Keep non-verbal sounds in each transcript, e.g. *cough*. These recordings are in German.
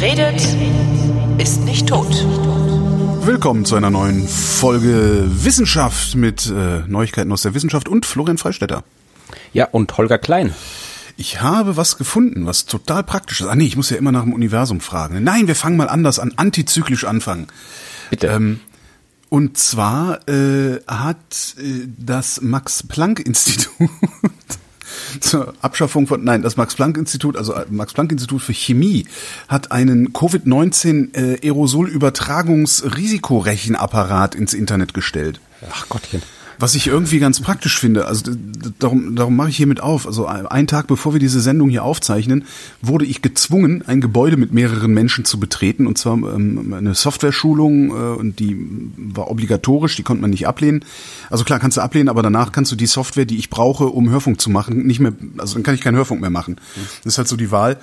Wer redet, ist nicht tot. Willkommen zu einer neuen Folge Wissenschaft mit äh, Neuigkeiten aus der Wissenschaft und Florian Freistetter. Ja, und Holger Klein. Ich habe was gefunden, was total praktisch ist. Ah nee, ich muss ja immer nach dem Universum fragen. Nein, wir fangen mal anders an, antizyklisch anfangen. Bitte. Ähm, und zwar äh, hat äh, das Max-Planck-Institut *laughs* zur Abschaffung von, nein, das Max-Planck-Institut, also äh, Max-Planck-Institut für Chemie, hat einen Covid-19 äh, ins Internet gestellt. Ach Gottchen. Was ich irgendwie ganz praktisch finde, also darum, darum mache ich hiermit auf. Also einen Tag bevor wir diese Sendung hier aufzeichnen, wurde ich gezwungen, ein Gebäude mit mehreren Menschen zu betreten. Und zwar ähm, eine Software-Schulung, äh, und die war obligatorisch, die konnte man nicht ablehnen. Also klar, kannst du ablehnen, aber danach kannst du die Software, die ich brauche, um Hörfunk zu machen, nicht mehr, also dann kann ich keinen Hörfunk mehr machen. Das ist halt so die Wahl.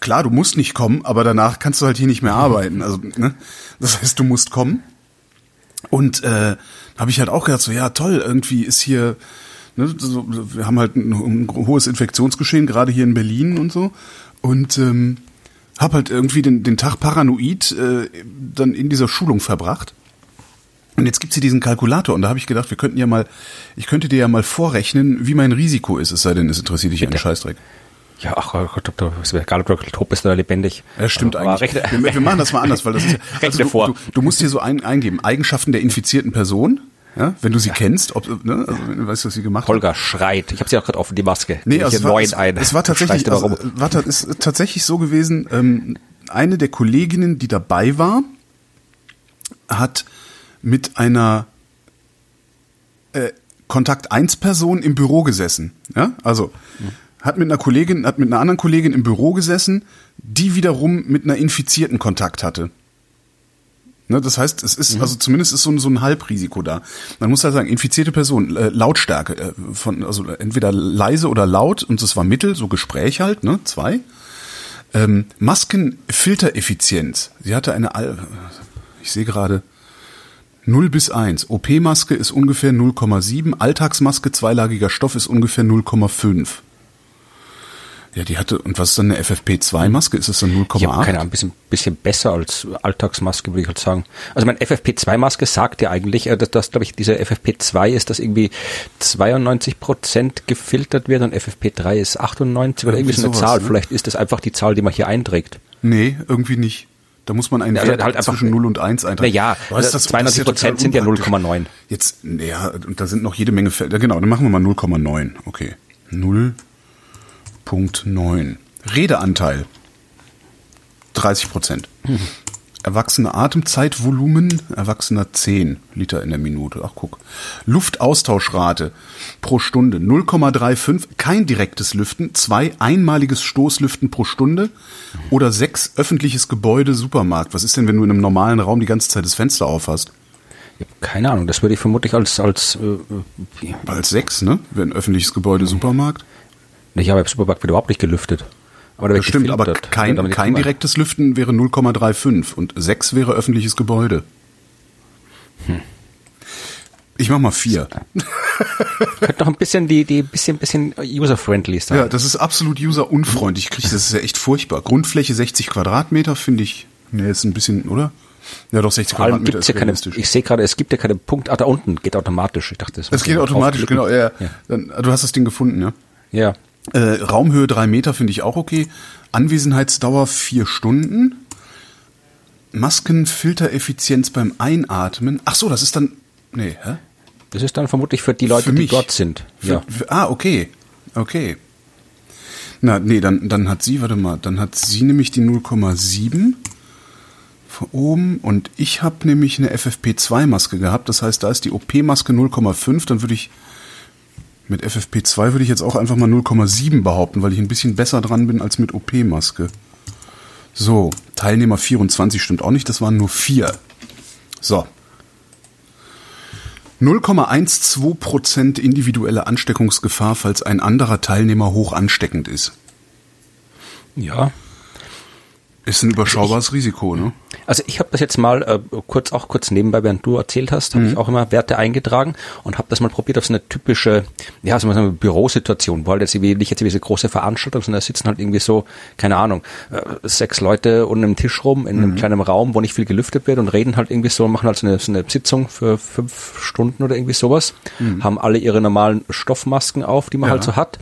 Klar, du musst nicht kommen, aber danach kannst du halt hier nicht mehr arbeiten. Also, ne? Das heißt, du musst kommen. Und äh, habe ich halt auch gedacht, so ja toll, irgendwie ist hier, ne, so, wir haben halt ein, ein hohes Infektionsgeschehen, gerade hier in Berlin und so. Und ähm, habe halt irgendwie den, den Tag paranoid äh, dann in dieser Schulung verbracht. Und jetzt gibt's hier diesen Kalkulator und da habe ich gedacht, wir könnten ja mal, ich könnte dir ja mal vorrechnen, wie mein Risiko ist, es sei denn, es interessiert dich einen Scheißdreck. Ja, ach oh Gott, ist mir egal, ob du tot bist oder lebendig. Ja, stimmt Aber eigentlich. rechne- wir, wir machen das mal anders, weil das ist ja, *laughs* Rechne du, vor. Du, du musst hier so ein, eingeben, Eigenschaften der infizierten Person, ja, wenn du sie kennst, ob, ne, also wenn du weißt, was sie gemacht hat. Holger schreit. Ich habe sie auch gerade offen, die Maske. Nee, also es war, neun es, ein. es war tatsächlich, also, rum. war, ist tatsächlich so gewesen, ähm, eine der Kolleginnen, die dabei war, hat mit einer äh, Kontakt 1 Person im Büro gesessen. Ja? Also hat mit einer Kollegin, hat mit einer anderen Kollegin im Büro gesessen, die wiederum mit einer Infizierten Kontakt hatte. Ne, das heißt, es ist, also zumindest ist so ein, so ein Halbrisiko da. Man muss halt sagen, infizierte Person, äh, Lautstärke, äh, von, also entweder leise oder laut, und das war Mittel, so Gespräch halt, ne, zwei. Ähm, Maskenfiltereffizienz. Sie hatte eine, Al ich sehe gerade, 0 bis 1. OP-Maske ist ungefähr 0,7, Alltagsmaske zweilagiger Stoff ist ungefähr 0,5. Ja, die hatte, und was ist dann eine FFP2-Maske? Ist es dann 0,8? Ich habe keine Ahnung, ein bisschen, bisschen besser als Alltagsmaske, würde ich halt sagen. Also mein FFP2-Maske sagt ja eigentlich, äh, dass, dass glaube ich, diese FFP2 ist, dass irgendwie 92 Prozent gefiltert wird und FFP3 ist 98 oder Irgendwie irgendwie so eine sowas, Zahl. ne? Vielleicht ist das einfach die Zahl, die man hier einträgt. Nee, irgendwie nicht. Da muss man einen Also Wert halt einfach- zwischen 0 und 1 eintragen. Ja, Aber ist das- 92 das ist ja Prozent sind ja total unpraktisch. 0,9. Jetzt, ja, und da sind noch jede Menge. Ja, genau, dann machen wir mal 0,9. Okay. 0,9. Redeanteil. 30 Prozent. Erwachsene Atemzeitvolumen, Erwachsener 10 Liter in der Minute. Ach guck. Luftaustauschrate pro Stunde 0,35, kein direktes Lüften, zwei einmaliges Stoßlüften pro Stunde oder sechs öffentliches Gebäude Supermarkt. Was ist denn, wenn du in einem normalen Raum die ganze Zeit das Fenster auf hast? Ich hab keine Ahnung, das würde ich vermutlich als, als äh, äh, Als sechs, ne? Wenn öffentliches Gebäude Supermarkt. Ich habe wird überhaupt nicht gelüftet. Aber Das stimmt, aber kein, kein direktes Lüften wäre 0,35 und sechs wäre öffentliches Gebäude. Ich mach mal vier. *laughs* Könnte noch ein bisschen die, die bisschen, bisschen user-friendly sein. Ja, das ist absolut userunfreundlich. Das ist ja echt furchtbar. Grundfläche 60 Quadratmeter finde ich. Ne, ist ein bisschen, oder? Ja, doch 60 Vor allem Quadratmeter gibt's ist ja keine, ich sehe gerade, es gibt ja keine Punkte, ah, da unten geht automatisch. Ich dachte, das Es muss geht automatisch, genau. Ja. Ja. Dann, du hast das Ding gefunden, ja? ja. Äh, Raumhöhe drei Meter finde ich auch okay. Anwesenheitsdauer vier Stunden. Maskenfiltereffizienz beim Einatmen. Ach so, das ist dann. Nee, hä? Das ist dann vermutlich für die Leute, Für die dort sind. Für, Ja. für, ah, okay. Okay. Na, nee, dann, dann hat sie, warte mal, dann hat sie nämlich die 0,7 von oben und ich habe nämlich eine FFP2-Maske gehabt. Das heißt, da ist die OP-Maske 0,5. Dann würde ich mit FFP2 würde ich jetzt auch einfach mal 0,7 behaupten, weil ich ein bisschen besser dran bin als mit OP-Maske. So, Teilnehmer 24 stimmt auch nicht, das waren nur vier. So. 0,12% individuelle Ansteckungsgefahr, falls ein anderer Teilnehmer hoch ansteckend ist. ja. Ist ein überschaubares Risiko, ne? Also ich habe das jetzt mal äh, kurz auch kurz nebenbei, während du erzählt hast, habe ich auch immer Werte eingetragen und habe das mal probiert auf so eine typische, ja, so eine Bürosituation, wo halt jetzt irgendwie nicht jetzt wie diese große Veranstaltung, sondern da sitzen halt irgendwie so, keine Ahnung, äh, sechs Leute um einem Tisch rum in einem kleinen Raum, wo nicht viel gelüftet wird und reden halt irgendwie so, machen halt so eine, so eine Sitzung für fünf Stunden oder irgendwie sowas, haben alle ihre normalen Stoffmasken auf, die man Ja. halt so hat.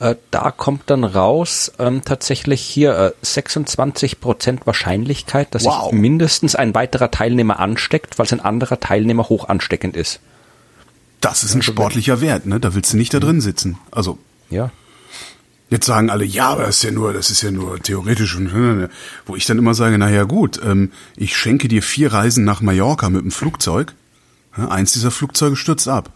Äh, da kommt dann raus ähm, tatsächlich hier äh, 26 Prozent Wahrscheinlichkeit, dass Wow. sich mindestens ein weiterer Teilnehmer ansteckt, falls ein anderer Teilnehmer hoch ansteckend ist. Das ist ein sportlicher Wert, ne? Da willst du nicht da drin sitzen. Also, Ja. Jetzt sagen alle, ja, aber das ist ja nur, das ist ja nur theoretisch und ne, wo ich dann immer sage, na ja gut, ähm, ich schenke dir vier Reisen nach Mallorca mit dem Flugzeug. Ja, eins dieser Flugzeuge stürzt ab.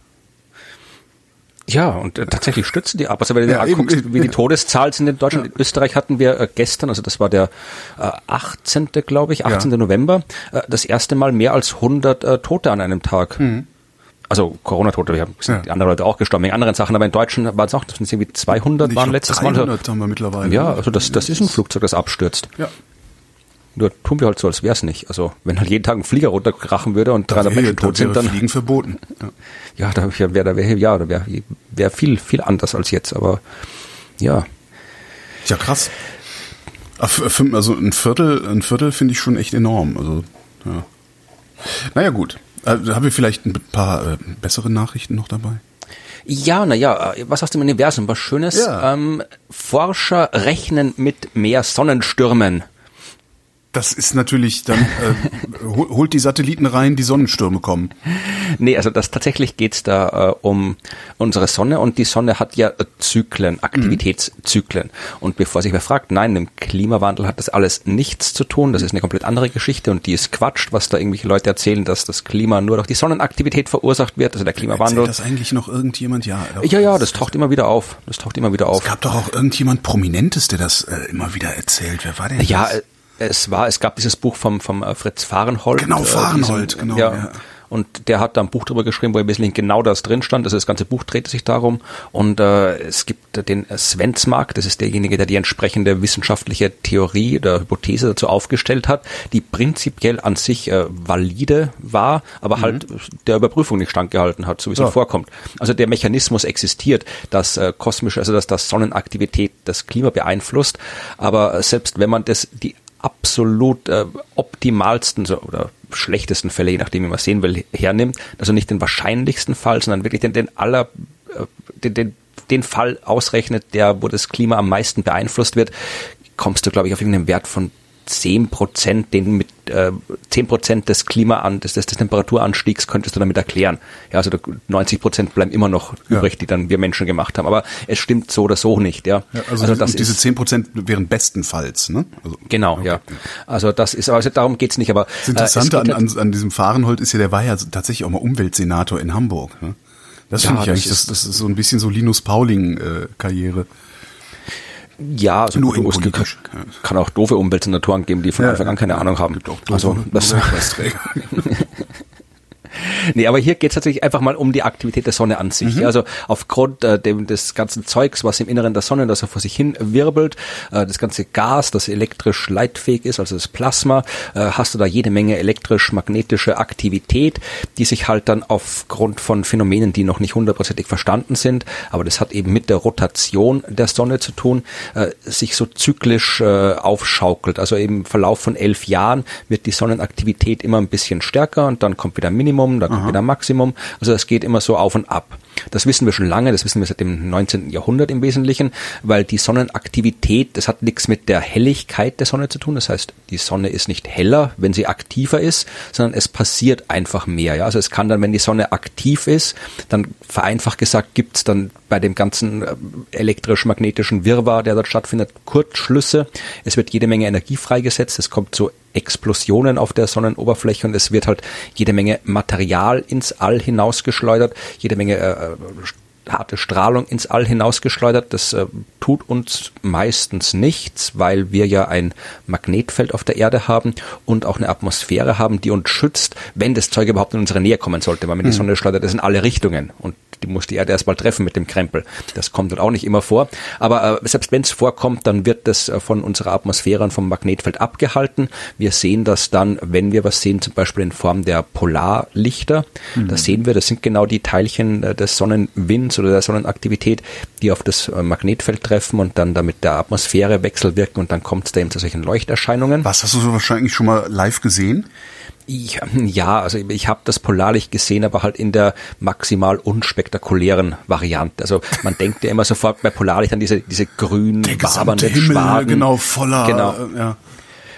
Ja, und äh, tatsächlich stützen die ab. Also wenn du Ja, dir anguckst, eben, wie die ja. Todeszahlen sind in Deutschland, in Österreich hatten wir äh, gestern, also das war der äh, 18. glaube ich, 18. November, äh, das erste Mal mehr als 100 äh, Tote an einem Tag. Also Corona-Tote, wir haben Ja. die anderen Leute auch gestorben wegen anderen Sachen, aber in Deutschland waren es auch, das sind irgendwie 200 Ich waren letztes Mal. 300 haben wir mittlerweile. Ja, also das, das ist ein Flugzeug, das abstürzt. Ja. Nur tun wir halt so, als wär's nicht. Also wenn halt jeden Tag ein Flieger runterkrachen würde und Da 300 wäre, Menschen tot sind, wäre dann Fliegen verboten. Ja. *laughs* ja, da wäre da wär, ja, da wäre wär viel viel anders als jetzt. Aber ja, ja, krass. Also ein Viertel, ein Viertel finde ich schon echt enorm. Also, ja. Naja, gut. Äh, haben wir vielleicht ein paar äh, bessere Nachrichten noch dabei? Ja, naja, was aus dem Universum, was Schönes. Ja. Ähm, Forscher rechnen mit mehr Sonnenstürmen. Das ist natürlich dann, äh, hol- holt die Satelliten rein, die Sonnenstürme kommen. Nee, also das tatsächlich geht's da äh, um unsere Sonne und die Sonne hat ja Zyklen, Aktivitätszyklen. Und bevor sich wer fragt, nein, im Klimawandel hat das alles nichts zu tun. Das ist eine komplett andere Geschichte und die ist Quatsch, was da irgendwelche Leute erzählen, dass das Klima nur durch die Sonnenaktivität verursacht wird, also der Klimawandel. Erzählt das eigentlich noch irgendjemand? Ja. Ja, ja, das taucht immer wieder auf. Das taucht immer wieder auf. Es gab doch auch irgendjemand Prominentes, der das äh, immer wieder erzählt. Wer war denn Ja, das? Äh, es war, es gab dieses Buch vom, vom äh, Fritz Fahrenhold. Genau, äh, Fahrenhold, diesen, genau, Ja, ja. Und der hat da ein Buch drüber geschrieben, wo im Wesentlichen genau das drin stand. Also das ganze Buch drehte sich darum. Und äh, es gibt äh, den Svensmark, das ist derjenige, der die entsprechende wissenschaftliche Theorie oder Hypothese dazu aufgestellt hat, die prinzipiell an sich äh, valide war, aber halt der Überprüfung nicht standgehalten hat, so wie es Mhm. Ja. vorkommt. Also der Mechanismus existiert, dass äh, kosmische, also dass das Sonnenaktivität das Klima beeinflusst, aber äh, selbst wenn man das die absolut äh, optimalsten so, oder schlechtesten Fälle, je nachdem wie man sehen will, hernimmt, also nicht den wahrscheinlichsten Fall, sondern wirklich den, den aller äh, den, den, den Fall ausrechnet, der, wo das Klima am meisten beeinflusst wird, kommst du, glaube ich, auf irgendeinen Wert von 10 Prozent, den mit äh, 10 Prozent des Klima des, des, Temperaturanstiegs könntest du damit erklären. Ja, also da 90 Prozent bleiben immer noch Ja. übrig, die dann wir Menschen gemacht haben. Aber es stimmt so oder so nicht, ja. Ja, also, das diese ist, 10% wären bestenfalls, ne? Also, genau, ja. Also das ist, also darum geht's nicht, aber Das Interessante äh, an, an, an diesem Fahrenhold ist ja, der war ja tatsächlich auch mal Umweltsenator in Hamburg. Ne? Das Ja, finde ich das eigentlich, das, ist- das ist so ein bisschen so Linus Pauling-Karriere. Ja, also Nur gut, in es gibt- politisch. kann auch doofe Umweltsenatoren geben, die von Anfang an keine Ahnung haben. Gibt auch also doofe das, Nobelpreisträger. *laughs* Nee, aber hier geht es tatsächlich einfach mal um die Aktivität der Sonne an sich. Also aufgrund äh, dem, des ganzen Zeugs, was im Inneren der Sonne, das er vor sich hin wirbelt, äh, das ganze Gas, das elektrisch leitfähig ist, also das Plasma, äh, hast du da jede Menge elektrisch-magnetische Aktivität, die sich halt dann aufgrund von Phänomenen, die noch nicht hundertprozentig verstanden sind, aber das hat eben mit der Rotation der Sonne zu tun, äh, sich so zyklisch äh, aufschaukelt. Also im Verlauf von elf Jahren wird die Sonnenaktivität immer ein bisschen stärker und dann kommt wieder Minimum, dann kommt wieder Maximum. Also das geht immer so auf und ab. Das wissen wir schon lange, das wissen wir seit dem 19. Jahrhundert im Wesentlichen, weil die Sonnenaktivität, das hat nichts mit der Helligkeit der Sonne zu tun. Das heißt, die Sonne ist nicht heller, wenn sie aktiver ist, sondern es passiert einfach mehr. Ja? Also es kann dann, wenn die Sonne aktiv ist, dann vereinfacht gesagt gibt's dann bei dem ganzen äh, elektrisch-magnetischen Wirrwarr, der dort stattfindet, Kurzschlüsse. Es wird jede Menge Energie freigesetzt. Es kommt zu Explosionen auf der Sonnenoberfläche und es wird halt jede Menge Material ins All hinausgeschleudert, jede Menge äh, äh, harte Strahlung ins All hinausgeschleudert. Das äh, tut uns meistens nichts, weil wir ja ein Magnetfeld auf der Erde haben und auch eine Atmosphäre haben, die uns schützt, wenn das Zeug überhaupt in unsere Nähe kommen sollte. Weil wenn die Sonne schleudert es in alle Richtungen und die muss die Erde erstmal treffen mit dem Krempel. Das kommt dann auch nicht immer vor. Aber äh, selbst wenn es vorkommt, dann wird das äh, von unserer Atmosphäre und vom Magnetfeld abgehalten. Wir sehen das dann, wenn wir was sehen, zum Beispiel in Form der Polarlichter. Mhm. Da sehen wir, das sind genau die Teilchen äh, des Sonnenwinds oder der Sonnenaktivität, die auf das äh, Magnetfeld treffen und dann damit der Atmosphäre wechselwirken und dann kommt es da eben zu solchen Leuchterscheinungen. Was hast du so wahrscheinlich schon mal live gesehen? Ich, ja, also ich habe das Polarlicht gesehen, aber halt in der maximal unspektakulären Variante. Also man *laughs* denkt ja immer sofort bei Polarlicht an diese diese grün wabernden Himmel, genau voller. Genau. Äh, ja.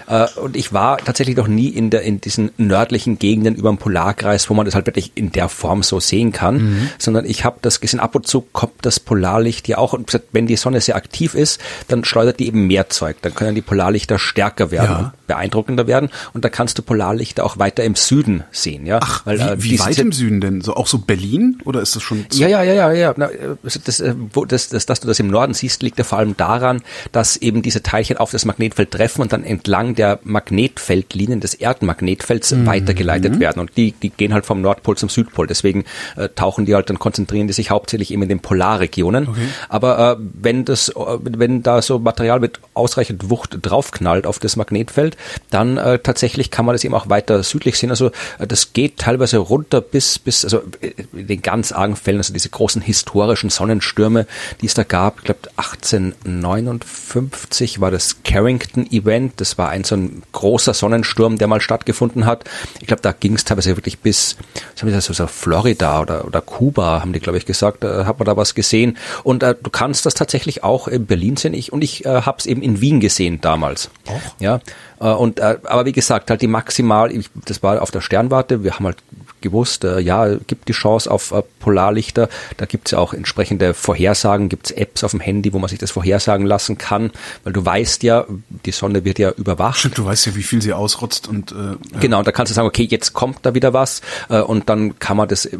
Äh, und ich war tatsächlich noch nie in, der, in diesen nördlichen Gegenden über dem Polarkreis, wo man das halt wirklich in der Form so sehen kann, mhm. sondern ich habe das gesehen, ab und zu kommt das Polarlicht ja auch, und wenn die Sonne sehr aktiv ist, dann schleudert die eben mehr Zeug, dann können die Polarlichter stärker werden ja. beeindruckender werden und da kannst du Polarlichter auch weiter im Süden sehen. Ja? Ach, Weil, wie, äh, wie weit im Süden denn? So auch so Berlin oder ist das schon? Ja, ja, ja, ja, ja. Na, das, äh, wo, das, das, dass du das im Norden siehst, liegt ja vor allem daran, dass eben diese Teilchen auf das Magnetfeld treffen und dann entlang der Magnetfeldlinien des Erdmagnetfelds mhm. weitergeleitet werden. Und die, die gehen halt vom Nordpol zum Südpol. Deswegen äh, tauchen die halt, dann konzentrieren die sich hauptsächlich eben in den Polarregionen. Okay. Aber äh, wenn das, wenn da so Material mit ausreichend Wucht draufknallt auf das Magnetfeld, dann äh, tatsächlich kann man das eben auch weiter südlich sehen. Also äh, das geht teilweise runter bis, bis, also äh, in den ganz argen Fällen, also diese großen historischen Sonnenstürme, die es da gab, ich glaube 1859 war das Carrington Event, das war ein so ein großer Sonnensturm, der mal stattgefunden hat. Ich glaube, da ging es teilweise wirklich bis, was haben die so, so Florida oder, oder Kuba, haben die, glaube ich, gesagt, da hat man da was gesehen. Und äh, du kannst das tatsächlich auch in Berlin sehen. Ich, und ich äh, habe es eben in Wien gesehen damals. Auch? Ja. Äh, und, äh, aber wie gesagt, halt die maximal, ich, das war auf der Sternwarte, wir haben halt gewusst, äh, ja, gibt die Chance auf äh, Polarlichter. Da gibt's ja auch entsprechende Vorhersagen, gibt's Apps auf dem Handy, wo man sich das vorhersagen lassen kann, weil du weißt ja, die Sonne wird ja überwacht. Stimmt, du weißt ja, wie viel sie ausrotzt und äh, ja. genau, und da kannst du sagen, okay, jetzt kommt da wieder was äh, und dann kann man das äh,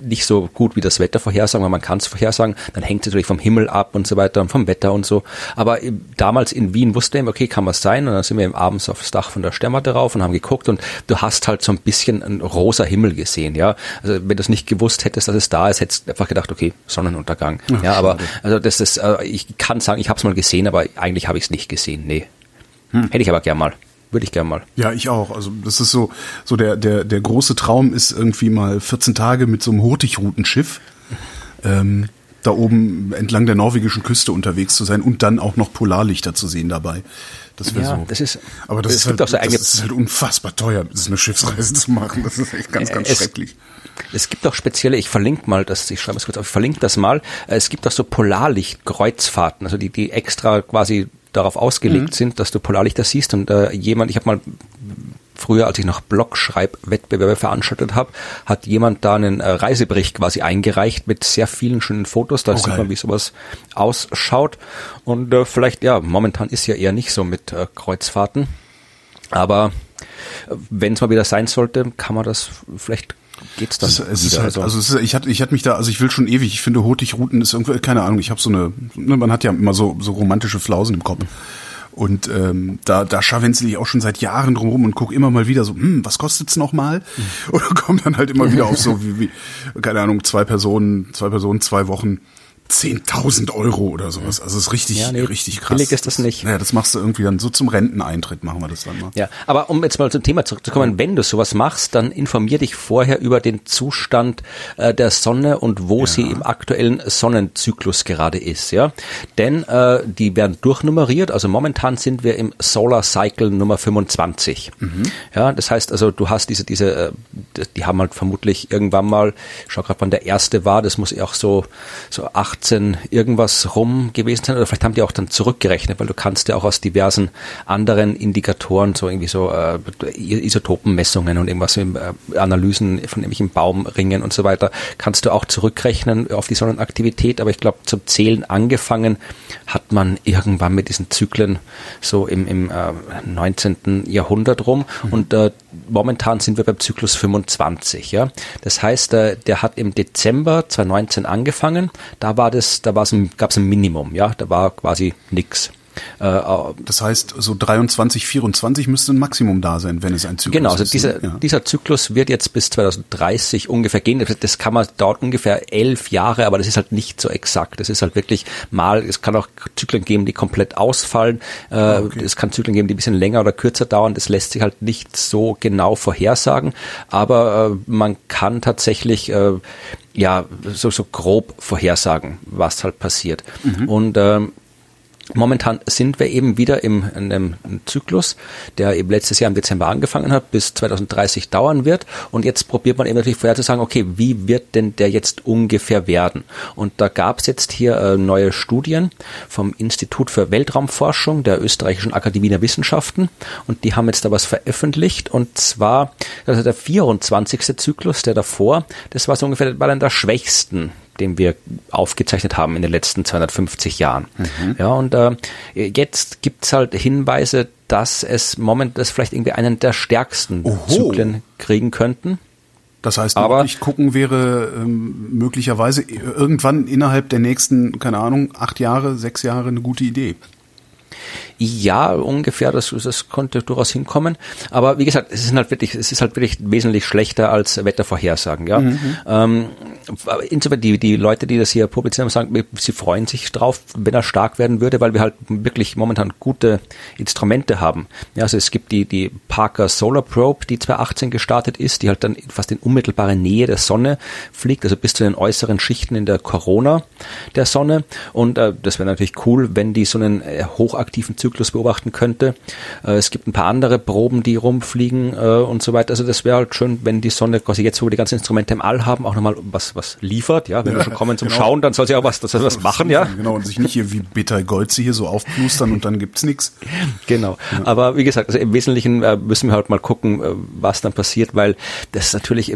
nicht so gut wie das Wetter vorhersagen, weil man kann es vorhersagen, dann hängt es natürlich vom Himmel ab und so weiter und vom Wetter und so. Aber äh, damals in Wien wusste ich, okay, kann was sein und dann sind wir abends aufs Dach von der Sternwarte rauf und haben geguckt und du hast halt so ein bisschen ein rosa Himmel gesehen, ja. Also wenn du es nicht gewusst hättest, dass es da ist, hättest du einfach gedacht, okay, Sonnenuntergang. Ach, ja, aber also das ist, äh, ich kann sagen, ich habe es mal gesehen, aber eigentlich habe ich es nicht gesehen. Nee. Hm. Hätte ich aber gern mal. Würde ich gern mal. Ja, ich auch. Also das ist so, so der, der, der große Traum ist irgendwie mal 14 Tage mit so einem Hurtigrutenschiff ähm, da oben entlang der norwegischen Küste unterwegs zu sein und dann auch noch Polarlichter zu sehen dabei. Das wäre ja, so. Das ist, aber das, ist halt, so das ist halt unfassbar teuer, das ist eine Schiffsreise *laughs* zu machen. Das ist echt ganz, ganz es, schrecklich. Es gibt auch spezielle, ich verlinke mal das, ich schreibe es kurz auf, ich verlinke das mal. Es gibt auch so Polarlichtkreuzfahrten, also die, die extra quasi darauf ausgelegt mhm. sind, dass du Polarlichter siehst und äh, jemand, ich habe mal früher, als ich noch Blogschreibwettbewerbe veranstaltet habe, hat jemand da einen äh, Reisebericht quasi eingereicht mit sehr vielen schönen Fotos. Da okay. sieht man, wie sowas ausschaut. Und äh, vielleicht, ja, momentan ist ja eher nicht so mit äh, Kreuzfahrten. Aber äh, wenn es mal wieder sein sollte, kann man das vielleicht geht's dann es, es Ist halt, also, es ist, ich hatte ich hatte mich da also ich will schon ewig ich finde Hurtigruten ist irgendwie keine Ahnung ich habe so eine ne, man hat ja immer so so romantische Flausen im Kopf und ähm, da, da scharwenzel ich auch schon seit Jahren drum rum und guck immer mal wieder so, hm, was kostet's noch mal? Mhm. *laughs* Oder kommt dann halt immer wieder auf so *laughs* wie, wie, keine Ahnung, zwei Personen, zwei Personen, zwei Wochen 10.000 Euro oder sowas. Also es ist richtig, ja, nee, richtig krass. Billig ist das nicht. Naja, das machst du irgendwie dann so zum Renteneintritt machen wir das dann mal. Ja, aber um jetzt mal zum Thema zurückzukommen, wenn du sowas machst, dann informier dich vorher über den Zustand äh, der Sonne und wo ja. sie im aktuellen Sonnenzyklus gerade ist, ja. Denn äh, die werden durchnummeriert, also momentan sind wir im Solar Cycle Nummer 25. Mhm. Ja, das heißt also, du hast diese, diese, äh, die haben halt vermutlich irgendwann mal, ich schau gerade, wann der erste war, das muss auch so, so acht 18 irgendwas rum gewesen sein oder vielleicht haben die auch dann zurückgerechnet, weil du kannst ja auch aus diversen anderen Indikatoren, so irgendwie so äh, Isotopenmessungen und irgendwas, äh, Analysen von irgendwelchen Baumringen und so weiter, kannst du auch zurückrechnen auf die Sonnenaktivität, aber ich glaube zum Zählen angefangen hat man irgendwann mit diesen Zyklen so im, im äh, 19. Jahrhundert rum mhm. und äh, momentan sind wir beim Zyklus 25, ja. Das heißt, äh, der hat im Dezember 2019 angefangen, da war das, da war es gab es ein Minimum, ja, da war quasi nix. Äh, das heißt, so 23, 24 müsste ein Maximum da sein, wenn es ein Zyklus ist. Genau, also ist. Dieser, ja. dieser Zyklus wird jetzt bis 2030 ungefähr gehen. Das kann man dauert ungefähr elf Jahre, aber das ist halt nicht so exakt. Das ist halt wirklich mal, es kann auch Zyklen geben, die komplett ausfallen. Äh, ah, okay. Es kann Zyklen geben, die ein bisschen länger oder kürzer dauern. Das lässt sich halt nicht so genau vorhersagen, aber äh, man kann tatsächlich ja so, so grob vorhersagen, was halt passiert. Mhm. Und ähm, Momentan sind wir eben wieder im, in einem Zyklus, der eben letztes Jahr im Dezember angefangen hat, bis 2030 dauern wird. Und jetzt probiert man eben natürlich vorher zu sagen, okay, wie wird denn der jetzt ungefähr werden? Und da gab es jetzt hier äh, neue Studien vom Institut für Weltraumforschung der Österreichischen Akademie der Wissenschaften. Und die haben jetzt da was veröffentlicht. Und zwar, also der 24. Zyklus, der davor, das war so ungefähr bei der schwächsten den wir aufgezeichnet haben in den letzten 250 Jahren. Mhm. Ja, und äh, jetzt es halt Hinweise, dass es moment das vielleicht irgendwie einen der stärksten Oho. Zyklen kriegen könnten. Das heißt, aber nicht gucken wäre ähm, möglicherweise irgendwann innerhalb der nächsten, keine Ahnung, acht Jahre, sechs Jahre eine gute Idee. Ja, ungefähr, das, das konnte durchaus hinkommen. Aber wie gesagt, es ist halt wirklich, es ist halt wirklich wesentlich schlechter als Wettervorhersagen, ja. Mhm. Ähm, insofern die, die Leute, die das hier publizieren, sagen, sie freuen sich drauf, wenn er stark werden würde, weil wir halt wirklich momentan gute Instrumente haben. Ja, also es gibt die, die Parker Solar Probe, die 2018 gestartet ist, die halt dann fast in unmittelbare Nähe der Sonne fliegt, also bis zu den äußeren Schichten in der Corona der Sonne. Und äh, das wäre natürlich cool, wenn die so einen äh, hochaktiven Zyklus Zyklus beobachten könnte. Äh, es gibt ein paar andere Proben, die rumfliegen äh, und so weiter. Also das wäre halt schön, wenn die Sonne quasi jetzt, wo wir die ganzen Instrumente im All haben, auch nochmal was, was liefert. Ja, wenn ja, wir schon kommen zum genau. Schauen, dann soll sie auch was, das soll was machen, ja. Genau, und sich nicht hier wie Beta Goldsee hier so aufplustern und dann gibt's nichts. Genau. Ja. Aber wie gesagt, also im Wesentlichen äh, müssen wir halt mal gucken, was dann passiert, weil das natürlich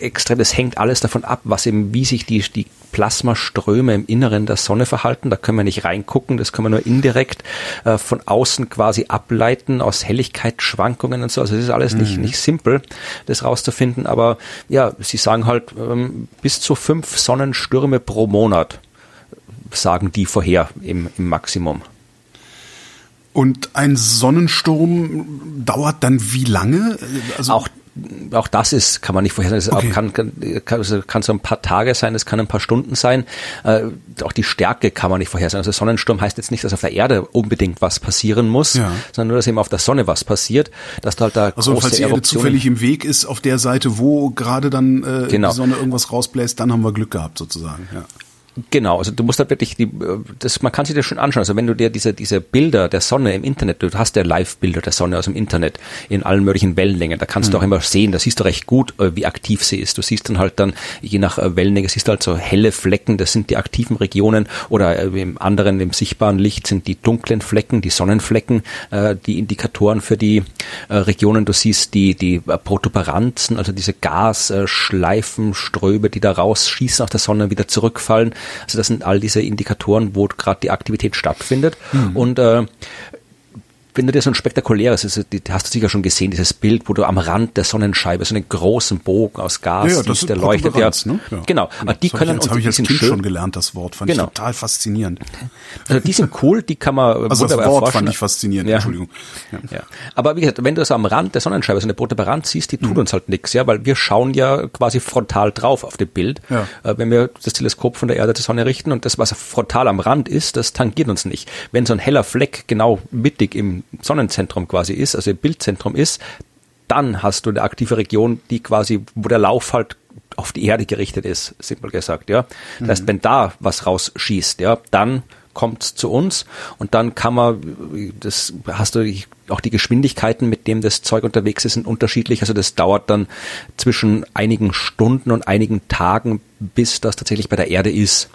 extrem, das hängt alles davon ab, was eben, wie sich die, die Plasmaströme im Inneren der Sonne verhalten. Da können wir nicht reingucken, das können wir nur indirekt äh, von außen quasi ableiten aus Helligkeitsschwankungen und so. Also es ist alles mhm. nicht, nicht simpel, das rauszufinden. Aber ja, sie sagen halt ähm, bis zu fünf Sonnenstürme pro Monat, sagen die vorher im, im Maximum. Und ein Sonnensturm dauert dann wie lange? Also auch auch das ist, kann man nicht vorhersagen. Okay. Kann, kann, kann, also kann so ein paar Tage sein, es kann ein paar Stunden sein. Äh, auch die Stärke kann man nicht vorhersagen. Also Sonnensturm heißt jetzt nicht, dass auf der Erde unbedingt was passieren muss, ja. sondern nur, dass eben auf der Sonne was passiert, dass da halt da also, große falls die Erde zufällig im Weg ist auf der Seite, wo gerade dann äh, genau. die Sonne irgendwas rausbläst, dann haben wir Glück gehabt sozusagen. Ja. Genau, also du musst halt wirklich die, das, man kann sich das schon anschauen. Also wenn du dir diese, diese Bilder der Sonne im Internet, du hast ja Live-Bilder der Sonne aus dem Internet in allen möglichen Wellenlängen, da kannst mhm. du auch immer sehen, da siehst du recht gut, äh, wie aktiv sie ist. Du siehst dann halt dann, je nach äh, Wellenlänge, siehst du halt so helle Flecken, das sind die aktiven Regionen oder äh, im anderen, im sichtbaren Licht sind die dunklen Flecken, die Sonnenflecken, die Indikatoren für die Regionen. Du siehst die, die Protuberanzen, also diese Gasschleifen, Ströme, die da rausschießen aus der Sonne, wieder zurückfallen. Also das sind all diese Indikatoren, wo gerade die Aktivität stattfindet. Mhm. Und äh, wenn du dir so ein spektakuläres, also, die, hast du sicher schon gesehen, dieses Bild, wo du am Rand der Sonnenscheibe so einen großen Bogen aus Gas ja, ja, siehst, der leuchtet. Ja, ne? ja. Genau. Aber die das können uns habe ich als Kind schön, schon gelernt, das Wort. Fand genau. ich total faszinierend. Also die sind cool, die kann *laughs* man Also das Wort erforschen. fand ich faszinierend, ja. Entschuldigung. Ja. ja. Aber wie gesagt, wenn du so am Rand der Sonnenscheibe so eine Protuberanz siehst, die tut mhm. uns halt nichts, ja, weil wir schauen ja quasi frontal drauf auf dem Bild. Ja. Äh, wenn wir das Teleskop von der Erde zur Sonne richten und das, was frontal am Rand ist, das tangiert uns nicht. Wenn so ein heller Fleck genau mittig im Sonnenzentrum quasi ist, also im Bildzentrum ist, dann hast du eine aktive Region, die quasi, wo der Lauf halt auf die Erde gerichtet ist, simpel gesagt, ja. Das mhm. heißt, wenn da was rausschießt, ja, dann kommt zu uns und dann kann man, das hast du auch die Geschwindigkeiten, mit dem das Zeug unterwegs ist, sind unterschiedlich. Also das dauert dann zwischen einigen Stunden und einigen Tagen, bis das tatsächlich bei der Erde ist.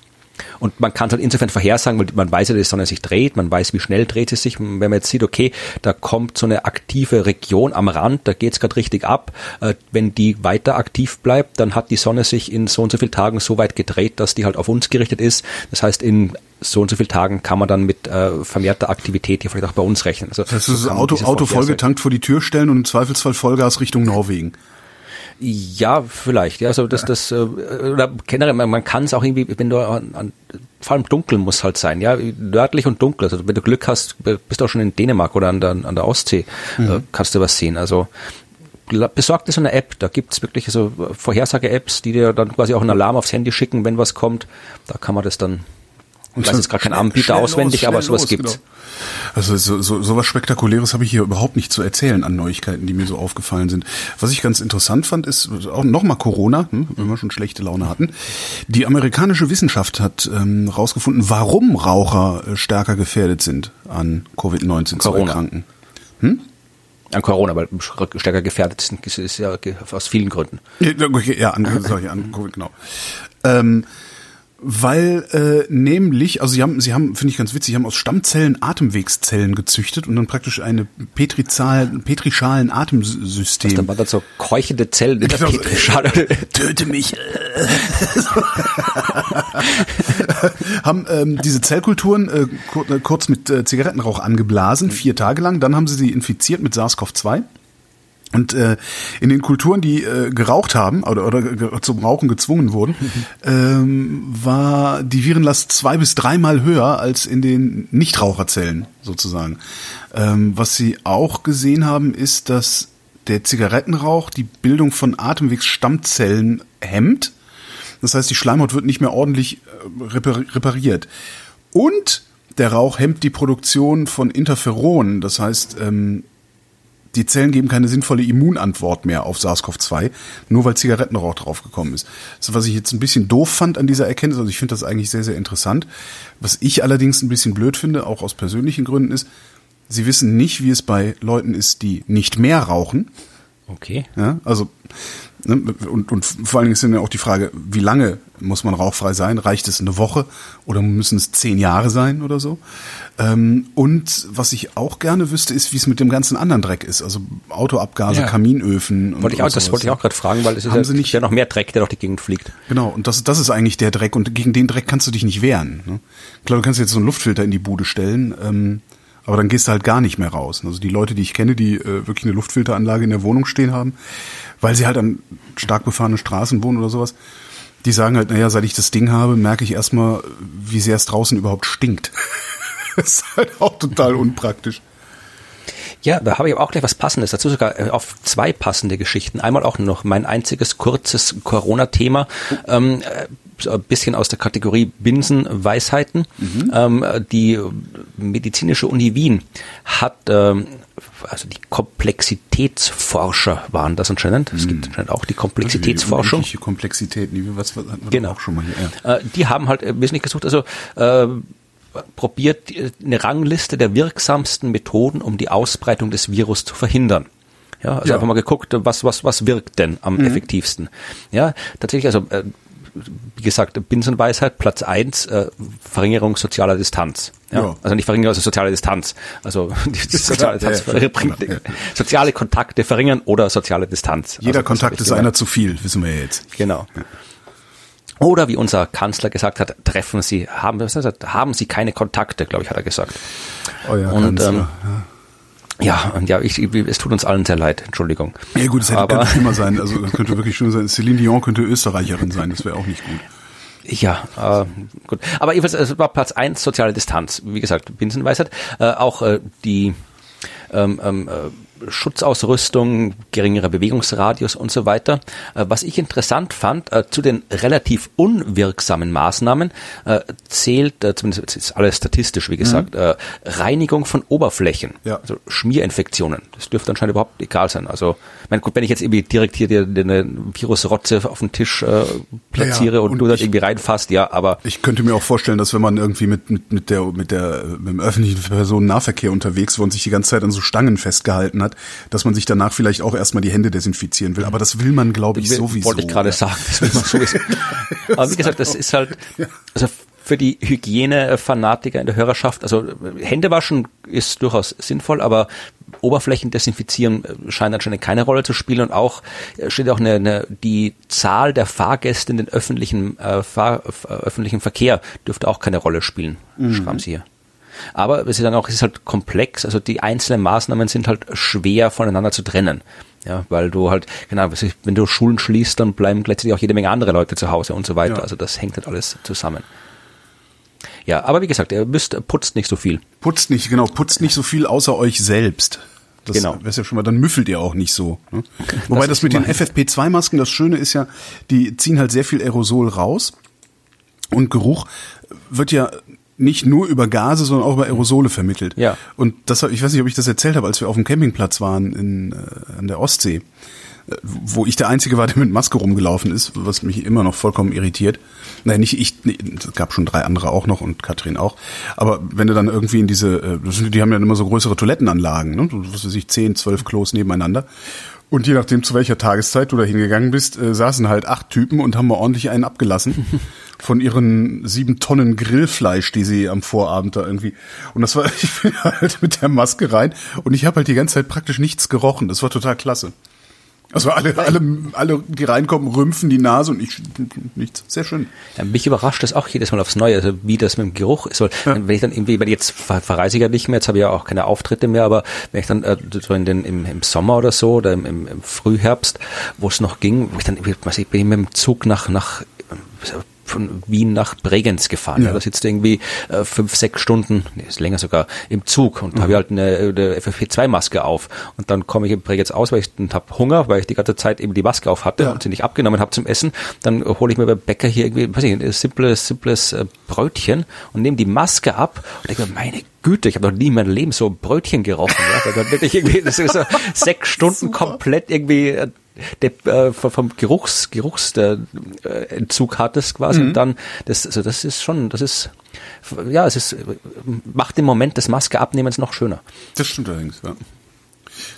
Und man kann es halt insofern vorhersagen, weil man weiß ja, dass die Sonne sich dreht, man weiß, wie schnell dreht sie sich. wenn man jetzt sieht, okay, da kommt so eine aktive Region am Rand, da geht es gerade richtig ab. Äh, wenn die weiter aktiv bleibt, dann hat die Sonne sich in so und so vielen Tagen so weit gedreht, dass die halt auf uns gerichtet ist. Das heißt, in so und so vielen Tagen kann man dann mit äh, vermehrter Aktivität hier vielleicht auch bei uns rechnen. Also, das heißt, das Auto, Auto vollgetankt vor die Tür stellen und im Zweifelsfall Vollgas Richtung Norwegen. Ja, vielleicht. Ja, also das, das, äh, oder generell, man, kann es auch irgendwie, wenn du an, an vor allem dunkel muss halt sein, ja, nördlich und dunkel. Also wenn du Glück hast, bist du auch schon in Dänemark oder an der, an der Ostsee, mhm. äh, kannst du was sehen. Also besorgt ist so eine App, da gibt's wirklich so Vorhersage-Apps, die dir dann quasi auch einen Alarm aufs Handy schicken, wenn was kommt. Da kann man das dann ich weiß jetzt gerade keinen Anbieter auswendig, los, aber sowas los, gibt's. Genau. Also so, so, so was Spektakuläres habe ich hier überhaupt nicht zu erzählen an Neuigkeiten, die mir so aufgefallen sind. Was ich ganz interessant fand, ist auch nochmal Corona, hm, wenn wir schon schlechte Laune hatten. Die amerikanische Wissenschaft hat ähm, rausgefunden, warum Raucher äh, stärker gefährdet sind, an Covid-19 zu erkranken. Hm? An Corona, weil stärker gefährdet sind, ist ja aus vielen Gründen. Ja, okay, ja an, sorry, an Covid, genau. Ähm, weil äh, nämlich, also sie haben, sie haben, finde ich ganz witzig, sie haben aus Stammzellen Atemwegszellen gezüchtet und dann praktisch eine Petrizahl, Petrischalen Atemsystem. Was, dann waren das so keuchende Zellen in der genau, Petrischale. *laughs* Töte mich. *laughs* haben ähm, diese Zellkulturen äh, kurz mit äh, Zigarettenrauch angeblasen, vier Tage lang. Dann haben sie sie infiziert mit SARS-CoV-2. Und äh, in den Kulturen, die äh, geraucht haben oder, oder zum Rauchen gezwungen wurden, *laughs* ähm, war die Virenlast zwei bis dreimal höher als in den Nichtraucherzellen sozusagen. Ähm, was sie auch gesehen haben, ist, dass der Zigarettenrauch die Bildung von Atemwegsstammzellen hemmt. Das heißt, die Schleimhaut wird nicht mehr ordentlich äh, repariert. Und der Rauch hemmt die Produktion von Interferonen. Das heißt, ähm, die Zellen geben keine sinnvolle Immunantwort mehr auf SARS-CoV-2, nur weil Zigarettenrauch draufgekommen ist. Das, was ich jetzt ein bisschen doof fand an dieser Erkenntnis, also ich finde das eigentlich sehr, sehr interessant. Was ich allerdings ein bisschen blöd finde, auch aus persönlichen Gründen, ist, sie wissen nicht, wie es bei Leuten ist, die nicht mehr rauchen. Okay. Ja, also? Und, und vor allen Dingen ist dann auch die Frage, wie lange muss man rauchfrei sein? Reicht es eine Woche oder müssen es zehn Jahre sein oder so? Ähm, und was ich auch gerne wüsste, ist, wie es mit dem ganzen anderen Dreck ist. Also Autoabgase, ja. Kaminöfen. Wollte ich auch, das wollte ich auch gerade fragen, weil es ist ja, Sie nicht, ja noch mehr Dreck, der durch die Gegend fliegt. Genau, und das, das ist eigentlich der Dreck und gegen den Dreck kannst du dich nicht wehren. Ne? Klar, du kannst jetzt so einen Luftfilter in die Bude stellen, ähm, aber dann gehst du halt gar nicht mehr raus. Also die Leute, die ich kenne, die äh, wirklich eine Luftfilteranlage in der Wohnung stehen haben, weil sie halt an stark befahrenen Straßen wohnen oder sowas, die sagen halt, naja, seit ich das Ding habe, merke ich erstmal, wie sehr es draußen überhaupt stinkt. *laughs* das ist halt auch total unpraktisch. Ja, da habe ich auch gleich was Passendes dazu, sogar äh, auf zwei passende Geschichten. Einmal auch noch mein einziges kurzes Corona-Thema. Ähm, äh, ein bisschen aus der Kategorie Binsenweisheiten. Mhm. Ähm, die medizinische Uni Wien hat ähm, also die Komplexitätsforscher waren das anscheinend. Es gibt hm. anscheinend auch die Komplexitätsforschung. Die Komplexität, was wir genau. auch schon mal hier. Ja. Äh, die haben halt äh, wesentlich gesucht, also äh, probiert eine Rangliste der wirksamsten Methoden, um die Ausbreitung des Virus zu verhindern. Ja, also ja. einfach mal geguckt, was, was, was wirkt denn am mhm. effektivsten. Ja, tatsächlich, also äh, wie gesagt, Binsenweisheit, Platz eins äh, Verringerung sozialer Distanz. Ja? ja? Also nicht Verringerung, also soziale Distanz. Also *laughs* die soziale, Distanz ja, bringt, ja, soziale Kontakte verringern oder soziale Distanz. Jeder also, Kontakt ist einer zu viel, wissen wir jetzt. Genau. Oder wie unser Kanzler gesagt hat, treffen Sie, haben, was heißt, haben Sie keine Kontakte, glaube ich, hat er gesagt. Ja, Und, Kanzler, ähm, ja, und ja, ich, es tut uns allen sehr leid, Entschuldigung. Ja gut, es hätte, Aber, könnte schlimmer sein, also es könnte wirklich schlimmer sein. Celine Dion könnte Österreicherin sein, das wäre auch nicht gut. Ja, äh, gut. Aber jedenfalls, es war Platz eins soziale Distanz. Wie gesagt, Binsenweisheit. Äh, auch äh, die ähm, ähm, äh, Schutzausrüstung, geringerer Bewegungsradius und so weiter. Äh, was ich interessant fand, äh, zu den relativ unwirksamen Maßnahmen äh, zählt, zumindest ist alles statistisch, wie gesagt, mhm. Reinigung von Oberflächen, ja. also Schmierinfektionen. Das dürfte anscheinend überhaupt egal sein. Also, mein gut, wenn ich jetzt irgendwie direkt hier eine Virusrotze auf den Tisch äh, platziere ja, ja. und, und, du das irgendwie reinfasst, ja, aber. Ich könnte mir auch vorstellen, dass wenn man irgendwie mit, mit, mit der, mit der, mit dem öffentlichen Personennahverkehr unterwegs war und sich die ganze Zeit an so Stangen festgehalten hat, dass man sich danach vielleicht auch erstmal die Hände desinfizieren will. Aber das will man, glaube ich, sowieso. Wollte ich gerade sagen, das will man sowieso. *laughs* Aber wie gesagt, das ist halt, also für die Hygienefanatiker in der Hörerschaft, also Hände waschen ist durchaus sinnvoll, aber Oberflächen desinfizieren scheint anscheinend keine Rolle zu spielen und auch steht auch eine, eine die Zahl der Fahrgäste in den öffentlichen äh, Fahr, äh, öffentlichen Verkehr dürfte auch keine Rolle spielen, mhm. schreiben sie hier. Aber es ist dann auch, es ist halt komplex, also die einzelnen Maßnahmen sind halt schwer voneinander zu trennen. Ja, weil du halt, genau, wenn du Schulen schließt, dann bleiben gleichzeitig auch jede Menge andere Leute zu Hause und so weiter. Ja. Also das hängt halt alles zusammen. Ja, aber wie gesagt, ihr müsst putzt nicht so viel. Putzt nicht, genau, putzt nicht so viel außer euch selbst. Das Genau. ist ja schon mal, dann müffelt ihr auch nicht so. Ne? *laughs* Wobei das, ist mit den immerhin. FFP2-Masken, das Schöne ist ja, die ziehen halt sehr viel Aerosol raus und Geruch wird ja nicht nur über Gase, sondern auch über Aerosole vermittelt. Ja. Und das, ich weiß nicht, ob ich das erzählt habe, als wir auf dem Campingplatz waren in, äh, an der Ostsee, äh, wo ich der Einzige war, der mit Maske rumgelaufen ist, was mich immer noch vollkommen irritiert. Nein, nicht ich, nee, es gab schon drei andere auch noch und Katrin auch. Aber wenn du dann irgendwie in diese, äh, die haben ja immer so größere Toilettenanlagen, ne? Was weiß ich, zehn, zwölf Klos nebeneinander. Und je nachdem, zu welcher Tageszeit du da hingegangen bist, äh, saßen halt acht Typen und haben mal ordentlich einen abgelassen *laughs* von ihren sieben Tonnen Grillfleisch, die sie am Vorabend da irgendwie. Und das war, *laughs* ich bin halt mit der Maske rein und ich habe halt die ganze Zeit praktisch nichts gerochen. Das war total klasse. Also alle, alle, alle, die reinkommen, rümpfen die Nase und ich nichts. Sehr schön. Ja, mich überrascht das auch jedes Mal aufs Neue, also wie das mit dem Geruch ist. Weil Wenn ich dann irgendwie, jetzt ver- verreise ich ja nicht mehr, jetzt habe ich ja auch keine Auftritte mehr, aber wenn ich dann äh, so in den, im, im Sommer oder so oder im, im, im Frühherbst, wo es noch ging, wo ich dann, irgendwie, weiß ich, bin ich mit dem Zug nach, nach von Wien nach Bregenz gefahren. Ja. Ja. da sitzt du irgendwie äh, fünf, sechs Stunden, nee, ist länger sogar, im Zug und habe ich halt eine, eine FFP2-Maske auf. Und dann komme ich in Bregenz aus, weil ich habe Hunger, weil ich die ganze Zeit eben die Maske auf hatte Ja. und sie nicht abgenommen habe zum Essen. Dann hole ich mir beim Bäcker hier irgendwie, weiß ich, ein simples, simples äh, Brötchen und nehme die Maske ab und denke, mir, meine Güte, ich habe noch nie in meinem Leben so ein Brötchen gerochen. Ja? Dann wirklich irgendwie, das ist so *laughs* sechs Stunden komplett irgendwie der, äh, vom Geruchs, Geruchs der, äh, Entzug hattest quasi und dann das also das ist schon das ist ja es ist macht den Moment des Maske abnehmens noch schöner Das stimmt allerdings, ja.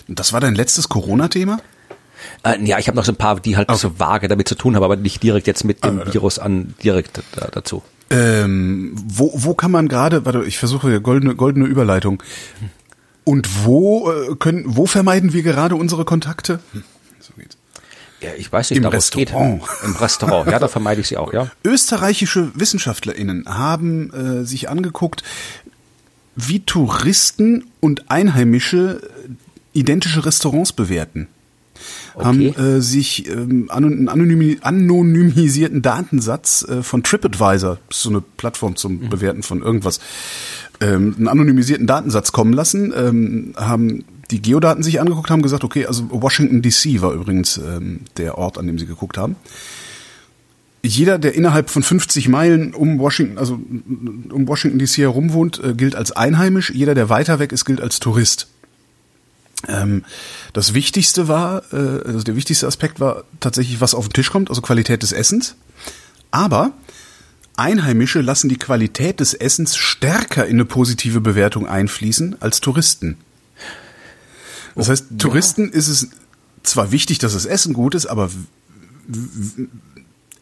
Und Das war dein letztes Corona-Thema? äh, ja ich habe noch so ein paar die halt so vage damit zu tun haben aber nicht direkt jetzt mit dem Ah. Virus an direkt da, dazu Ähm, wo, wo kann man gerade, warte, ich versuche hier goldene, goldene Überleitung. Und wo äh, können, wo vermeiden wir gerade unsere Kontakte? Hm, So geht's. ja ich weiß nicht Im es geht Restaurant. im Restaurant ja da vermeide ich sie auch ja Österreichische WissenschaftlerInnen haben äh, sich angeguckt, wie Touristen und Einheimische äh, identische Restaurants bewerten. Haben äh, sich ähm, anon- anonymi anonymisierten Datensatz äh, von TripAdvisor, das ist so eine Plattform zum Bewerten von irgendwas, ähm, einen anonymisierten Datensatz kommen lassen, ähm, haben die Geodaten sich angeguckt, haben gesagt, okay, also Washington DC war übrigens ähm, der Ort, an dem sie geguckt haben jeder, der innerhalb von 50 Meilen um Washington, also um Washington DC herum wohnt, äh, gilt als einheimisch. Jeder, der weiter weg ist, gilt als Tourist. Ähm, das Wichtigste war, äh, also der wichtigste Aspekt war tatsächlich, was auf den Tisch kommt, also Qualität des Essens. Aber Einheimische lassen die Qualität des Essens stärker in eine positive Bewertung einfließen als Touristen. Das heißt, Touristen ist es zwar wichtig, dass das Essen gut ist, aber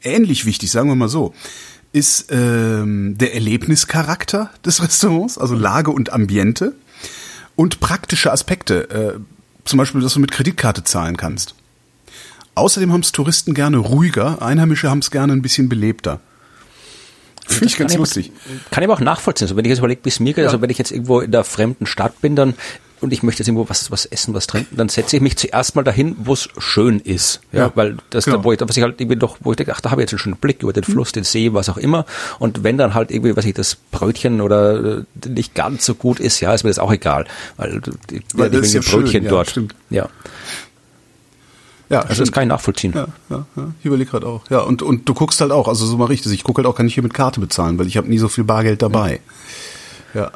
ähnlich wichtig, sagen wir mal so, ist ähm, der Erlebnischarakter des *laughs* Restaurants, also Lage und Ambiente und praktische Aspekte, äh, zum Beispiel, dass du mit Kreditkarte zahlen kannst. Außerdem haben es Touristen gerne ruhiger, Einheimische haben es gerne ein bisschen belebter. Finde ich Kann ganz aber- lustig. Kann ich aber auch nachvollziehen. Also wenn ich jetzt überlege, es mir geht, also wenn ich jetzt irgendwo in der fremden Stadt bin, dann und ich möchte jetzt irgendwo was, was essen, was trinken, dann setze ich mich zuerst mal dahin, wo es schön ist. Ja, Ja, weil das, genau. da, wo ich, was ich halt irgendwie doch, wo ich denke, ach, da habe ich jetzt einen schönen Blick über den Fluss, den See, was auch immer. Und wenn dann halt irgendwie, was ich, das Brötchen oder äh, nicht ganz so gut ist, ja, ist mir das auch egal. Weil die, Weil die das ist ja Brötchen schön, ja, dort. stimmt. Ja. Ja, Also das kann ich nachvollziehen. Ja, ja, ja. Ich überlege gerade auch. Ja, und, und du guckst halt auch, also so ich das. Ich gucke halt auch, kann ich hier mit Karte bezahlen, weil ich habe nie so viel Bargeld dabei. Ja.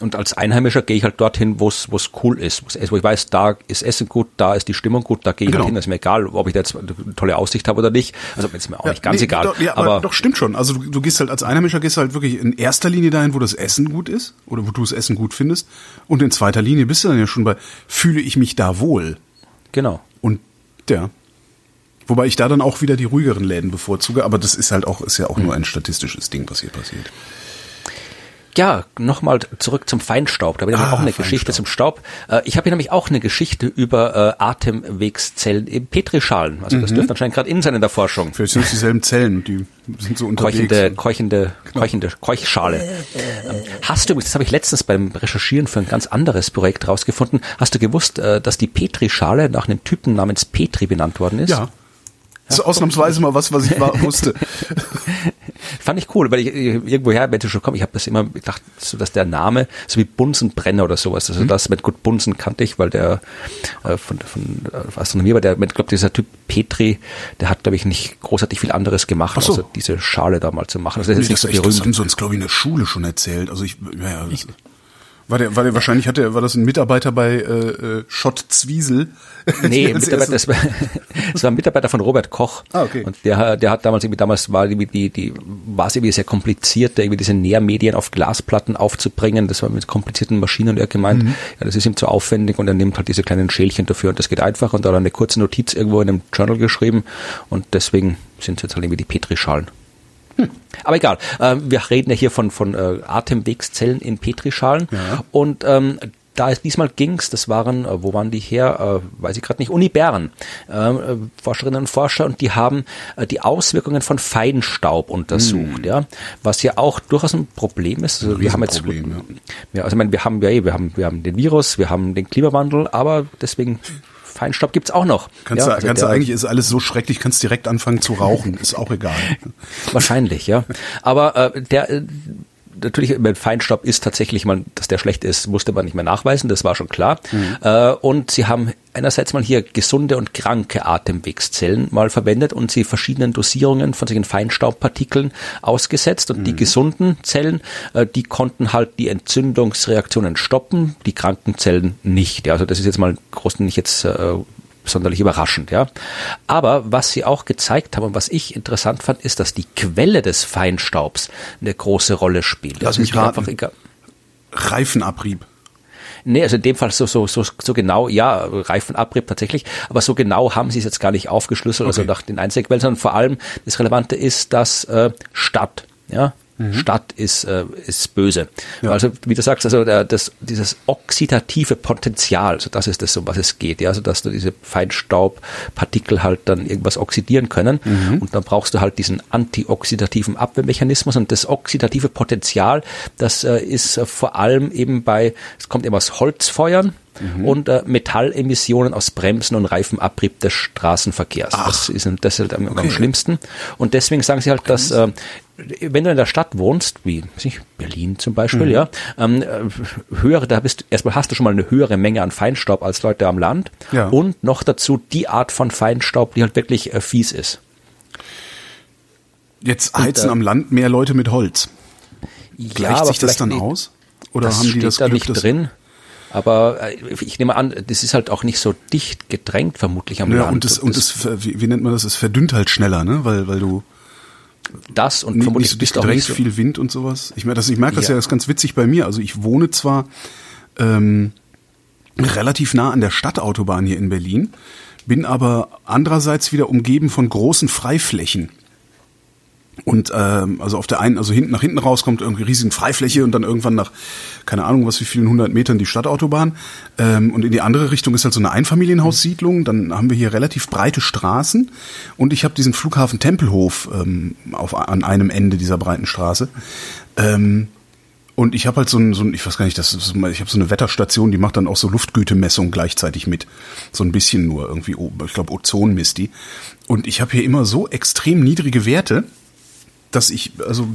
Und als Einheimischer gehe ich halt dorthin, wo es cool ist, wo's- wo ich weiß, da ist Essen gut, da ist die Stimmung gut, da gehe ich Genau. halt hin. Das ist mir egal, ob ich da jetzt eine tolle Aussicht habe oder nicht. Also ist mir auch nicht ganz nee, egal. Doch, ja, aber, aber doch stimmt schon. Also du, du gehst halt als Einheimischer gehst halt wirklich in erster Linie dahin, wo das Essen gut ist oder wo du das Essen gut findest. Und in zweiter Linie bist du dann ja schon bei, fühle ich mich da wohl? genau. Und ja. Wobei ich da dann auch wieder die ruhigeren Läden bevorzuge, aber das ist halt auch, ist ja auch nur ein statistisches Ding, was hier passiert. Ja, nochmal zurück zum Feinstaub. Da habe ich Ah, auch eine Feinstaub. Geschichte zum Staub. Äh, Ich habe hier nämlich auch eine Geschichte über äh, Atemwegszellen im Petrischalen. Also Mhm. das dürfte anscheinend gerade in sein in der Forschung. Vielleicht sind es dieselben Zellen, die sind so unterwegs. Keuchende, keuchende, keuchende, Keuchschale. Ähm, Hast du, das habe ich letztens beim Recherchieren für ein ganz anderes Projekt rausgefunden, hast du gewusst, äh, dass die Petrischale nach einem Typen namens Petri benannt worden ist? Ja. Das ist ausnahmsweise mal was, was ich wusste. *laughs* Fand ich cool, weil ich irgendwoher Menschen schon komme. Ich habe das immer gedacht, so dass der Name, so wie Bunsenbrenner oder sowas. Also mhm. das mit gut Bunsen kannte ich, weil der äh, von, von äh, Astronomie war der, ich glaube, dieser Typ Petri, der hat, glaube ich, nicht großartig viel anderes gemacht, so. außer diese Schale da mal zu machen. Also das, ist nicht so berühmt. Das haben sie uns, glaube ich, in der Schule schon erzählt. Also ich, ja, ja. Ich, war der, war der wahrscheinlich hat der, war das ein Mitarbeiter bei äh, äh Schott Zwiesel? Nee, *laughs* Mitarbeiter, das, war, das war ein Mitarbeiter von Robert Koch. Ah, okay. Und der, der hat damals irgendwie, damals war die, die, die war es irgendwie sehr kompliziert, irgendwie diese Nährmedien auf Glasplatten aufzubringen. Das war mit komplizierten Maschinen und er gemeint, mhm. ja, das ist ihm zu aufwendig und er nimmt halt diese kleinen Schälchen dafür und das geht einfach und da hat er eine kurze Notiz irgendwo in einem Journal geschrieben und deswegen sind es jetzt halt irgendwie die Petrischalen. Hm. Aber egal, äh, wir reden ja hier von, von äh, Atemwegszellen in Petrischalen ja. und ähm, da ist diesmal ging's, das waren, äh, wo waren die her, äh, weiß ich gerade nicht, Uni Bern, äh, Forscherinnen und Forscher und die haben äh, die Auswirkungen von Feinstaub untersucht, mm. ja, was ja auch durchaus ein Problem ist. Also wir haben jetzt, Problem, ja. ja. also ich meine, wir haben ja, eh, wir haben, wir haben den Virus, wir haben den Klimawandel, aber deswegen Feinstaub gibt's auch noch. Kannst, ja, du, also kannst du eigentlich, ist alles so schrecklich, kannst direkt anfangen zu rauchen, ist auch egal. *laughs* Wahrscheinlich, ja. Aber äh, der äh, natürlich, mit Feinstaub ist tatsächlich mal, dass der schlecht ist, musste man nicht mehr nachweisen, das war schon klar. Mhm. Äh, und sie haben einerseits mal hier gesunde und kranke Atemwegszellen mal verwendet und sie verschiedenen Dosierungen von solchen Feinstaubpartikeln ausgesetzt. Und mhm. die gesunden Zellen, äh, die konnten halt die Entzündungsreaktionen stoppen, die kranken Zellen nicht. Ja, also das ist jetzt mal groß nicht jetzt äh, sonderlich überraschend, ja. Aber was sie auch gezeigt haben und was ich interessant fand, ist, dass die Quelle des Feinstaubs eine große Rolle spielt. Lass mich raten. Einfach Reifenabrieb. Nee, also in dem Fall so, so, so, so genau, ja, Reifenabrieb tatsächlich, aber so genau haben sie es jetzt gar nicht aufgeschlüsselt, also okay. also nach den Einzelquellen, sondern vor allem das Relevante ist, dass äh, Stadt, ja, Mhm. Stadt ist, äh, ist böse. Ja. Also wie du sagst, also der, das, dieses oxidative Potenzial, also das ist das, um was es geht. Ja? Also dass du diese Feinstaubpartikel halt dann irgendwas oxidieren können mhm. und dann brauchst du halt diesen antioxidativen Abwehrmechanismus und das oxidative Potenzial, das äh, ist äh, vor allem eben bei, es kommt eben aus Holzfeuern, mhm. und äh, Metallemissionen aus Bremsen und Reifenabrieb des Straßenverkehrs. Ach. Das ist, das ist halt am, okay. am, schlimmsten. Und deswegen sagen sie halt, okay. dass äh, wenn du in der Stadt wohnst, wie ich, Berlin zum Beispiel, mhm. ja, ähm, äh, höhere, da bist erstmal hast du schon mal eine höhere Menge an Feinstaub als Leute am Land ja. und noch dazu die Art von Feinstaub, die halt wirklich äh, fies ist. Jetzt heizen und, äh, am Land mehr Leute mit Holz. Gleicht ja, sich das dann aus? Oder haben die das da Glück, nicht drin? Aber äh, ich nehme an, das ist halt auch nicht so dicht gedrängt vermutlich am ja, Land. Und das, und das, wie, wie nennt man das? Es verdünnt halt schneller, ne? Weil, weil du das und nicht, vermutlich nicht so dicht gedrängt, so viel Wind und sowas. Ich merke das, ich merke das ja, das ist ganz witzig bei mir. Also ich wohne zwar ähm, relativ nah an der Stadtautobahn hier in Berlin, bin aber andererseits wieder umgeben von großen Freiflächen. Und ähm, also auf der einen, also hinten nach hinten raus kommt irgendwie riesigen Freifläche und dann irgendwann nach, keine Ahnung, was wie vielen hundert Metern die Stadtautobahn. Ähm, und in die andere Richtung ist halt so eine Einfamilienhaussiedlung. Dann haben wir hier relativ breite Straßen und ich habe diesen Flughafen Tempelhof ähm, auf, an einem Ende dieser breiten Straße. Ähm, und ich habe halt so ein, so ein, ich weiß gar nicht, das ist, ich habe so eine Wetterstation, die macht dann auch so Luftgütemessung gleichzeitig mit. So ein bisschen nur irgendwie, ich glaube Ozon misst die. Und ich habe hier immer so extrem niedrige Werte, dass ich also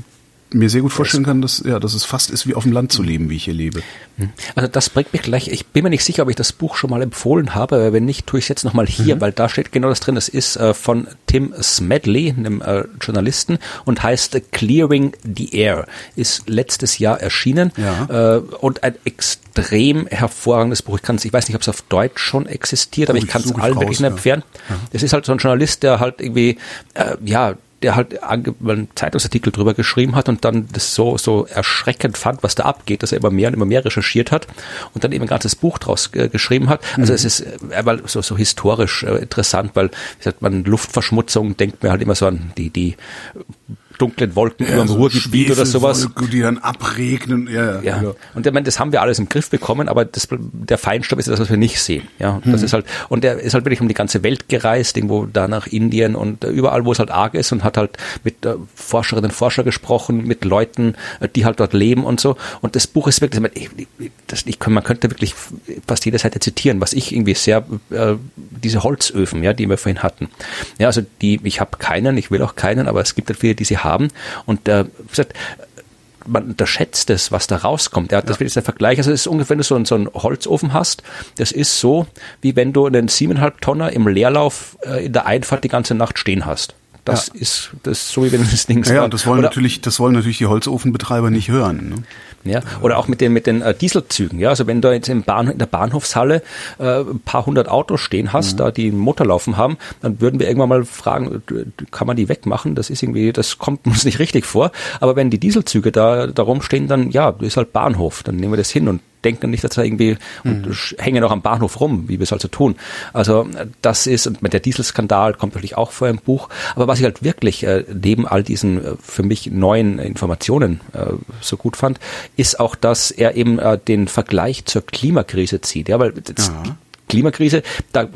mir sehr gut vorstellen kann, dass ja, dass es fast ist wie auf dem Land zu leben, wie ich hier lebe. Hm. Also das bringt mich gleich. Ich bin mir nicht sicher, ob ich das Buch schon mal empfohlen habe. Aber wenn nicht, tue ich es jetzt nochmal hier, mhm. weil da steht genau das drin. Das ist äh, von Tim Smedley, einem äh, Journalisten, und heißt Clearing the Air. Ist letztes Jahr erschienen ja. äh, und ein extrem hervorragendes Buch. Ich kann ich weiß nicht, ob es auf Deutsch schon existiert, aber oh, ich kann es allen raus, wirklich ja. empfehlen. Es ja. ist halt so ein Journalist, der halt irgendwie äh, ja der halt einen Zeitungsartikel drüber geschrieben hat und dann das so, so erschreckend fand, was da abgeht, dass er immer mehr und immer mehr recherchiert hat und dann eben ein ganzes Buch draus äh, geschrieben hat. Also mhm. es ist er war so, so historisch äh, interessant, weil wie sagt man, Luftverschmutzung denkt mir halt immer so an die, die dunklen Wolken ja, über dem so Ruhrgebiet oder sowas. Die dann abregnen. Ja, ja. ja. Und ich meine, das haben wir alles im Griff bekommen, aber das, der Feinstaub ist das, was wir nicht sehen. Ja, das hm. ist halt, und er ist halt wirklich um die ganze Welt gereist, irgendwo da nach Indien und überall, wo es halt arg ist und hat halt mit äh, Forscherinnen und Forscher gesprochen, mit Leuten, äh, die halt dort leben und so. Und das Buch ist wirklich, ich, das, ich, man könnte wirklich fast jede Seite zitieren, was ich irgendwie sehr, äh, diese Holzöfen, ja, die wir vorhin hatten. Ja, also die, ich habe keinen, ich will auch keinen, aber es gibt halt viele, die sie haben. Und äh, wie gesagt, man unterschätzt es, was da rauskommt. Ja, das ja. wird jetzt der Vergleich. Also es ist ungefähr, wenn du so, einen, so einen Holzofen hast, das ist so, wie wenn du einen siebeneinhalb Tonner im Leerlauf äh, in der Einfahrt die ganze Nacht stehen hast. Das ja. ist das ist so wie wenn das Ding Ja, und das wollen natürlich, das wollen natürlich die Holzofenbetreiber nicht hören. Ne? Ja, oder auch mit den, mit den äh, Dieselzügen. Ja, also wenn du jetzt im Bahn, in der Bahnhofshalle äh, ein paar hundert Autos stehen hast, mhm. da die einen Motor laufen haben, dann würden wir irgendwann mal fragen, kann man die wegmachen? Das ist irgendwie, das kommt *laughs* uns nicht richtig vor. Aber wenn die Dieselzüge da, da rumstehen, dann ja, ist halt Bahnhof. Dann nehmen wir das hin und denken nicht, dass da irgendwie mhm. und hängen auch am Bahnhof rum, wie wir es also tun. Also das ist, und mit der Dieselskandal kommt natürlich auch vor im Buch. Aber was ich halt wirklich äh, neben all diesen äh, für mich neuen Informationen äh, so gut fand, ist auch, dass er eben äh, den Vergleich zur Klimakrise zieht. Ja, weil Klimakrise, da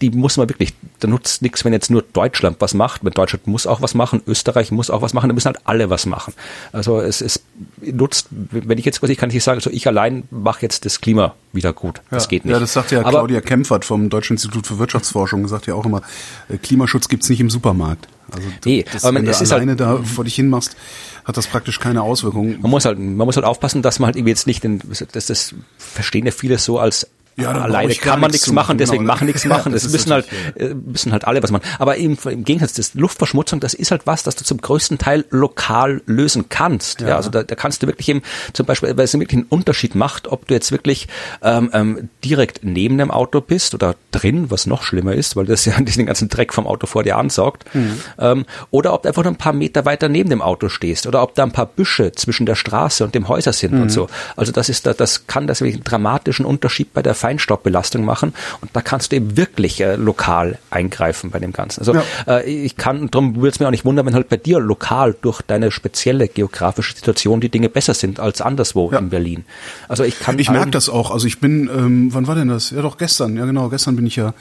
die muss man wirklich, da nutzt nichts, wenn jetzt nur Deutschland was macht. Wenn Deutschland muss auch was machen, Österreich muss auch was machen, dann müssen halt alle was machen. Also es, es nutzt, wenn ich jetzt quasi kann ich sagen, so ich allein mache jetzt das Klima wieder gut. Das ja, geht nicht. Ja, das sagt ja Aber, Claudia Kempfert vom Deutschen Institut für Wirtschaftsforschung, sagt ja auch immer, äh, Klimaschutz gibt's nicht im Supermarkt. Also nee, das, aber wenn du halt alleine halt, da vor dich hin machst, hat das praktisch keine Auswirkungen. Man muss halt, man muss halt aufpassen, dass man halt irgendwie jetzt nicht, den, das, das verstehen ja viele so als ja, alleine kann man nichts machen, deswegen genau. machen nichts machen. das, das müssen halt, äh, müssen halt alle was machen. Aber im, im Gegensatz, das Luftverschmutzung, das ist halt was, das du zum größten Teil lokal lösen kannst. Ja, ja also da, da kannst du wirklich eben zum Beispiel, weil es wirklich einen Unterschied macht, ob du jetzt wirklich ähm, ähm, direkt neben dem Auto bist oder drin, was noch schlimmer ist, weil das *laughs* ja den ganzen Dreck vom Auto vor dir ansaugt, mhm. ähm, oder ob du einfach nur ein paar Meter weiter neben dem Auto stehst oder ob da ein paar Büsche zwischen der Straße und dem Häuser sind mhm. und so. Also das ist da, das kann das wirklich einen dramatischen Unterschied bei der Feinstaubbelastung machen und da kannst du eben wirklich äh, lokal eingreifen bei dem Ganzen. Also ja. äh, ich kann, darum würde es mir auch nicht wundern, wenn halt bei dir lokal durch deine spezielle geografische Situation die Dinge besser sind als anderswo ja. in Berlin. Also ich kann. Ich merke das auch. Also ich bin, ähm, wann war denn das? Ja doch gestern. Ja genau, gestern bin ich ja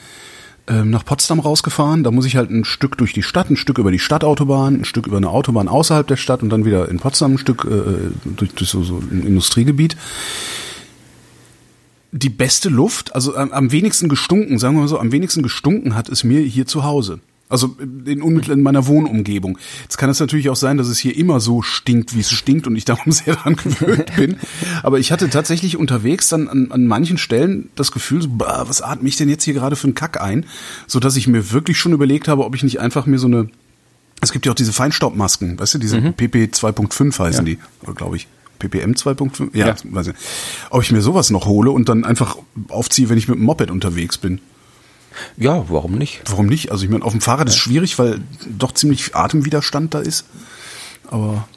ähm, nach Potsdam rausgefahren. Da muss ich halt ein Stück durch die Stadt, ein Stück über die Stadtautobahn, ein Stück über eine Autobahn außerhalb der Stadt und dann wieder in Potsdam ein Stück äh, durch, durch so, so ein Industriegebiet die beste Luft, also am, am wenigsten gestunken, sagen wir mal so, am wenigsten gestunken hat es mir hier zu Hause. Also in, in meiner Wohnumgebung. Jetzt kann es natürlich auch sein, dass es hier immer so stinkt, wie es stinkt und ich darum *laughs* sehr daran gewöhnt bin. Aber ich hatte tatsächlich unterwegs dann an, an manchen Stellen das Gefühl, so, bah, was atme ich denn jetzt hier gerade für einen Kack ein? So dass ich mir wirklich schon überlegt habe, ob ich nicht einfach mir so eine es gibt ja auch diese Feinstaubmasken, weißt du, diese mhm. PP 2.5 heißen ja. die, glaube ich. PPM 2.5? Ja, ja. Weiß ich. Ob ich mir sowas noch hole und dann einfach aufziehe, wenn ich mit dem Moped unterwegs bin. Ja, warum nicht? Warum nicht? Also ich meine, auf dem Fahrrad ist schwierig, weil doch ziemlich Atemwiderstand da ist. Aber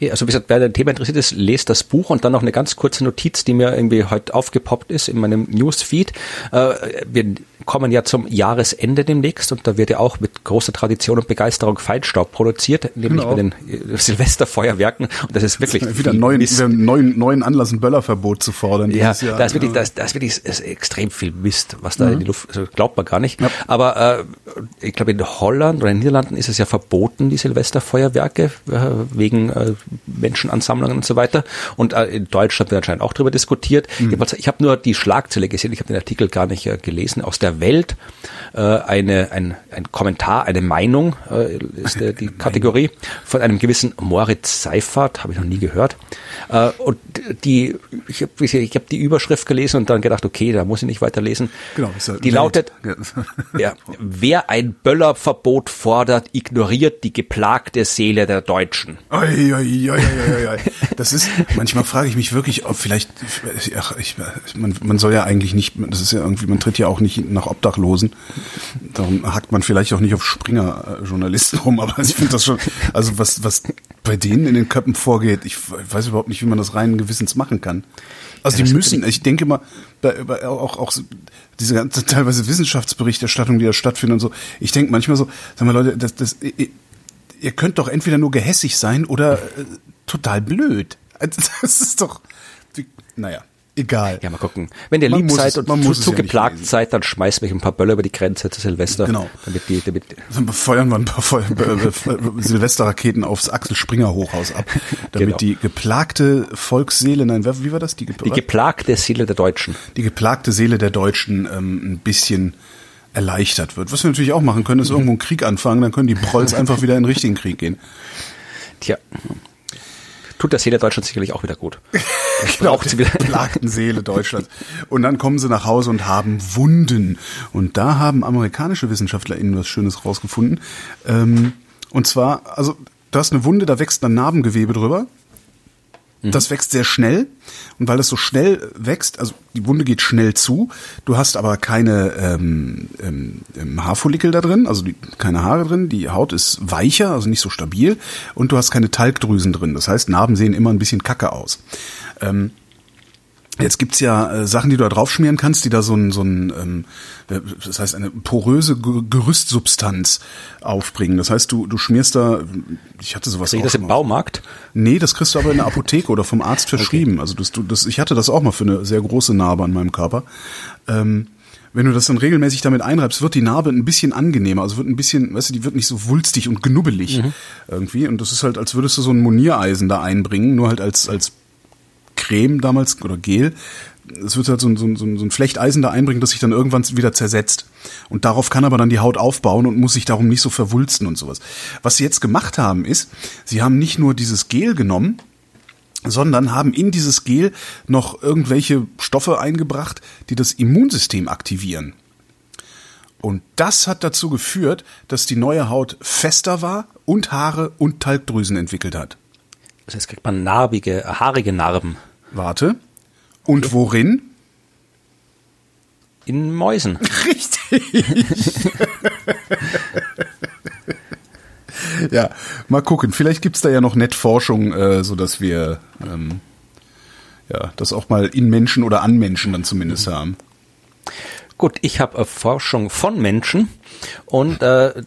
ja, also wie gesagt, wer ein Thema interessiert ist, lest das Buch und dann noch eine ganz kurze Notiz, die mir irgendwie heute aufgepoppt ist in meinem Newsfeed. Äh, wir kommen ja zum Jahresende demnächst und da wird ja auch mit großer Tradition und Begeisterung Feinstaub produziert, nämlich genau. bei den äh, Silvesterfeuerwerken und das ist wirklich das *laughs* ist wieder neuen, wieder neuen, neuen Anlass ein Böllerverbot zu fordern. Ja, Jahr. da ist wirklich, das, das ist wirklich ist extrem viel Mist, was da mhm. in die Luft, also glaubt man gar nicht. Ja. Aber äh, ich glaube in Holland oder in den Niederlanden ist es ja verboten, die Silvesterfeuerwerke äh, wegen äh, Menschenansammlungen und so weiter. Und äh, in Deutschland wird anscheinend auch darüber diskutiert. Mhm. Ich habe nur die Schlagzeile gesehen, ich habe den Artikel gar nicht äh, gelesen aus der Welt äh, eine, ein, ein Kommentar, eine Meinung äh, ist äh, die Kategorie von einem gewissen Moritz Seifert, habe ich noch nie gehört. Äh, und die, ich habe ich hab die Überschrift gelesen und dann gedacht, okay, da muss ich nicht weiterlesen. Genau, die lautet, *laughs* ja, wer ein Böllerverbot fordert, ignoriert die geplagte Seele der Deutschen. Oi, oi, oi. Das ist, manchmal frage ich mich wirklich, ob vielleicht, ach, ich, man, man soll ja eigentlich nicht, das ist ja irgendwie, man tritt ja auch nicht nach Obdachlosen. Darum hackt man vielleicht auch nicht auf Springer-Journalisten rum, aber ich finde das schon, also was, was bei denen in den Köpfen vorgeht, ich weiß überhaupt nicht, wie man das reinen Gewissens machen kann. Also ja, die müssen, ich denke mal, bei, bei, auch, auch diese ganze teilweise Wissenschaftsberichterstattung, die da stattfindet und so, ich denke manchmal so, sag mal Leute, das, das ihr könnt doch entweder nur gehässig sein oder äh, total blöd. *laughs* Also, Das ist doch, naja, egal. Ja, mal gucken. Wenn ihr Man lieb seid es- und zu, zu ja geplagt seid, dann schmeißt mich ein paar Böller über die Grenze zu Silvester. Genau. Damit die, damit, Dann befeuern wir ein paar Feu Silvesterraketen aufs Axel Springer Hochhaus ab, *laughs* damit Genau. die geplagte Volksseele, nein, wie war das? Die, ge die geplagte Seele der Deutschen. die geplagte Seele der Deutschen ähm, ein bisschen erleichtert wird. Was wir natürlich auch machen können, ist irgendwo einen Krieg anfangen, dann können die Prolls *laughs* einfach wieder in den richtigen Krieg gehen. Tja. Tut der Seele Deutschland sicherlich auch wieder gut. Das *laughs* Genau, braucht sie wieder. geplagten Seele Deutschlands. Und dann kommen sie nach Hause und haben Wunden. Und da haben amerikanische WissenschaftlerInnen was Schönes rausgefunden. Ähm, und zwar, also, du hast eine Wunde, da wächst ein Narbengewebe drüber. Das wächst sehr schnell. Und weil es so schnell wächst, also die Wunde geht schnell zu, du hast aber keine ähm, ähm, ähm, Haarfollikel da drin, also die, keine Haare drin, die Haut ist weicher, also nicht so stabil und du hast keine Talgdrüsen drin. Das heißt, Narben sehen immer ein bisschen kacke aus. Ähm, Jetzt gibt's ja äh, Sachen, die du da draufschmieren kannst, die da so ein, so ein ähm, äh, das heißt eine poröse Ge- Gerüstsubstanz aufbringen. Das heißt, du, du schmierst da, ich hatte sowas Sehe ich auch das im. Baumarkt? Nee, das kriegst du aber in der Apotheke oder vom Arzt verschrieben. Also das, du, das, ich hatte das auch mal für eine sehr große Narbe an meinem Körper. Ähm, wenn du das dann regelmäßig damit einreibst, wird die Narbe ein bisschen angenehmer. Also wird ein bisschen, weißt du, die wird nicht so wulstig und knubbelig irgendwie. Und das ist halt, als würdest du so ein Moniereisen da einbringen, nur halt als, als Creme damals oder Gel. Es wird halt so ein, so, ein, so ein Flechteisen da einbringen, das sich dann irgendwann wieder zersetzt. Und darauf kann aber dann die Haut aufbauen und muss sich darum nicht so verwulsten und sowas. Was sie jetzt gemacht haben, ist, sie haben nicht nur dieses Gel genommen, sondern haben in dieses Gel noch irgendwelche Stoffe eingebracht, die das Immunsystem aktivieren. Und das hat dazu geführt, dass die neue Haut fester war und Haare und Talgdrüsen entwickelt hat. Also jetzt kriegt man narbige, haarige Narben Warte. Und worin? in Mäusen. *laughs* Richtig. ja, mal gucken. Vielleicht gibt's da ja noch nett Forschung, äh, so dass wir ähm, ja das auch mal in Menschen oder an Menschen dann zumindest haben. Gut, ich habe äh, Forschung von Menschen und äh, ja,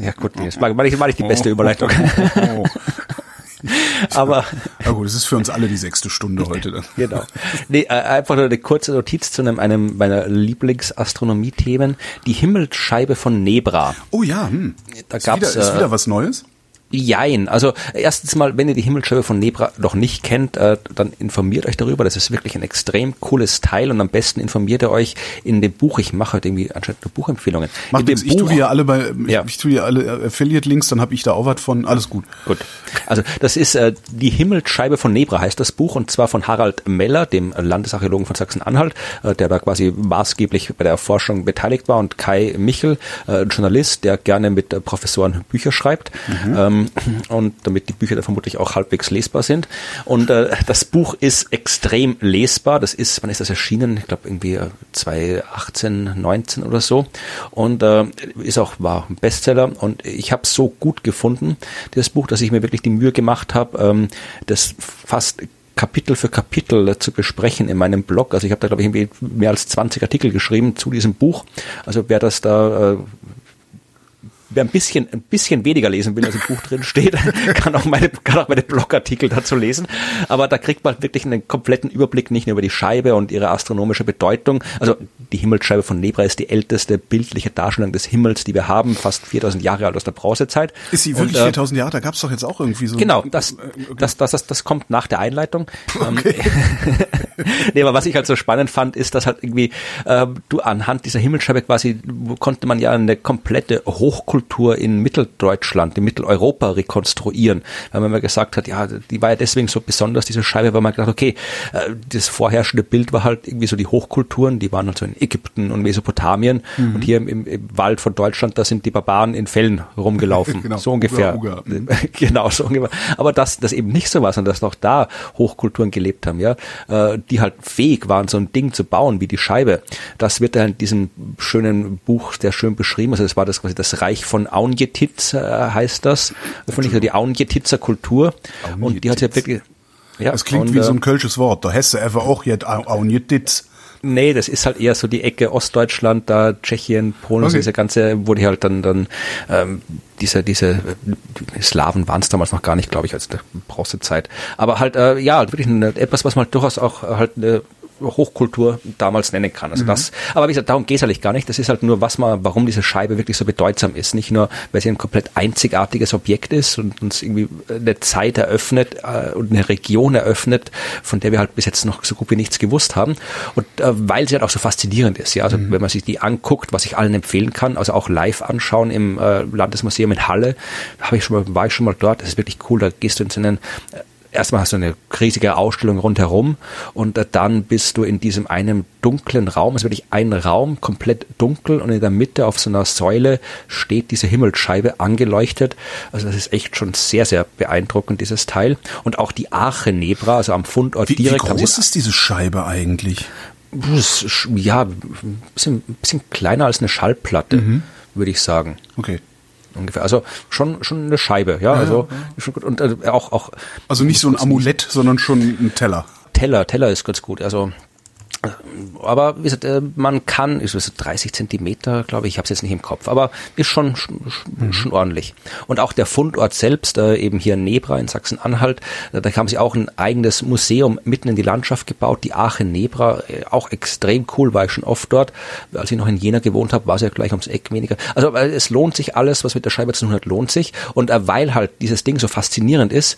ja gut, das war, war, nicht, die beste Überleitung. Oh. *laughs* *laughs* *laughs* Aber Na gut, es ist für uns alle die sechste Stunde heute dann. *laughs* genau. Nee, äh, einfach nur eine kurze Notiz zu einem, einem meiner Lieblingsastronomie-Themen, die Himmelsscheibe von Nebra. Oh ja, hm. Da ist, gab's, wieder, ist äh, wieder was Neues? Jein. Also erstens mal, wenn ihr die Himmelsscheibe von Nebra noch nicht kennt, äh, dann informiert euch darüber. Das ist wirklich ein extrem cooles Teil und am besten informiert ihr euch in dem Buch. Ich mache heute irgendwie anscheinend nur Buchempfehlungen. Macht in dem ich tue die ja alle bei, Ja. ich tue die alle Affiliate-Links, dann habe ich da auch was von. Alles gut. Gut. Also das ist äh, die Himmelsscheibe von Nebra heißt das Buch und zwar von Harald Meller, dem Landesarchäologen von Sachsen-Anhalt, äh, der da quasi maßgeblich bei der Erforschung beteiligt war und Kai Michel, äh, ein Journalist, der gerne mit äh, Professoren Bücher schreibt ähm, *clears throat* und damit die Bücher da vermutlich auch halbwegs lesbar sind. Und äh, das Buch ist extrem lesbar. Das ist, wann ist das erschienen? Ich glaube irgendwie äh, 2018, 19 oder so. Und äh, ist auch war ein Bestseller. Und ich habe es so gut gefunden, das Buch, dass ich mir wirklich die Mühe gemacht habe, ähm, das fast Kapitel für Kapitel äh, zu besprechen in meinem Blog. Also ich habe da, glaube ich, mehr als 20 Artikel geschrieben zu diesem Buch. Also wer das da äh, wer ein bisschen, ein bisschen weniger lesen will, als im Buch drin steht, *laughs* kann auch meine, kann auch meine Blogartikel dazu lesen. Aber da kriegt man wirklich einen kompletten Überblick nicht nur über die Scheibe und ihre astronomische Bedeutung. Also die Himmelsscheibe von Nebra ist die älteste bildliche Darstellung des Himmels, die wir haben, fast 4000 Jahre alt aus der Bronzezeit. Ist sie wirklich Und, äh, 4000 Jahre? Da gab's doch jetzt auch irgendwie so. Genau, das, das, das, das, das kommt nach der Einleitung. *laughs* Ähm, *laughs* nee, aber was ich halt so spannend fand, ist, dass halt irgendwie äh, du anhand dieser Himmelsscheibe quasi konnte man ja eine komplette Hochkultur in Mitteldeutschland, in Mitteleuropa rekonstruieren. Weil man mal gesagt hat, ja, die war ja deswegen so besonders, diese Scheibe, weil man gedacht, okay, äh, das vorherrschende Bild war halt irgendwie so die Hochkulturen, die waren halt so in Ägypten und Mesopotamien und hier im, im, im Wald von Deutschland, da sind die Barbaren in Fällen rumgelaufen. *laughs* Genau, so ungefähr. Uga, Uga. *laughs* genau, so ungefähr. Aber dass das eben nicht so war, sondern dass noch da Hochkulturen gelebt haben, ja, äh, die halt fähig waren, so ein Ding zu bauen wie die Scheibe. Das wird ja in diesem schönen Buch sehr schön beschrieben. Also das war das quasi das Reich von Aunjetitz, äh, heißt das. Finde ich so die Aunjetitzer Kultur. Und die hat ja wirklich, ja, Das klingt und, wie äh, so ein kölsches Wort. Da du einfach auch jetzt dit. Nee, das ist halt eher so die Ecke Ostdeutschland, da Tschechien, Polen, Okay. diese ganze, wo die halt dann, dann ähm, diese, diese die Slawen waren es damals noch gar nicht, glaube ich, als der Bronzezeit. Aber halt, äh, ja, halt wirklich eine, etwas, was man halt durchaus auch äh, halt eine Hochkultur damals nennen kann. Also das, aber wie gesagt, darum geht es eigentlich gar nicht. Das ist halt nur, was man, warum diese Scheibe wirklich so bedeutsam ist. Nicht nur, weil sie ein komplett einzigartiges Objekt ist und uns irgendwie eine Zeit eröffnet äh, und eine Region eröffnet, von der wir halt bis jetzt noch so gut wie nichts gewusst haben. Und äh, weil sie halt auch so faszinierend ist. Ja, also wenn man sich die anguckt, was ich allen empfehlen kann, also auch live anschauen im äh, Landesmuseum in Halle, habe ich schon mal, war ich schon mal dort. Das ist wirklich cool. Da gehst du in so einen äh, erstmal hast du eine riesige Ausstellung rundherum und dann bist du in diesem einen dunklen Raum, es ist wirklich ein Raum, komplett dunkel und in der Mitte auf so einer Säule steht diese Himmelsscheibe angeleuchtet. Also das ist echt schon sehr, sehr beeindruckend, dieses Teil. Und auch die Arche Nebra, also am Fundort Wie, wie direkt. sie- groß ist diese Scheibe eigentlich? Ja, ein bisschen, ein bisschen kleiner als eine Schallplatte, würde ich sagen. Okay. Ungefähr. Also schon, schon eine Scheibe, ja. also schon gut. Und äh, auch, auch Also nicht so ein Amulett, sondern schon ein Teller. Teller, Teller ist ganz gut. Also aber wie gesagt, äh, man kann, ist es 30 Zentimeter, glaube ich, ich habe es jetzt nicht im Kopf, aber ist schon schon, schon- schon ordentlich. Und auch der Fundort selbst, äh, eben hier in Nebra in Sachsen-Anhalt, äh, da haben sie auch ein eigenes Museum mitten in die Landschaft gebaut, die Arche Nebra, auch extrem cool, war ich schon oft dort. Als ich noch in Jena gewohnt habe, war es ja gleich ums Eck weniger. Also es lohnt sich alles, was mit der Scheibe zu tun hat, lohnt sich. Und weil halt dieses Ding so faszinierend ist,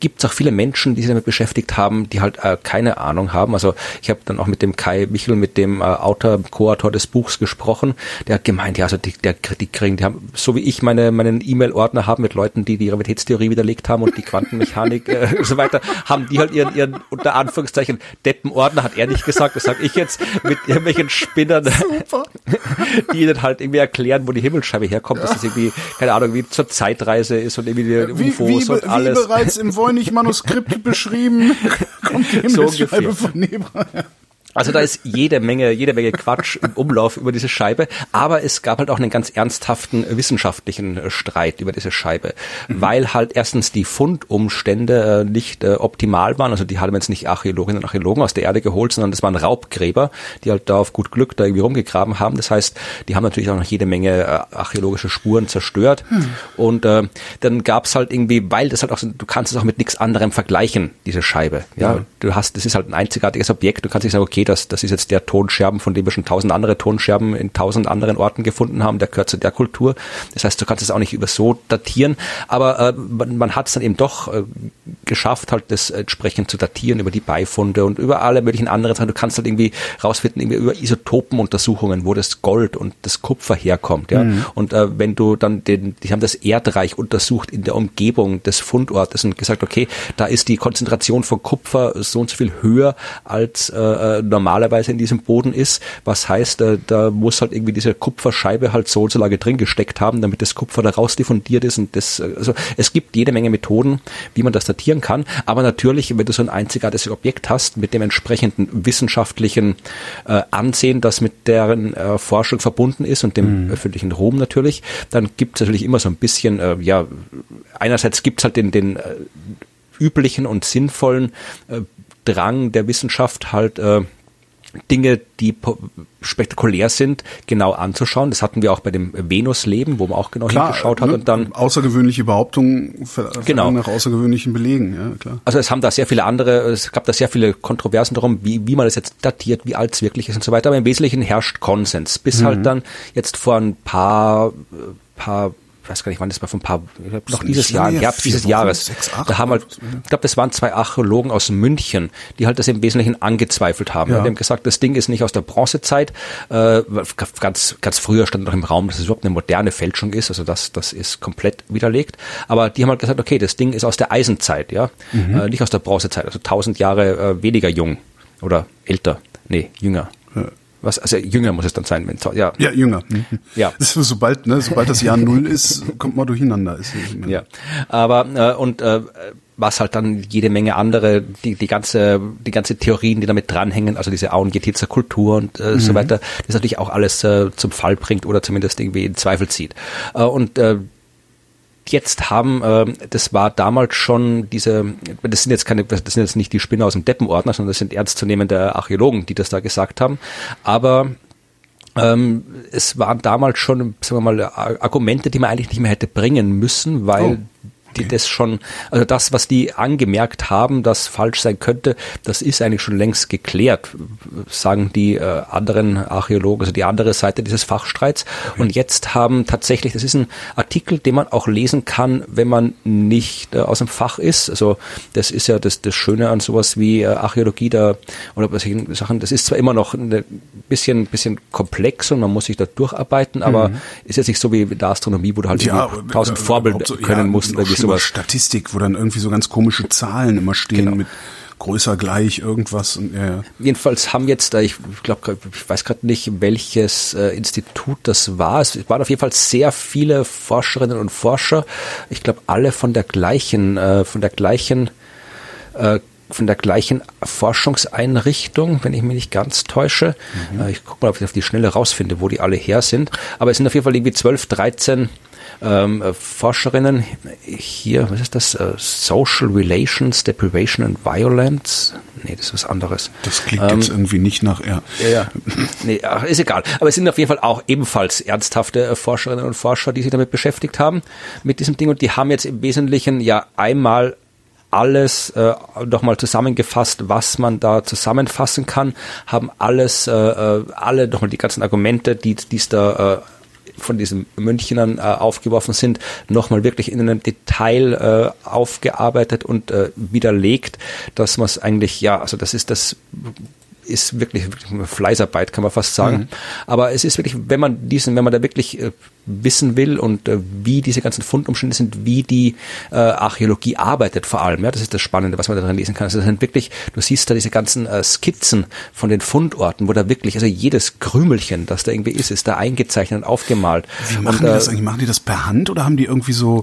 gibt es auch viele Menschen, die sich damit beschäftigt haben, die halt keine Ahnung haben. Also ich habe dann auch mit dem Kai Michel, mit dem äh, Autor, Co-Autor des Buchs gesprochen. Der hat gemeint, ja, also die, der, die kriegen, die haben, so wie ich meine, meinen E-Mail-Ordner habe mit Leuten, die die Gravitätstheorie widerlegt haben und die Quantenmechanik äh, *laughs* und so weiter, haben die halt ihren, ihren unter Anführungszeichen Deppenordner, hat er nicht gesagt, das sage ich jetzt, mit irgendwelchen Spinnern, *laughs* die ihnen halt irgendwie erklären, wo die Himmelsscheibe herkommt, dass das irgendwie, keine Ahnung, wie zur Zeitreise ist und irgendwie die Wie, UFOs wie, und alles. wie bereits im Voynich-Manuskript *laughs* beschrieben, kommt die So Himmelsscheibe ungefähr. von Nebra. Also da ist jede Menge, jede Menge Quatsch im Umlauf über diese Scheibe, aber es gab halt auch einen ganz ernsthaften wissenschaftlichen äh, Streit über diese Scheibe, weil halt erstens die Fundumstände äh, nicht äh, optimal waren, also die haben jetzt nicht Archäologinnen und Archäologen aus der Erde geholt, sondern das waren Raubgräber, die halt da auf gut Glück da irgendwie rumgegraben haben. Das heißt, die haben natürlich auch noch jede Menge archäologische Spuren zerstört und äh, dann gab's halt irgendwie, weil das halt auch, so, du kannst es auch mit nichts anderem vergleichen, diese Scheibe. Ja, Ja. du hast, das ist halt ein einzigartiges Objekt. Du kannst nicht sagen, okay, das, das ist jetzt der Tonscherben, von dem wir schon tausend andere Tonscherben in tausend anderen Orten gefunden haben, der gehört zu der Kultur. Das heißt, du kannst es auch nicht über so datieren, aber äh, man, man hat es dann eben doch äh, geschafft, halt das entsprechend zu datieren über die Beifunde und über alle möglichen anderen Sachen. Du kannst halt irgendwie rausfinden, irgendwie über Isotopenuntersuchungen, wo das Gold und das Kupfer herkommt. Ja? Und äh, wenn du dann den, die haben das Erdreich untersucht in der Umgebung des Fundortes und gesagt, okay, da ist die Konzentration von Kupfer so und so viel höher als äh, äh, normalerweise in diesem Boden ist. Was heißt, äh, da muss halt irgendwie diese Kupferscheibe halt so und so lange drin gesteckt haben, damit das Kupfer da raus diffundiert ist. Und das, äh, also es gibt jede Menge Methoden, wie man das datieren kann. Aber natürlich, wenn du so ein einzigartiges Objekt hast mit dem entsprechenden wissenschaftlichen äh, Ansehen, das mit deren äh, Forschung verbunden ist und dem öffentlichen Ruhm natürlich, dann gibt es natürlich immer so ein bisschen, äh, ja, einerseits gibt es halt den, den äh, üblichen und sinnvollen Drang der Wissenschaft halt Dinge, die spektakulär sind, genau anzuschauen. Das hatten wir auch bei dem Venusleben, wo man auch genau hingeschaut hat ne, und dann außergewöhnliche Behauptungen Genau. nach außergewöhnlichen Belegen, ja klar. Also es haben da sehr viele andere, es gab da sehr viele Kontroversen darum, wie, wie man das jetzt datiert, wie alt es wirklich ist und so weiter. Aber im Wesentlichen herrscht Konsens. Bis Mhm. halt dann jetzt vor ein paar, paar ich weiß gar nicht, wann das war, vor ein paar, noch dieses Jahr, im her, Herbst dieses Jahres. sechs, acht da haben halt, ich glaube, das waren zwei Archäologen aus München, die halt das im Wesentlichen angezweifelt haben. Ja. Die haben gesagt, das Ding ist nicht aus der Bronzezeit. Äh, ganz, ganz früher stand noch im Raum, dass es überhaupt eine moderne Fälschung ist. Also das, das ist komplett widerlegt. Aber die haben halt gesagt, okay, das Ding ist aus der Eisenzeit, ja, Mhm. äh, nicht aus der Bronzezeit. Also tausend Jahre äh, weniger jung oder älter. Nee, jünger. Was, also jünger muss es dann sein, wenn, ja. Ja, jünger. Mhm. Ja. Ist, sobald, ne, sobald das Jahr Null ist, kommt man durcheinander. Ist, Ja, aber äh, und äh, was halt dann jede Menge andere, die, die ganze, die ganze Theorien, die damit dranhängen, also diese Auengetitzer Kultur und äh, so weiter, das natürlich auch alles äh, zum Fall bringt oder zumindest irgendwie in Zweifel zieht. Äh, und äh, jetzt haben, äh, das war damals schon diese, das sind jetzt keine, das sind jetzt nicht die Spinner aus dem Deppenordner, sondern das sind ernstzunehmende Archäologen, die das da gesagt haben. Aber ähm, es waren damals schon, sagen wir mal, Argumente, die man eigentlich nicht mehr hätte bringen müssen, weil oh die das schon, also das, was die angemerkt haben, das falsch sein könnte, das ist eigentlich schon längst geklärt, sagen die äh, anderen Archäologen, also die andere Seite dieses Fachstreits. Okay. Und jetzt haben tatsächlich, das ist ein Artikel, den man auch lesen kann, wenn man nicht äh, aus dem Fach ist. Also das ist ja das, das Schöne an sowas wie äh, Archäologie da oder was ich Sachen, das ist zwar immer noch ein bisschen, bisschen komplex und man muss sich da durcharbeiten, aber mhm. ist jetzt nicht so wie in der Astronomie, wo du halt ja, tausend Vorbilder können ja, musst oder sowas. Statistik, wo dann irgendwie so ganz komische Zahlen immer stehen genau. mit größer gleich irgendwas. Und, ja, ja. Jedenfalls haben jetzt da, ich glaube, ich weiß gerade nicht, welches äh, Institut das war. Es waren auf jeden Fall sehr viele Forscherinnen und Forscher. Ich glaube, alle von der gleichen, äh, von der gleichen äh, von der gleichen Forschungseinrichtung, wenn ich mich nicht ganz täusche. Mhm. Äh, ich gucke mal, ob ich auf die Schnelle rausfinde, wo die alle her sind. Aber es sind auf jeden Fall irgendwie 12, 13 ähm, äh, Forscherinnen hier, was ist das? Uh, Social Relations, Deprivation and Violence. Nee, das ist was anderes. Das klingt ähm, jetzt irgendwie nicht nach, ja. Ja, ja. Nee, ach, ist egal. Aber es sind auf jeden Fall auch ebenfalls ernsthafte äh, Forscherinnen und Forscher, die sich damit beschäftigt haben, mit diesem Ding. Und die haben jetzt im Wesentlichen ja einmal alles äh, nochmal zusammengefasst, was man da zusammenfassen kann, haben alles, äh, alle nochmal die ganzen Argumente, die es da äh, von diesen Münchnern äh, aufgeworfen sind, nochmal wirklich in einem Detail äh, aufgearbeitet und äh, widerlegt, dass man es eigentlich, ja, also das ist das ist wirklich, wirklich eine Fleißarbeit, kann man fast sagen. Mhm. Aber es ist wirklich, wenn man diesen, wenn man da wirklich äh, wissen will und äh, wie diese ganzen Fundumstände sind, wie die äh, Archäologie arbeitet vor allem. Ja, das ist das Spannende, was man darin lesen kann. Also das sind wirklich, du siehst da diese ganzen äh, Skizzen von den Fundorten, wo da wirklich, also jedes Krümelchen, das da irgendwie ist, ist da eingezeichnet und aufgemalt. Wie machen und, die das eigentlich? Machen die das per Hand oder haben die irgendwie so,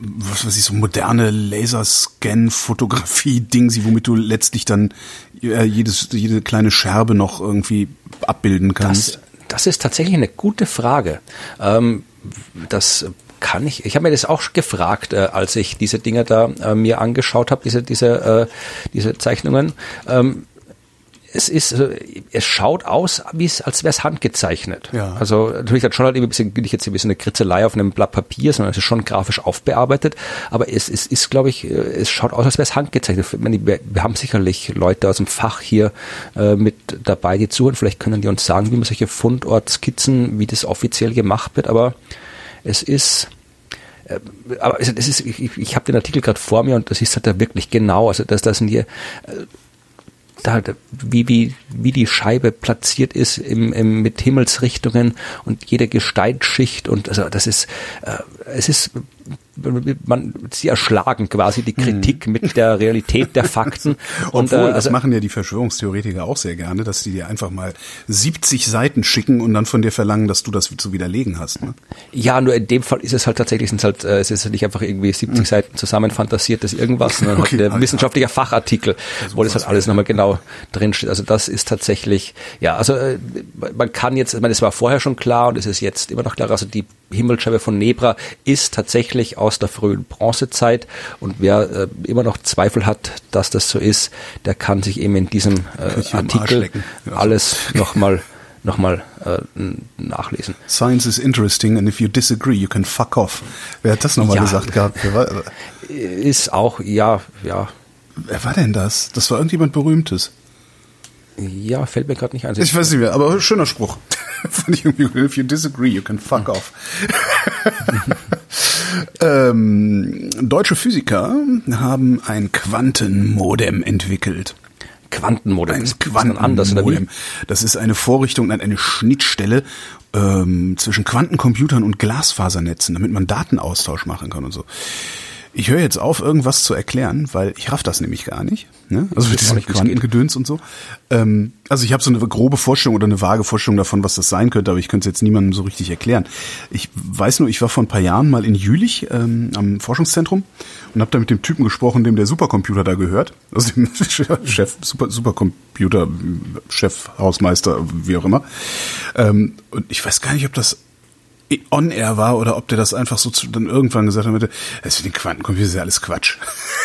was weiß ich, so moderne Laserscan-Fotografie-Ding, womit du letztlich dann äh, jedes, jede kleine Scherbe noch irgendwie abbilden kannst? Das, das ist tatsächlich eine gute Frage. Ähm, das kann ich. Ich habe mir das auch gefragt, äh, als ich diese Dinge da äh, mir angeschaut habe, diese diese äh, diese Zeichnungen. Ähm, es ist, also, es schaut aus, wie es, als wäre es handgezeichnet. Ja. Also natürlich hat schon halt ein bisschen, nicht jetzt ein bisschen eine Kritzelei auf einem Blatt Papier, sondern es ist schon grafisch aufbearbeitet. Aber es, es ist, glaube ich, es schaut aus, als wäre es handgezeichnet. Meine, wir, wir, haben sicherlich Leute aus dem Fach hier äh, mit dabei, die zuhören. Vielleicht können die uns sagen, wie man solche Fundortskizzen, wie das offiziell gemacht wird. Aber es ist äh, aber es ist, ich, ich habe den Artikel gerade vor mir und das ist halt da wirklich genau. Also das, das sind hier äh, da, wie, wie, wie die Scheibe platziert ist im, im, mit Himmelsrichtungen und jede Gesteinsschicht und also das ist, äh, es ist man sie erschlagen quasi die Kritik mhm. mit der Realität der Fakten. *laughs* und Obwohl, äh, also, das machen ja die Verschwörungstheoretiker auch sehr gerne, dass die dir einfach mal 70 Seiten schicken und dann von dir verlangen, dass du das zu widerlegen hast. Ne? Ja, nur in dem Fall ist es halt tatsächlich, sind halt, äh, es ist nicht einfach irgendwie 70 mhm. Seiten zusammenfantasiertes irgendwas, sondern okay, halt ein wissenschaftlicher Fachartikel, wo das halt alles nochmal genau drin steht. Also das ist tatsächlich, ja, also äh, man kann jetzt, ich meine, es war vorher schon klar und es ist jetzt immer noch klar, also die Himmelsscheibe von Nebra ist tatsächlich aus der frühen Bronzezeit und wer äh, immer noch Zweifel hat, dass das so ist, der kann sich eben in diesem äh, Artikel ja, alles nochmal noch mal, äh, nachlesen. Science is interesting and if you disagree, you can fuck off. Wer hat das nochmal ja, gesagt gehabt? Ist auch, ja, ja. Wer war denn das? Das war irgendjemand Berühmtes. Ja, fällt mir gerade nicht ein. Ich weiß nicht mehr, aber schöner Spruch. *laughs* Fand ich irgendwie, if you disagree, you can fuck off. *laughs* ähm, deutsche Physiker haben ein Quantenmodem entwickelt. Quantenmodem. Ein Quantenmodem. Das ist eine Vorrichtung, eine Schnittstelle ähm, zwischen Quantencomputern und Glasfasernetzen, damit man Datenaustausch machen kann und so. Ich höre jetzt auf, irgendwas zu erklären, weil ich raff das nämlich gar nicht. Ne? Also mit diesem Quantengedöns und so. Ähm, also ich habe so eine grobe Vorstellung oder eine vage Vorstellung davon, was das sein könnte, aber ich könnte es jetzt niemandem so richtig erklären. Ich weiß nur, ich war vor ein paar Jahren mal in Jülich ähm, am Forschungszentrum und habe da mit dem Typen gesprochen, dem der Supercomputer da gehört. Also dem *laughs* Chef, Super, Supercomputer, Chef, Hausmeister, wie auch immer. Ähm, und ich weiß gar nicht, ob das on-air war oder ob der das einfach so zu, dann irgendwann gesagt hat, das ist den Quantencomputer ist ja alles Quatsch.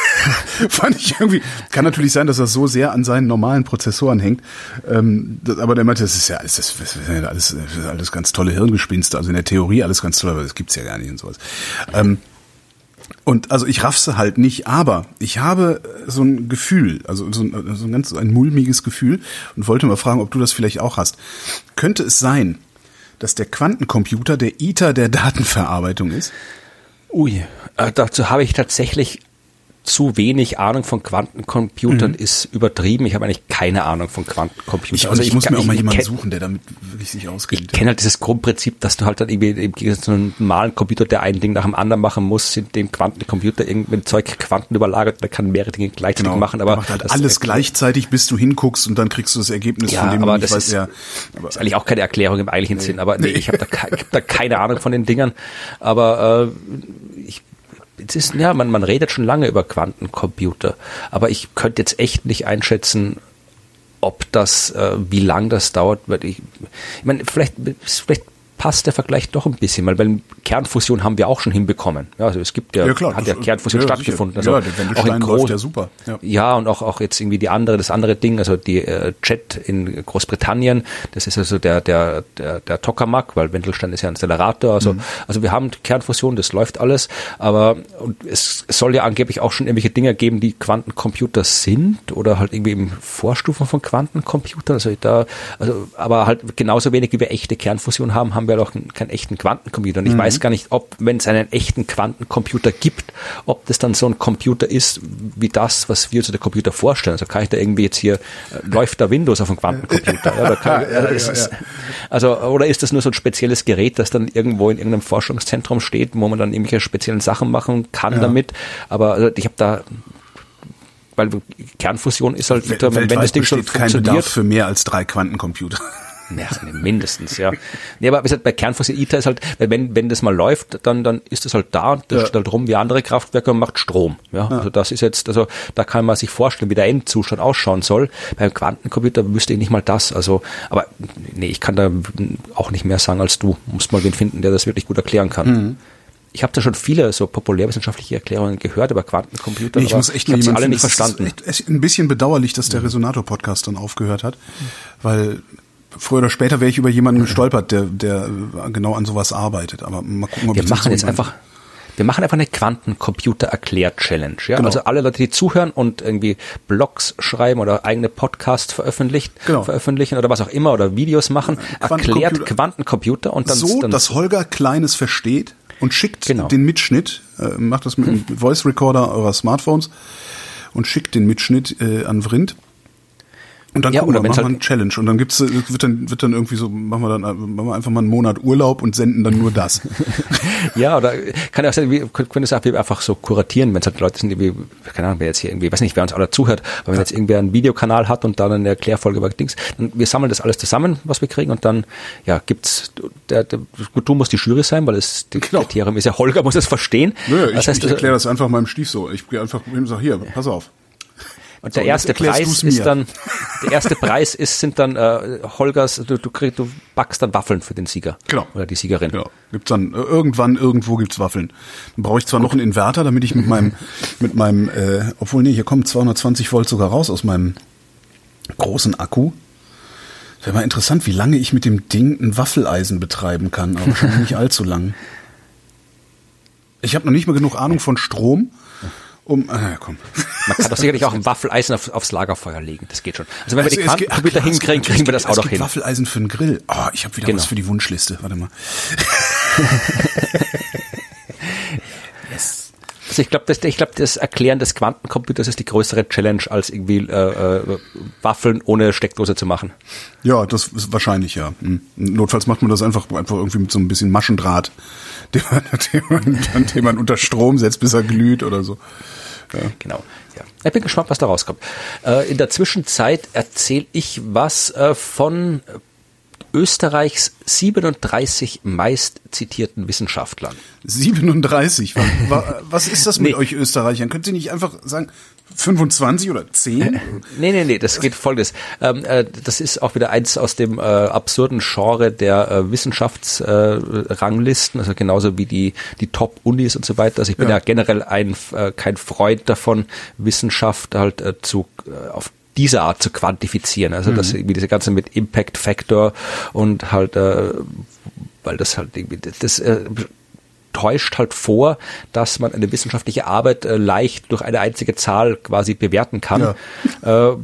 *laughs* Fand ich irgendwie, kann natürlich sein, dass das so sehr an seinen normalen Prozessoren hängt, ähm, das, aber der meinte, das ist ja alles, das ist ja alles, das ist alles ganz tolle Hirngespinste, also in der Theorie alles ganz toll, aber das gibt's ja gar nicht und sowas. Ähm, und also ich raff's halt nicht, aber ich habe so ein Gefühl, also so ein, so ein ganz ein mulmiges Gefühl und wollte mal fragen, ob du das vielleicht auch hast. Könnte es sein, dass der Quantencomputer der ITER der Datenverarbeitung ist? Ui, äh, dazu habe ich tatsächlich zu wenig Ahnung von Quantencomputern mhm. ist übertrieben. Ich habe eigentlich keine Ahnung von Quantencomputern. Ich, also ich, ich muss mir auch mal jemanden suchen, der damit wirklich sich auskennt. Ich kenne halt dieses Grundprinzip, dass du halt dann irgendwie im Gegensatz zu einem normalen Computer, der ein Ding nach dem anderen machen muss, sind dem Quantencomputer irgendwie Zeug Quanten überlagert, der kann mehrere Dinge gleichzeitig genau. machen. Aber macht halt alles gleichzeitig, bis du hinguckst und dann kriegst du das Ergebnis ja, von dem aber das weiß, ist, ja, aber, ist eigentlich auch keine Erklärung im eigentlichen nee, Sinn. Aber nee, nee. ich habe da, hab da keine Ahnung von den Dingern. Aber äh, ich es ist, ja, man, man redet schon lange über Quantencomputer, aber ich könnte jetzt echt nicht einschätzen, ob das, äh, wie lang das dauert. Ich, ich meine, vielleicht, vielleicht passt der Vergleich doch ein bisschen, weil bei Kernfusion haben wir auch schon hinbekommen. Ja, also es gibt ja, ja klar, hat ja Kernfusion ja, stattgefunden. Also ja, auch in groß, ja super. Ja. ja, und auch, auch jetzt irgendwie die andere, das andere Ding, also die äh, Jet in Großbritannien, das ist also der, der, der, der Tokamak, weil Wendelstein ist ja ein Accelerator. Also, mhm. also wir haben Kernfusion, das läuft alles, aber und es, es soll ja angeblich auch schon irgendwelche Dinge geben, die Quantencomputer sind oder halt irgendwie im Vorstufen von Quantencomputern. Also da, also, aber halt genauso wenig wie wir echte Kernfusion haben, haben wir doch keinen echten Quantencomputer. Und ich mhm. weiß gar nicht, ob, wenn es einen echten Quantencomputer gibt, ob das dann so ein Computer ist, wie das, was wir uns der Computer vorstellen. Also kann ich da irgendwie jetzt hier, äh, läuft da Windows auf einem Quantencomputer? ja, kann, *laughs* ja, ja, ist, also, oder ist das nur so ein spezielles Gerät, das dann irgendwo in irgendeinem Forschungszentrum steht, wo man dann irgendwelche speziellen Sachen machen kann damit? Aber also, ich habe da weil Kernfusion ist halt, wenn, wenn das Ding schon funktioniert. Kein Bedarf für mehr als drei Quantencomputer. Ja, mindestens, ja. Nee, aber wie gesagt, bei Kernfusion ITER ist halt, wenn, wenn das mal läuft, dann, dann ist das halt da, das ja. steht halt rum wie andere Kraftwerke und macht Strom. Ja? ja? Also das ist jetzt, also da kann man sich vorstellen, wie der Endzustand ausschauen soll. Beim Quantencomputer wüsste ich nicht mal das. Also, aber nee, ich kann da auch nicht mehr sagen als du. Muss mal wen finden, der das wirklich gut erklären kann. Mhm ich habe da schon viele so populärwissenschaftliche Erklärungen gehört über Quantencomputer, ich aber muss echt ich habe sie alle nicht verstanden. Es ist ein bisschen bedauerlich, dass der Resonator-Podcast dann aufgehört hat, weil früher oder später wäre ich über jemanden gestolpert, der, der genau an sowas arbeitet. Aber mal gucken, ob wir machen jetzt einfach. Wir machen einfach eine Quantencomputer-Erklär-Challenge. Ja? Genau. Also alle Leute, die zuhören und irgendwie Blogs schreiben oder eigene Podcasts veröffentlicht, genau. veröffentlichen oder was auch immer oder Videos machen, erklärt Quantencomputer und dann so, dann dass Holger Kleines versteht und schickt genau. den Mitschnitt, äh, macht das mit dem *laughs* Voice Recorder eurer Smartphones und schickt den Mitschnitt äh, an Vrind und dann ja, gucken wir, machen halt wir eine Challenge und dann gibt's wird dann wird dann irgendwie so machen wir dann machen wir einfach mal einen Monat Urlaub und senden dann nur das. *laughs* ja, oder kann ja auch sein, wir können es einfach so kuratieren, wenn es halt Leute sind, die keine Ahnung, wer jetzt hier irgendwie, weiß nicht, wer uns alle zuhört, aber wenn ja. jetzt irgendwer einen Videokanal hat und dann eine Erklärfolge über Dings, dann wir sammeln das alles zusammen, was wir kriegen und dann ja, gibt's der, der gut, du musst die Jury sein, weil es die genau. Kriterium ist ja Holger muss das verstehen. Nö, das ich, heißt, ich erkläre das einfach meinem Stief so. Ich gehe einfach und sage hier, pass auf. Und der so, erste Preis ist dann, *laughs* der erste Preis ist, sind dann äh, Holgers, du, du, kriegst, du backst dann Waffeln für den Sieger. Genau. Oder die Siegerin. Genau. Gibt's dann, äh, irgendwann, irgendwo gibt's Waffeln. Dann brauche ich zwar Gut. noch einen Inverter, damit ich mit meinem, *laughs* mit meinem, äh, obwohl nee, hier kommen 220 Volt sogar raus aus meinem großen Akku. Wäre mal interessant, wie lange ich mit dem Ding ein Waffeleisen betreiben kann, aber schon nicht *laughs* allzu lang. Ich habe noch nicht mal genug Ahnung von Strom, um, ah, komm. Man kann doch sicherlich auch ein Waffeleisen auf, aufs Lagerfeuer legen. Das geht schon. Also wenn also wir die Quantencomputer hinkriegen, kriegen wir das auch doch hin. Waffeleisen für den Grill. Oh, ich habe wieder genau. was für die Wunschliste. Warte mal. *laughs* Also ich glaube, das, ich glaube, das Erklären des Quantencomputers ist die größere Challenge, als irgendwie äh, äh, Waffeln ohne Steckdose zu machen. Ja, das ist wahrscheinlich ja. Hm. Notfalls macht man das einfach einfach irgendwie mit so ein bisschen Maschendraht, *laughs* den man, den man, den man unter Strom setzt, bis er glüht oder so. Ja. Genau. Ja. Ich bin gespannt, was da rauskommt. Äh, in der Zwischenzeit erzähle ich was äh, von Österreichs 37 meist zitierten Wissenschaftlern. 37? *laughs* Was ist das mit nee. euch Österreichern? Könnt ihr nicht einfach sagen, 25 oder 10? nee, nee, nee, das geht folgendes. Ähm, äh, das ist auch wieder eins aus dem äh, absurden Genre der äh, Wissenschaftsranglisten, also genauso wie die, die Top-Unis und so weiter. Also ich bin ja, ja generell ein, äh, kein Freund davon, Wissenschaft halt äh, zu, äh, auf diese Art zu quantifizieren. Also mhm. das wie diese ganze mit Impact Factor und halt, äh, weil das halt irgendwie das äh, täuscht halt vor, dass man eine wissenschaftliche Arbeit äh, leicht durch eine einzige Zahl quasi bewerten kann, ja. äh,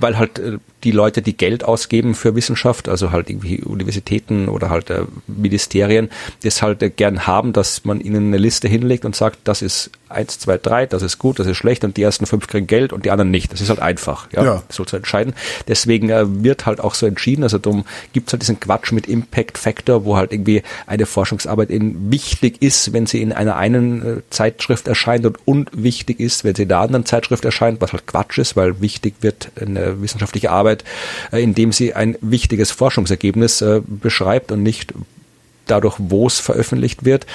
weil halt äh, die Leute, die Geld ausgeben für Wissenschaft, also halt irgendwie Universitäten oder halt äh, Ministerien, das halt äh, gern haben, dass man ihnen eine Liste hinlegt und sagt, das ist eins, zwei, drei, das ist gut, das ist schlecht und die ersten fünf kriegen Geld und die anderen nicht. Das ist halt einfach, ja, ja. so zu entscheiden. Deswegen wird halt auch so entschieden, also darum gibt's halt diesen Quatsch mit Impact Factor, wo halt irgendwie eine Forschungsarbeit in wichtig ist, wenn sie in einer einen Zeitschrift erscheint und unwichtig ist, wenn sie in der anderen Zeitschrift erscheint, was halt Quatsch ist, weil wichtig wird eine wissenschaftliche Arbeit, äh, indem sie ein wichtiges Forschungsergebnis äh, beschreibt und nicht dadurch, wo es veröffentlicht wird.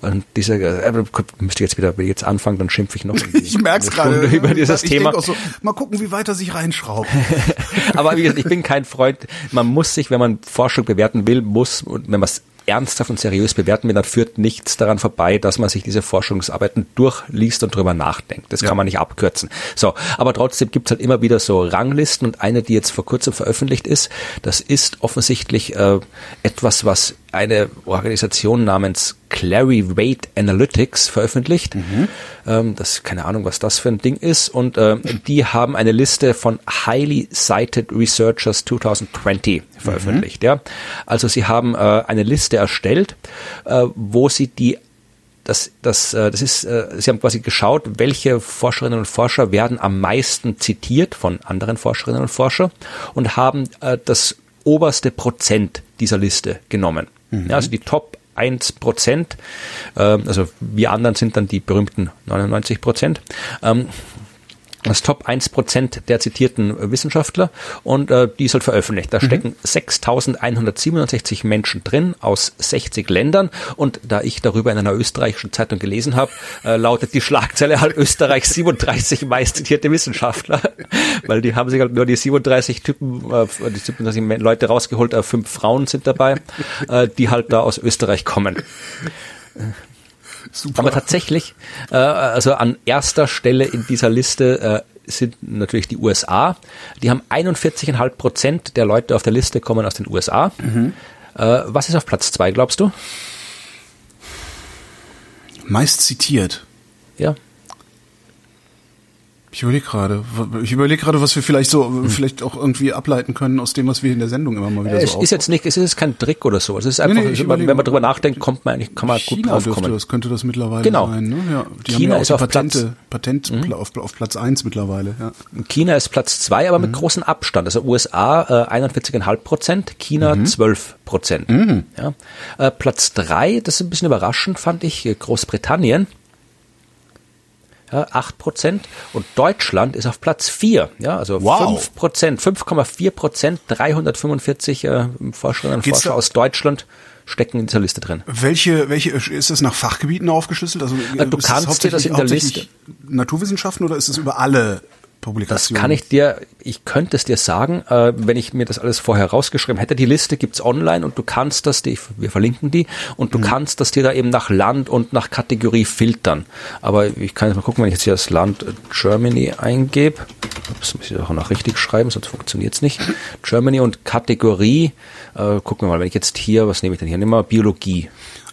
Und dieser, äh, müsste jetzt wieder jetzt anfangen, dann schimpfe ich noch. *laughs* ich merke es gerade über dieses ich Thema. So, mal gucken, wie weit er sich reinschraubt. *laughs* Aber wie gesagt, ich bin kein Freund. Man muss sich, wenn man Forschung bewerten will, muss, und wenn man es ernsthaft und seriös bewerten will, dann führt nichts daran vorbei, dass man sich diese Forschungsarbeiten durchliest und drüber nachdenkt. Das ja. kann man nicht abkürzen. So, aber trotzdem gibt's halt immer wieder so Ranglisten und eine, die jetzt vor kurzem veröffentlicht ist, das ist offensichtlich äh, etwas, was eine Organisation namens Clary Weight Analytics veröffentlicht. Mhm. Ähm, das keine Ahnung, was das für ein Ding ist. Und äh, die haben eine Liste von Highly Cited Researchers 2020 veröffentlicht. Mhm. Ja, also sie haben äh, eine Liste erstellt, äh, wo sie die das, das, äh, das ist, äh, Sie haben quasi geschaut, welche Forscherinnen und Forscher werden am meisten zitiert von anderen Forscherinnen und Forscher und haben äh, das oberste Prozent dieser Liste genommen. Mhm. Ja, also die Top 1 Prozent, äh, also wir anderen sind dann die berühmten 99 Prozent. Das Top 1% der zitierten Wissenschaftler und äh, die ist halt veröffentlicht. Da mhm. stecken 6.167 Menschen drin aus 60 Ländern und da ich darüber in einer österreichischen Zeitung gelesen habe, äh, lautet die Schlagzeile halt Österreich 37 meist zitierte Wissenschaftler, *laughs* weil die haben sich halt nur die 37 Typen, äh, die 37 Leute rausgeholt, äh, fünf Frauen sind dabei, äh, die halt da aus Österreich kommen. Super. Aber tatsächlich, äh, also an erster Stelle in dieser Liste äh, sind natürlich die USA. Die haben 41,5 Prozent der Leute auf der Liste kommen aus den USA. Mhm. Äh, was ist auf Platz zwei, glaubst du? Meist zitiert. Ja. Ich überlege gerade, ich überlege gerade, was wir vielleicht so, hm. vielleicht auch irgendwie ableiten können aus dem, was wir in der Sendung immer mal wieder es so Es ist jetzt nicht, es ist kein Trick oder so. Es ist einfach, nee, nee, wenn man drüber nachdenkt, kommt man eigentlich, kann man China gut drauf kommen. Das könnte das mittlerweile genau. sein. Ne? Ja, die China haben ja ist auf Patente, Platz, Patent mhm. auf, auf, Platz eins mittlerweile. Ja. China ist Platz zwei, aber mhm. mit großem Abstand. Also USA äh, 41,5 Prozent, China mhm. 12 Prozent. Mhm. Ja. Äh, Platz drei, das ist ein bisschen überraschend, fand ich, äh, Großbritannien ja, 8 Prozent und Deutschland ist auf Platz 4, ja, also wow. 5 Prozent, 5,4 Prozent, 345 äh, Forscherinnen und Forscher aus Deutschland stecken in dieser Liste drin. Welche, welche, ist das nach Fachgebieten aufgeschlüsselt? Also, äh, du kannst dir das in der Liste. Naturwissenschaften oder ist es über alle Publikation. Das kann ich dir, ich könnte es dir sagen, äh, wenn ich mir das alles vorher rausgeschrieben hätte. Die Liste gibt's online und du kannst das, die, wir verlinken die, und du mhm. kannst das dir da eben nach Land und nach Kategorie filtern. Aber ich kann jetzt mal gucken, wenn ich jetzt hier das Land Germany eingebe. Das muss ich auch noch richtig schreiben, sonst funktioniert's nicht. Germany und Kategorie, äh, gucken wir mal, wenn ich jetzt hier, was nehme ich denn hier? Nimm mal Biologie.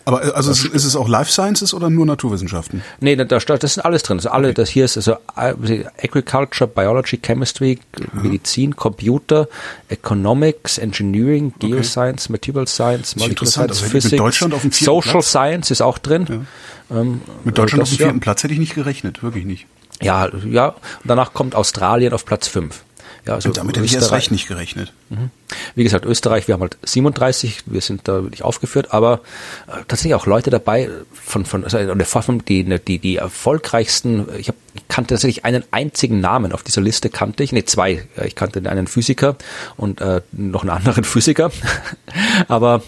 Aber äh, also ist, ist es auch Life Sciences oder nur Naturwissenschaften? Nee, da, da, das ist alles drin. Also alle, okay. das hier ist also äh, Agriculture, Biology, Chemistry, Aha. Medizin, Computer, Economics, Engineering, Geoscience, okay. Material Science, Molecular Science, also Physics, Deutschland auf dem Social Platz? Science ist auch drin. Ja. Ähm, mit Deutschland das, auf dem vierten ja. Platz hätte ich nicht gerechnet, wirklich nicht. Ja, ja. Und danach kommt Australien auf Platz fünf. Ja, also und damit hätte ich erst recht nicht gerechnet. Mhm. Wie gesagt, Österreich, wir haben halt 37, wir sind da nicht aufgeführt, aber äh, tatsächlich auch Leute dabei von, von, also die, die, die erfolgreichsten, ich, hab, ich kannte tatsächlich einen einzigen Namen auf dieser Liste kannte ich, nee, zwei. Ich kannte einen Physiker und äh, noch einen anderen *laughs* Physiker. aber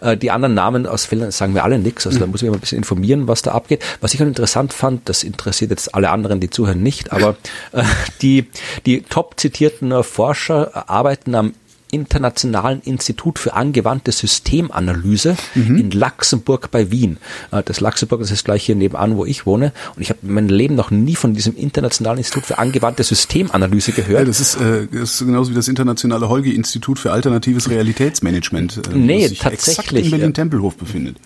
äh, die anderen Namen aus Finnland sagen wir alle nichts. Also da muss ich mal ein bisschen informieren, was da abgeht. Was ich halt interessant fand, das interessiert jetzt alle anderen, die zuhören, nicht, aber äh, die, die top zitierten Forscher arbeiten am Internationalen Institut für angewandte Systemanalyse mhm. in Luxemburg bei Wien. Äh, das Luxemburg, das ist gleich hier nebenan, wo ich wohne. Und ich habe mein Leben noch nie von diesem Internationalen Institut für angewandte Systemanalyse gehört. Ja, das, ist, äh, das ist genauso wie das Internationale Holgi-Institut für alternatives Realitätsmanagement. Äh, nee, das sich tatsächlich. Exakt in Berlin-Tempelhof befindet.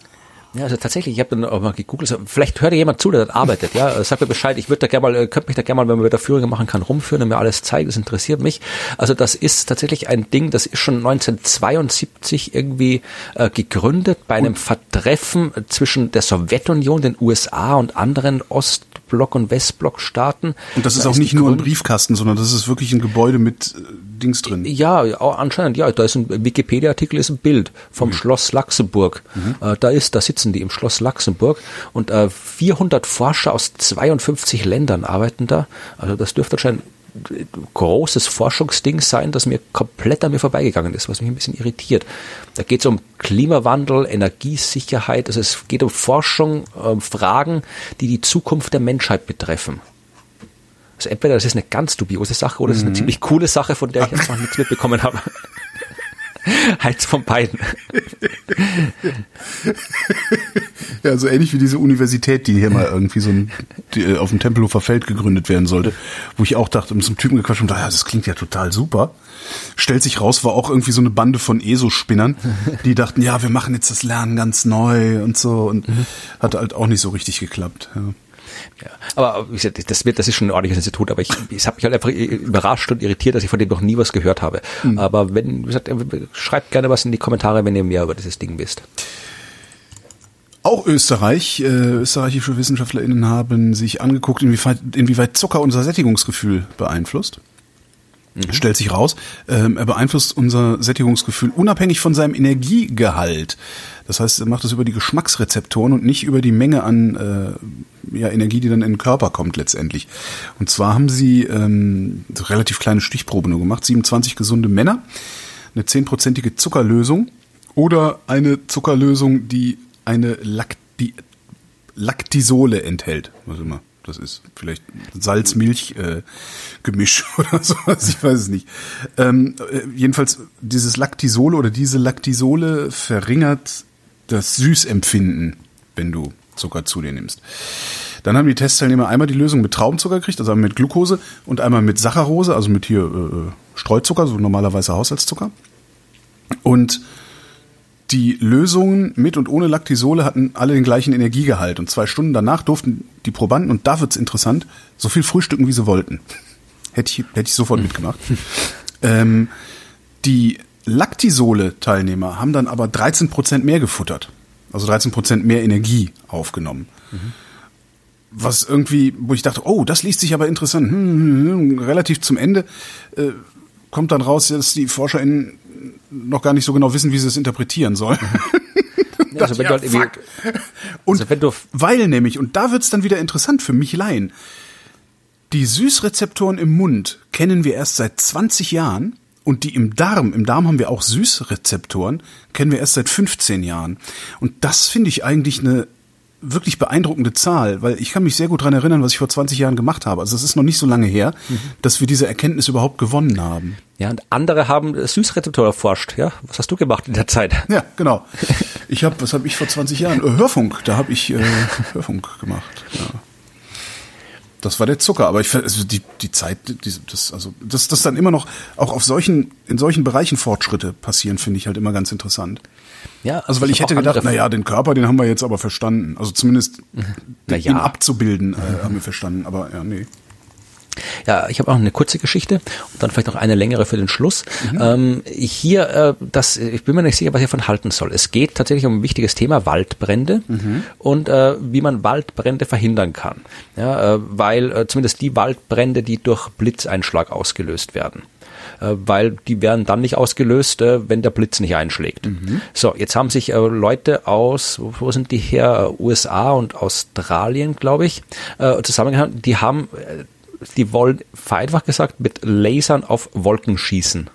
Ja, also tatsächlich, ich habe dann auch mal gegoogelt, also vielleicht hört jemand zu, der dort arbeitet, ja, sag mir Bescheid, ich würde da gerne mal, äh, könnte mich da gerne mal, wenn wir wieder Führungen machen kann, rumführen und mir alles zeigen, das interessiert mich. Also das ist tatsächlich ein Ding, das ist schon 1972 irgendwie äh, gegründet bei einem Vertreffen zwischen der Sowjetunion, den USA und anderen Ost Ostblock- und Westblock-Staaten. Und das ist da auch ist nicht nur ein Briefkasten, sondern das ist wirklich ein Gebäude mit äh, Dings drin. Ja, anscheinend, ja. Da ist ein Wikipedia-Artikel, ist ein Bild vom mhm. Schloss Luxemburg. Mhm. Äh, da ist, da sitzen die im Schloss Luxemburg und äh, 400 Forscher aus 52 Ländern arbeiten da. Also das dürfte anscheinend großes Forschungsding sein, das mir komplett an mir vorbeigegangen ist, was mich ein bisschen irritiert. Da geht es um Klimawandel, Energiesicherheit, also es geht um Forschung, um Fragen, die die Zukunft der Menschheit betreffen. Also entweder das ist eine ganz dubiose Sache oder es ist eine mhm. ziemlich coole Sache, von der ich *laughs* jetzt noch nichts mitbekommen habe. *laughs* Heiz von beiden. ja, so ähnlich wie diese Universität, die hier mal irgendwie so ein, die, äh, auf dem Tempelhofer Feld gegründet werden sollte, wo ich auch dachte, mit so einem Typen gequatscht und dachte, ja, das klingt ja total super. Stellt sich raus, war auch irgendwie so eine Bande von ESO-Spinnern, die dachten, ja, wir machen jetzt das Lernen ganz neu und so und mhm. hat halt auch nicht so richtig geklappt. Ja. Ja, aber wie gesagt, das, wird, das ist schon ein ordentliches Institut, aber ich, ich habe mich halt einfach überrascht und irritiert, dass ich von dem noch nie was gehört habe. Mhm. Aber wenn, wie gesagt, schreibt gerne was in die Kommentare, wenn ihr mehr über dieses Ding wisst. Auch Österreich, äh, österreichische WissenschaftlerInnen haben sich angeguckt, inwieweit, inwieweit Zucker unser Sättigungsgefühl beeinflusst. Mhm. Stellt sich raus, ähm, er beeinflusst unser Sättigungsgefühl unabhängig von seinem Energiegehalt. Das heißt, er macht es über die Geschmacksrezeptoren und nicht über die Menge an äh, ja, Energie, die dann in den Körper kommt letztendlich. Und zwar haben sie ähm, relativ kleine Stichprobe nur gemacht, 27 gesunde Männer, eine zehnprozentige Zuckerlösung oder eine Zuckerlösung, die eine Lacti Lactisole enthält. Was immer das ist. Vielleicht Salz-Milch-Gemisch äh, *laughs* oder sowas, ich weiß es nicht. Ähm, äh, jedenfalls dieses Lactisole oder diese Lactisole verringert das Süßempfinden, wenn du Zucker zu dir nimmst. Dann haben die Testteilnehmer einmal die Lösung mit Traubenzucker gekriegt, also mit Glucose und einmal mit Saccharose, also mit hier äh, Streuzucker, so normalerweise Haushaltszucker. Und die Lösungen mit und ohne Lactisole hatten alle den gleichen Energiegehalt. Und zwei Stunden danach durften die Probanden, und da wird's interessant, so viel frühstücken, wie sie wollten. Hätte ich, hätte ich sofort mitgemacht. *laughs* ähm, die Lactisole-Teilnehmer haben dann aber 13 Prozent mehr gefuttert. Also 13 Prozent mehr Energie aufgenommen. Mhm. Was irgendwie, wo ich dachte, oh, das liest sich aber interessant. Hm, hm, hm, relativ zum Ende äh, kommt dann raus, dass die ForscherInnen noch gar nicht so genau wissen, wie sie es interpretieren sollen. *laughs* also wenn ja, du halt und also wenn du weil nämlich, und da wird's dann wieder interessant für mich Laien, die Süßrezeptoren im Mund kennen wir erst seit 20 Jahren und die im Darm, im Darm haben wir auch Süßrezeptoren, kennen wir erst seit 15 Jahren. Und das finde ich eigentlich eine wirklich beeindruckende Zahl, weil ich kann mich sehr gut dran erinnern, was ich vor 20 Jahren gemacht habe. Also es ist noch nicht so lange her, mhm. dass wir diese Erkenntnis überhaupt gewonnen haben. Ja, und andere haben Süßrezeptor erforscht. Ja, was hast du gemacht in der Zeit? Ja, genau. *laughs* Ich habe, was habe ich vor 20 Jahren? Äh, Hörfunk. Da habe ich äh, *laughs* Hörfunk gemacht. Ja. Das war der Zucker, aber ich also die die Zeit, die, das also dass das dann immer noch auch auf solchen in solchen Bereichen Fortschritte passieren, finde ich halt immer ganz interessant. Ja, also weil ich, hätte gedacht, na ja, den Körper, den haben wir jetzt aber verstanden. Also zumindest ja. ihn abzubilden, äh, haben wir verstanden. Aber ja, nee. Ja, ich habe auch eine kurze Geschichte und dann vielleicht noch eine längere für den Schluss. Mhm. Ähm, hier, äh, das, ich bin mir nicht sicher, was ich davon halten soll. Es geht tatsächlich um ein wichtiges Thema, Waldbrände mhm. und äh, wie man Waldbrände verhindern kann. Ja, äh, weil äh, zumindest die Waldbrände, die durch Blitzeinschlag ausgelöst werden weil die werden dann nicht ausgelöst, äh, wenn der Blitz nicht einschlägt. Mhm. So, jetzt haben sich äh, Leute aus, wo sind die her? USA und Australien, glaube ich, zusammengehalten. Die haben, die wollen vereinfacht gesagt mit Lasern auf Wolken schießen.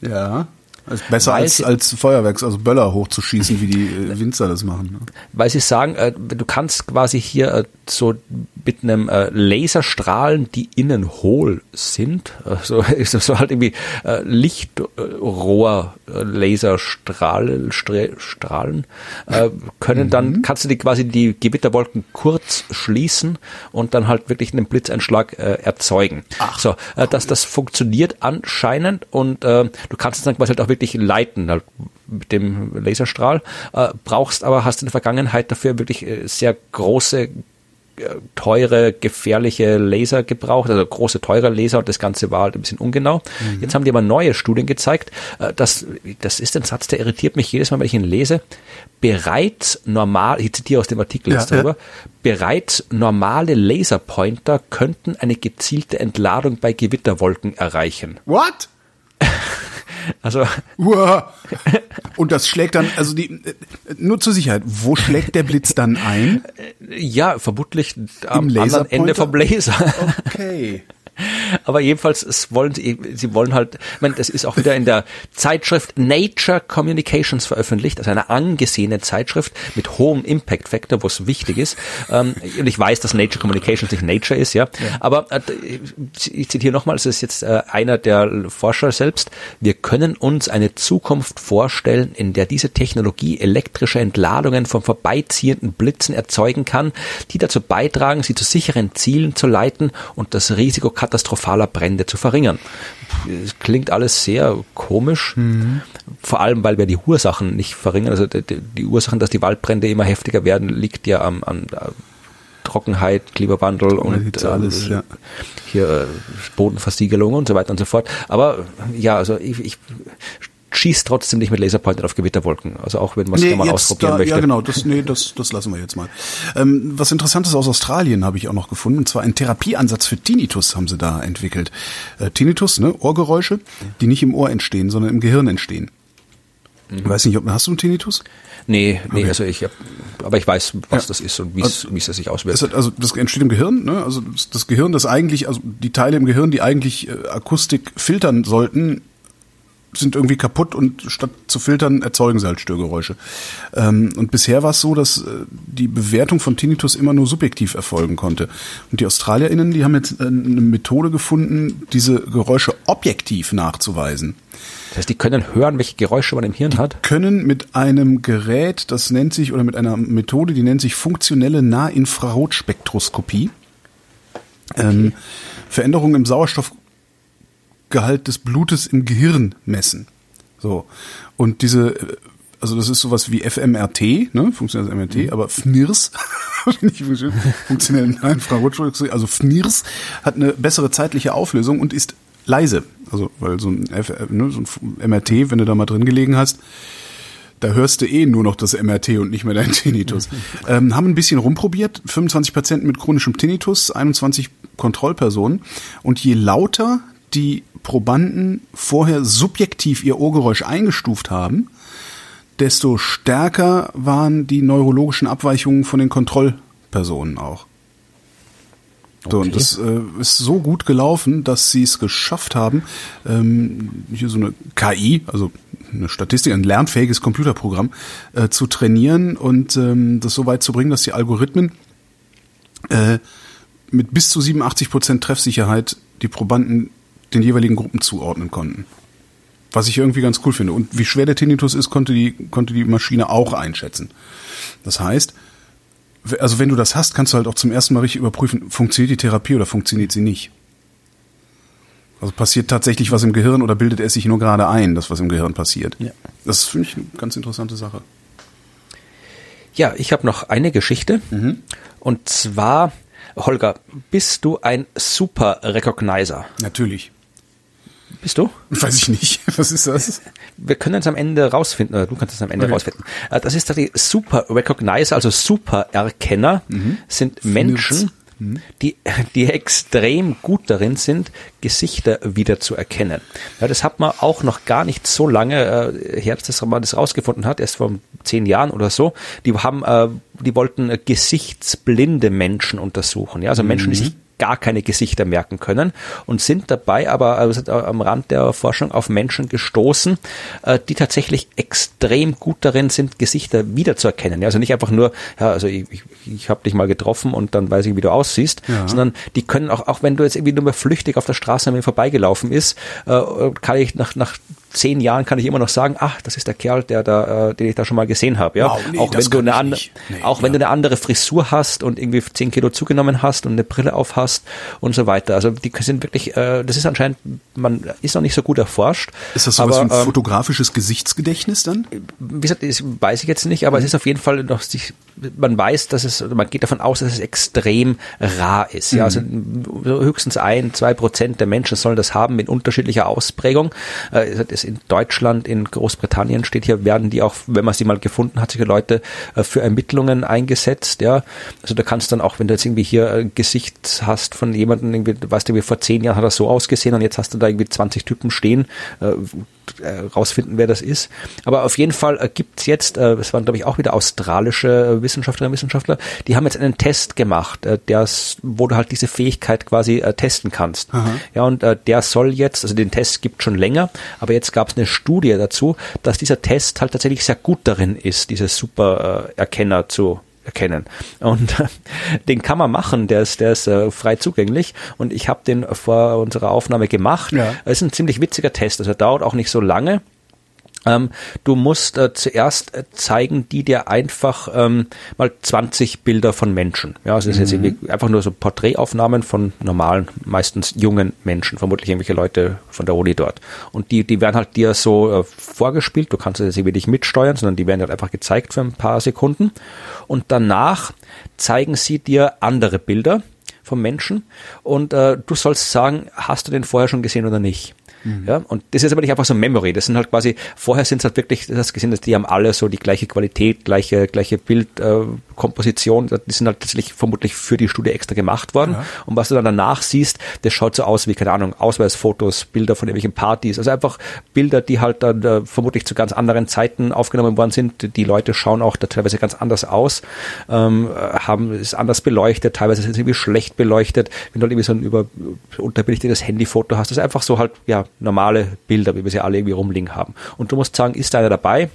Ja. Also besser als, als Feuerwerks, also Böller hochzuschießen, wie die äh, Winzer das machen. Ne? Weil sie sagen, äh, du kannst quasi hier äh, so mit einem äh, Laserstrahlen, die innen hohl sind, also *laughs* so halt irgendwie äh, Lichtrohr äh, Laserstrahlen Strahlen, äh, können dann mhm. kannst du die quasi die Gewitterwolken kurz schließen und dann halt wirklich einen Blitzeinschlag äh, erzeugen. Ach, so, äh, cool. dass das funktioniert anscheinend und äh, du kannst es dann quasi halt auch wirklich leiten halt mit dem Laserstrahl, äh, brauchst aber, hast in der Vergangenheit dafür wirklich äh, sehr große teure, gefährliche Laser gebraucht, also große, teure Laser und das Ganze war halt ein bisschen ungenau. Mhm. Jetzt haben die aber neue Studien gezeigt, äh, dass, das ist ein Satz, der irritiert mich jedes Mal, wenn ich ihn lese, bereits normal, ich zitiere aus dem Artikel ja, jetzt darüber, ja. bereits normale Laserpointer könnten eine gezielte Entladung bei Gewitterwolken erreichen. What? Also. Uah. Und das schlägt dann, also die, nur zur Sicherheit, wo schlägt der Blitz dann ein? *laughs* Ja, vermutlich am anderen Ende vom Laser. Okay. Aber jedenfalls, es wollen sie, sie wollen halt, ich meine, das ist auch wieder in der Zeitschrift Nature Communications veröffentlicht, also eine angesehene Zeitschrift mit hohem Impact Factor, wo es wichtig ist. Ähm, und ich weiß, dass Nature Communications nicht Nature ist, ja. ja. Aber äh, ich zitiere nochmal, es ist jetzt äh, einer der Forscher selbst. Wir können uns eine Zukunft vorstellen, in der diese Technologie elektrische Entladungen von vorbeiziehenden Blitzen erzeugen kann, die dazu beitragen, sie zu sicheren Zielen zu leiten und das Risiko katastrophaler Brände zu verringern. Es klingt alles sehr komisch, mhm. vor allem weil wir die Ursachen nicht verringern. Also die, die, Ursachen, dass die Waldbrände immer heftiger werden, liegt ja am, an Trockenheit, Klimawandel und äh, alles, ja. hier äh, Bodenversiegelung und so weiter und so fort. Aber ja, also ich, ich schießt trotzdem nicht mit Laserpointer auf Gewitterwolken. Also auch wenn man es nee, mal ausprobieren da, möchte. Ja, genau, das, nee, das, das lassen wir jetzt mal. Ähm, was Interessantes aus Australien habe ich auch noch gefunden, und zwar ein Therapieansatz für Tinnitus haben sie da entwickelt. Äh, Tinnitus, ne, Ohrgeräusche, die nicht im Ohr entstehen, sondern im Gehirn entstehen. Mhm. Ich weiß nicht, ob hast du einen Tinnitus? Nee, nee, okay. also ich hab, aber ich weiß, was ja. das ist und wie es also, sich auswirkt. Hat, also das entsteht im Gehirn, ne? Also das Gehirn, das eigentlich, also die Teile im Gehirn, die eigentlich äh, Akustik filtern sollten, sind irgendwie kaputt und statt zu filtern erzeugen sie halt Störgeräusche. Ähm, und bisher war es so, dass äh, die Bewertung von Tinnitus immer nur subjektiv erfolgen konnte. Und die AustralierInnen, die haben jetzt äh, eine Methode gefunden, diese Geräusche objektiv nachzuweisen. Das heißt, die können hören, welche Geräusche man im Hirn die hat? können mit einem Gerät, das nennt sich, oder mit einer Methode, die nennt sich funktionelle Nahinfrarotspektroskopie, okay. ähm, Veränderungen im Sauerstoff Gehalt des Blutes im Gehirn messen. So. Und diese, also das ist sowas wie FMRT, ne, funktionelles MRT, mhm. aber FNIRS, *laughs* funktionell Infrarotstrahlung, also FNIRS hat eine bessere zeitliche Auflösung und ist leise. Also, weil so ein, F, ne, so ein MRT, wenn du da mal drin gelegen hast, da hörst du eh nur noch das MRT und nicht mehr dein Tinnitus. *laughs* ähm, haben ein bisschen rumprobiert, 25 Patienten mit chronischem Tinnitus, 21 Kontrollpersonen. Und je lauter die Probanden vorher subjektiv ihr Ohrgeräusch eingestuft haben, desto stärker waren die neurologischen Abweichungen von den Kontrollpersonen auch. So, okay. und das äh, ist so gut gelaufen, dass sie es geschafft haben, ähm, hier so eine KI, also eine Statistik, ein lernfähiges Computerprogramm, äh, zu trainieren und ähm, das so weit zu bringen, dass die Algorithmen äh, mit bis zu 87 Prozent Treffsicherheit die Probanden den jeweiligen Gruppen zuordnen konnten. Was ich irgendwie ganz cool finde. Und wie schwer der Tinnitus ist, konnte die, konnte die Maschine auch einschätzen. Das heißt, also wenn du das hast, kannst du halt auch zum ersten Mal richtig überprüfen, funktioniert die Therapie oder funktioniert sie nicht. Also passiert tatsächlich was im Gehirn oder bildet es sich nur gerade ein, das was im Gehirn passiert. Ja. Das finde ich eine ganz interessante Sache. Ja, ich habe noch eine Geschichte. Mhm. Und zwar Holger, bist du ein Super Recognizer? Natürlich. Bist du? Weiß ich nicht. *laughs* Was ist das? Wir können es am Ende rausfinden, oder du kannst es am Ende Okay. rausfinden. Äh, Das ist die Super Recognizer, also Super Erkenner, sind Menschen, die, *laughs* die extrem gut darin sind, Gesichter wieder zu erkennen. Ja, das hat man auch noch gar nicht so lange äh, her, dass man das rausgefunden hat, erst vor zehn Jahren oder so. Die haben, äh, die wollten äh, gesichtsblinde Menschen untersuchen. Ja, also Menschen, die sich gar keine Gesichter merken können und sind dabei aber also am Rand der Forschung auf Menschen gestoßen, äh, die tatsächlich extrem gut darin sind, Gesichter wiederzuerkennen. Also nicht einfach nur, ja, also ich, ich, ich habe dich mal getroffen und dann weiß ich, wie du aussiehst, Ja. sondern die können auch, auch wenn du jetzt irgendwie nur mal flüchtig auf der Straße an mir vorbeigelaufen ist, kann ich nach, nach zehn Jahren kann ich immer noch sagen, ach, das ist der Kerl, der da, äh, den ich da schon mal gesehen habe. Ja, Wow, nee, auch wenn du eine nicht. Nee, auch wenn ja. du eine andere Frisur hast und irgendwie zehn Kilo zugenommen hast und eine Brille auf hast und so weiter. Also die sind wirklich, äh, das ist anscheinend, man ist noch nicht so gut erforscht. Ist das sowas aber, wie ein ähm, fotografisches Gesichtsgedächtnis dann? wie gesagt, das weiß ich jetzt nicht, aber es ist auf jeden Fall noch, sich- man weiß, dass es, man geht davon aus, dass es extrem rar ist. Ja, also so höchstens ein, zwei Prozent der Menschen sollen das haben in unterschiedlicher Ausprägung. Äh, Das in Deutschland, in Großbritannien steht hier, werden die auch, wenn man sie mal gefunden hat, solche Leute äh, für Ermittlungen eingesetzt. Ja, also da kannst dann auch, wenn du jetzt irgendwie hier ein Gesicht hast von jemandem, irgendwie, du weißt du, wie vor zehn Jahren hat er so ausgesehen und jetzt hast du da irgendwie 20 Typen stehen, äh, rausfinden, wer das ist. Aber auf jeden Fall äh, gibt's jetzt, äh, es waren glaube ich auch wieder australische äh, Wissenschaftlerinnen und Wissenschaftler, die haben jetzt einen Test gemacht, äh, der's, wo du halt diese Fähigkeit quasi äh, testen kannst. Ja, und äh, der soll jetzt, also den Test gibt schon länger, aber jetzt gab es eine Studie dazu, dass dieser Test halt tatsächlich sehr gut darin ist, diese super äh, Erkenner zu erkennen. Und äh, den kann man machen, der ist, der ist äh, frei zugänglich und ich habe den vor unserer Aufnahme gemacht. Ja. Es ist ein ziemlich witziger Test, also er dauert auch nicht so lange. Ähm, du musst äh, zuerst äh, zeigen, die dir einfach ähm, mal 20 Bilder von Menschen. Ja, also es ist jetzt irgendwie einfach nur so Porträtaufnahmen von normalen, meistens jungen Menschen, vermutlich irgendwelche Leute von der Uni dort. Und die, die werden halt dir so äh, vorgespielt. Du kannst das jetzt irgendwie nicht mitsteuern, sondern die werden halt einfach gezeigt für ein paar Sekunden. Und danach zeigen sie dir andere Bilder vom Menschen und äh, du sollst sagen, hast du den vorher schon gesehen oder nicht? Ja, und das ist aber nicht einfach so Memory. Das sind halt quasi, vorher sind es halt wirklich, das hast gesehen, dass die haben alle so die gleiche Qualität, gleiche, gleiche Bildkomposition. Äh, die sind halt tatsächlich vermutlich für die Studie extra gemacht worden. Ja. Und was du dann danach siehst, das schaut so aus wie, keine Ahnung, Ausweisfotos, Bilder von irgendwelchen Partys. Also einfach Bilder, die halt dann äh, vermutlich zu ganz anderen Zeiten aufgenommen worden sind. Die Leute schauen auch da teilweise ganz anders aus, ähm, äh, haben es anders beleuchtet, teilweise sind sie irgendwie schlecht beleuchtet. Wenn du halt irgendwie so ein über unterbelichtetes Handyfoto hast, das ist einfach so halt, ja, normale Bilder, wie wir sie alle irgendwie rumliegen haben. Und du musst sagen, ist da einer dabei?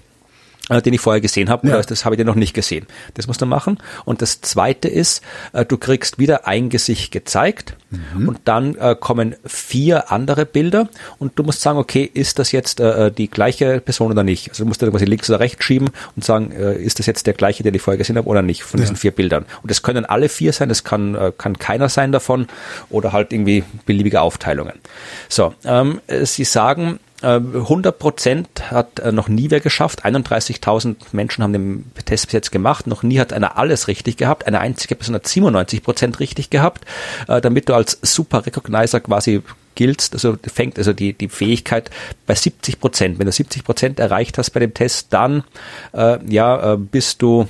Äh, den ich vorher gesehen habe, Ja. das habe ich den noch nicht gesehen. Das musst du machen. Und das zweite ist, äh, du kriegst wieder ein Gesicht gezeigt und dann äh, kommen vier andere Bilder und du musst sagen, okay, ist das jetzt die gleiche Person oder nicht? Also du musst dann quasi links oder rechts schieben und sagen, ist das jetzt der gleiche, den ich vorher gesehen habe oder nicht von diesen Ja. vier Bildern? Und das können alle vier sein, das kann, kann keiner sein davon oder halt irgendwie beliebige Aufteilungen. So, ähm, äh, sie sagen, 100 Prozent hat äh, noch nie wer geschafft. 31.000 Menschen haben den Test bis jetzt gemacht. Noch nie hat einer alles richtig gehabt. Eine einzige Person hat 97 Prozent richtig gehabt. Äh, damit du als Super Recognizer quasi giltst, also fängt also die, die Fähigkeit bei 70 Prozent. Wenn du 70 Prozent erreicht hast bei dem Test, dann äh, ja, äh, bist du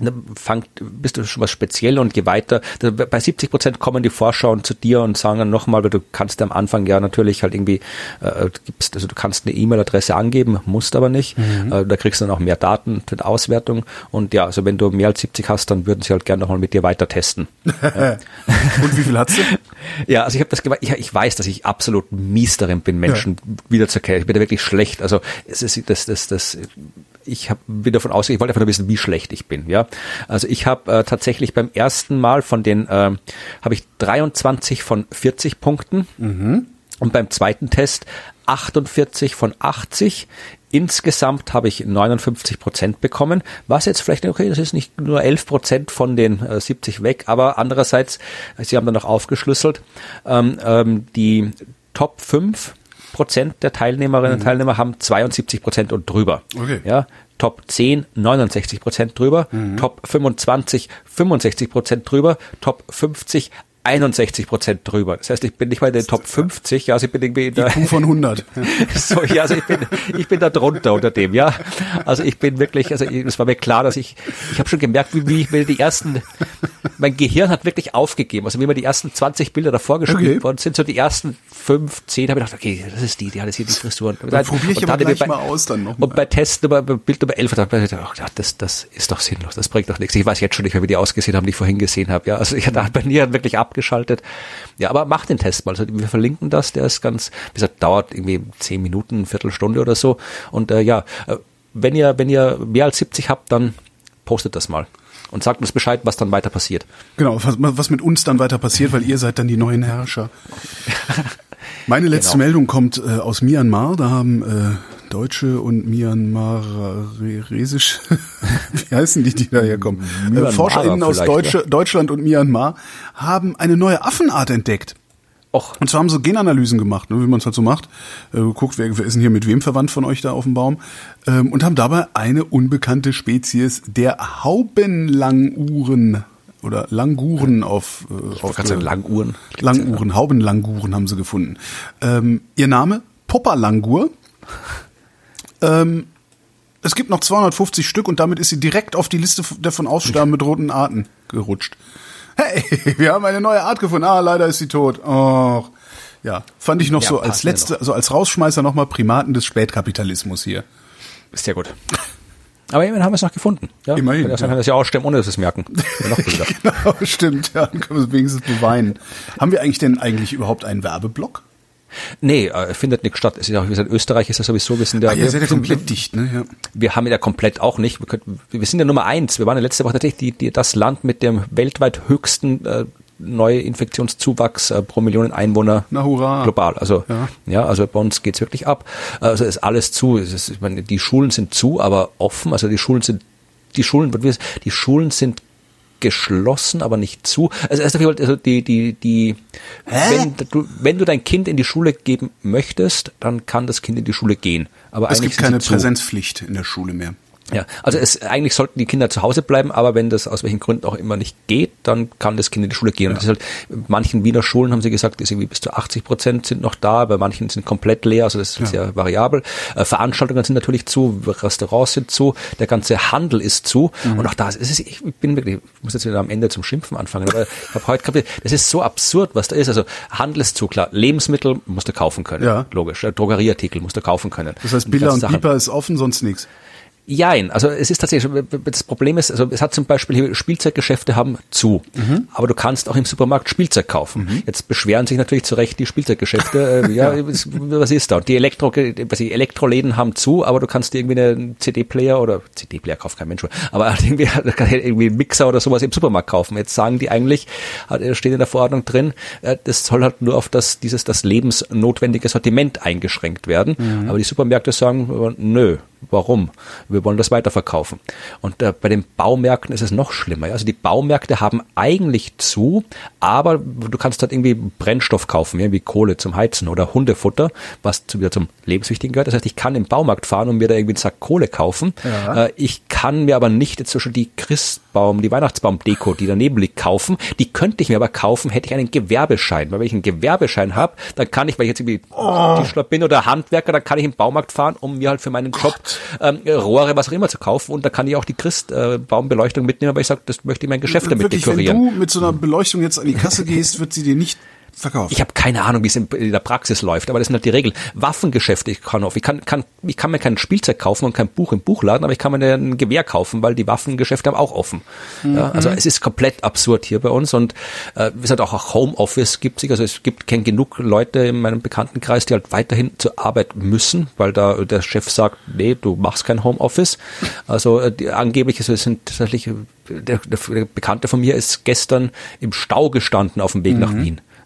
ne, fangt, bist du schon was speziell und je weiter, bei 70 Prozent kommen die Vorschauen zu dir und sagen dann nochmal, weil du kannst am Anfang ja natürlich halt irgendwie, äh, gibst, also du kannst eine E-Mail-Adresse angeben, musst aber nicht, äh, da kriegst du dann auch mehr Daten für die Auswertung und ja, also wenn du mehr als 70 hast, dann würden sie halt gerne nochmal mit dir weiter testen. *laughs* Und wie viel hast du? *laughs* Ja, also ich habe das gemacht. Ich, ich weiß, dass ich absolut mies darin bin, Menschen wiederzuerkennen. Ich bin da wirklich schlecht. Also es ist das, das, das. Ich hab, bin davon ausgegangen, ich wollte einfach nur wissen, wie schlecht ich bin. Ja, also ich habe äh, tatsächlich beim ersten Mal von den ähm, habe ich 23 von 40 Punkten und beim zweiten Test 48 von 80. Insgesamt habe ich 59 Prozent bekommen, was jetzt vielleicht, okay, das ist nicht nur 11 Prozent von den äh, 70 weg, aber andererseits, Sie haben dann noch aufgeschlüsselt, ähm, ähm, die Top 5 Prozent der Teilnehmerinnen und Teilnehmer haben 72 Prozent und drüber. Okay. Ja, Top 10 69 Prozent drüber, Top 25 65 Prozent drüber, Top 50 61 Prozent drüber. Das heißt, ich bin nicht mal in den Top 50, also ich bin irgendwie in der, IQ von 100. *laughs* so, ja, also ich bin, ich bin da drunter unter dem, ja. Also ich bin wirklich, also es war mir klar, dass ich, ich habe schon gemerkt, wie, wie ich mir die ersten, mein Gehirn hat wirklich aufgegeben. Also wie mir die ersten 20 Bilder davor gespielt Okay. worden sind, so die ersten fünf, zehn, habe ich gedacht, okay, das ist die, die hat jetzt hier die Frisuren. Dann probiere ich aber dann gleich bei- mal aus dann noch Und bei Test Nummer, bei Bild Nummer 11, da habe ich gedacht, ach, das, das ist doch sinnlos, das bringt doch nichts. Ich weiß jetzt schon nicht mehr, wie die ausgesehen haben, die ich vorhin gesehen habe. Ja, also ich da hat bei mir wirklich abgeschaltet. Ja, aber mach den Test mal. Also wir verlinken das, der ist ganz, wie gesagt, dauert irgendwie zehn Minuten, Viertelstunde oder so. Und äh, ja, äh, wenn ihr, wenn ihr mehr als 70 habt, dann postet das mal. Und sagt uns Bescheid, was dann weiter passiert. Genau, was, was mit uns dann weiter passiert, weil ihr seid dann die neuen Herrscher. *laughs* Meine letzte Genau. Meldung kommt äh, aus Myanmar. Da haben äh, Deutsche und Myanmaresisch, *laughs* wie heißen die, die daher kommen? Äh, ForscherInnen aus Deutsche, Deutschland und Myanmar haben eine neue Affenart entdeckt. Och, Und zwar haben sie Genanalysen gemacht, ne, wie man es halt so macht. Äh, guckt, wer, wer ist denn hier mit wem verwandt von euch da auf dem Baum? Ähm, und haben dabei eine unbekannte Spezies der Haubenlanguren oder Languren auf, äh, auf sagen, Languhren. Languren, Haubenlanguren haben sie gefunden. Ähm, ihr Name? Popperlangur. Ähm, es gibt noch 250 Stück und damit ist sie direkt auf die Liste der von aussterben bedrohten Arten gerutscht. Hey, *laughs* wir haben eine neue Art gefunden. Ah, leider ist sie tot. Oh. Ja, fand ich noch Ja, so als letzte, also als Rausschmeißer nochmal Primaten des Spätkapitalismus hier. Sehr gut. *laughs* Aber immerhin haben wir es noch gefunden. Ja, Immerhin, Kann ja sein, ja. dass wir aussterben, ohne dass wir es merken. Ja, *laughs* noch. Genau, stimmt. Ja, dann können wir es wenigstens beweinen. Haben wir eigentlich denn eigentlich überhaupt einen Werbeblock? Nee, äh, findet nicht statt. Es ist auch, wie gesagt, Österreich ist ja sowieso, wir sind ja, Ah, ihr wir, seid ja komplett dicht, ne? Ja. wir haben ja komplett auch nicht. Wir, könnten, wir sind ja Nummer eins. Wir waren ja letzte Woche tatsächlich die, die, das Land mit dem weltweit höchsten äh, Neuinfektionszuwachs äh, pro Million Einwohner Na, hurra. global. Also Ja. ja, also bei uns geht's wirklich ab. Also ist alles zu. Es ist, ich meine, die Schulen sind zu, aber offen. Also die Schulen sind die Schulen, die Schulen sind geschlossen, aber nicht zu. Also erst einmal, also die, die, die, wenn du, wenn du dein Kind in die Schule geben möchtest, dann kann das Kind in die Schule gehen. Aber Es gibt keine. Präsenzpflicht in der Schule mehr. Ja, also es eigentlich sollten die Kinder zu Hause bleiben, aber wenn das aus welchen Gründen auch immer nicht geht, dann kann das Kind in die Schule gehen. Und das ist halt, manchen Wiener Schulen haben sie gesagt, ist irgendwie bis zu 80 Prozent sind noch da, bei manchen sind komplett leer, also das ist sehr variabel. Äh, Veranstaltungen sind natürlich zu, Restaurants sind zu, der ganze Handel ist zu. Und auch da ist es, ich bin wirklich, ich muss jetzt wieder am Ende zum Schimpfen anfangen, aber ich habe heute kapiert, das ist so absurd, was da ist. Also Handel ist zu, klar, Lebensmittel musst du kaufen können, Ja. logisch. Äh, Drogerieartikel musst du kaufen können. Das heißt, Billa ganzen und Sachen. Piper ist offen, sonst nichts. Jein, also es ist tatsächlich, das Problem ist, also es hat zum Beispiel hier Spielzeuggeschäfte haben zu, Mhm. aber du kannst auch im Supermarkt Spielzeug kaufen. Jetzt beschweren sich natürlich zu Recht die Spielzeuggeschäfte, äh, *laughs* ja, was, was ist da? Und die Elektro, was die Elektroläden haben zu, aber du kannst dir irgendwie einen CD-Player oder CD-Player kauft kein Mensch, aber halt irgendwie, *laughs* irgendwie einen Mixer oder sowas im Supermarkt kaufen. Jetzt sagen die eigentlich, hat- steht in der Verordnung drin, äh, das soll halt nur auf das, dieses, das lebensnotwendige Sortiment eingeschränkt werden. Aber die Supermärkte sagen, äh, nö, Warum? Wir wollen das weiterverkaufen. Und äh, bei den Baumärkten ist es noch schlimmer. ja. Also die Baumärkte haben eigentlich zu, aber du kannst halt irgendwie Brennstoff kaufen, ja, wie Kohle zum Heizen oder Hundefutter, was zu, wieder zum Lebenswichtigen gehört. Das heißt, ich kann im Baumarkt fahren und mir da irgendwie einen Sack Kohle kaufen. Ja. Äh, ich kann mir aber nicht jetzt zum Beispiel die Christbaum, die Weihnachtsbaumdeko, die daneben liegt, kaufen. Die könnte ich mir aber kaufen, hätte ich einen Gewerbeschein. Weil wenn ich einen Gewerbeschein habe, dann kann ich, weil ich jetzt irgendwie Tischler bin oder Handwerker, dann kann ich im Baumarkt fahren, um mir halt für meinen Job ähm, Rohre, was auch immer zu kaufen. Und da kann ich auch die Christbaumbeleuchtung mitnehmen, weil ich sage, das möchte ich mein Geschäft damit Wirklich, wenn dekorieren. du mit so einer Beleuchtung jetzt an die Kasse gehst, wird sie dir nicht verkauft. Ich habe keine Ahnung, wie es in, in der Praxis läuft, aber das sind halt die Regeln. Waffengeschäfte, ich kann auf, ich kann, kann, ich kann mir kein Spielzeug kaufen und kein Buch im Buchladen, aber ich kann mir ein Gewehr kaufen, weil die Waffengeschäfte haben auch offen. Ja, also es ist komplett absurd hier bei uns und äh, wie gesagt auch Homeoffice gibt sich, also es gibt kein genug Leute in meinem Bekanntenkreis, die halt weiterhin zur Arbeit müssen, weil da der Chef sagt, nee, du machst kein Homeoffice. Also äh, die, angeblich, also es sind tatsächlich, äh, der, der, der Bekannte von mir ist gestern im Stau gestanden auf dem Weg nach Wien.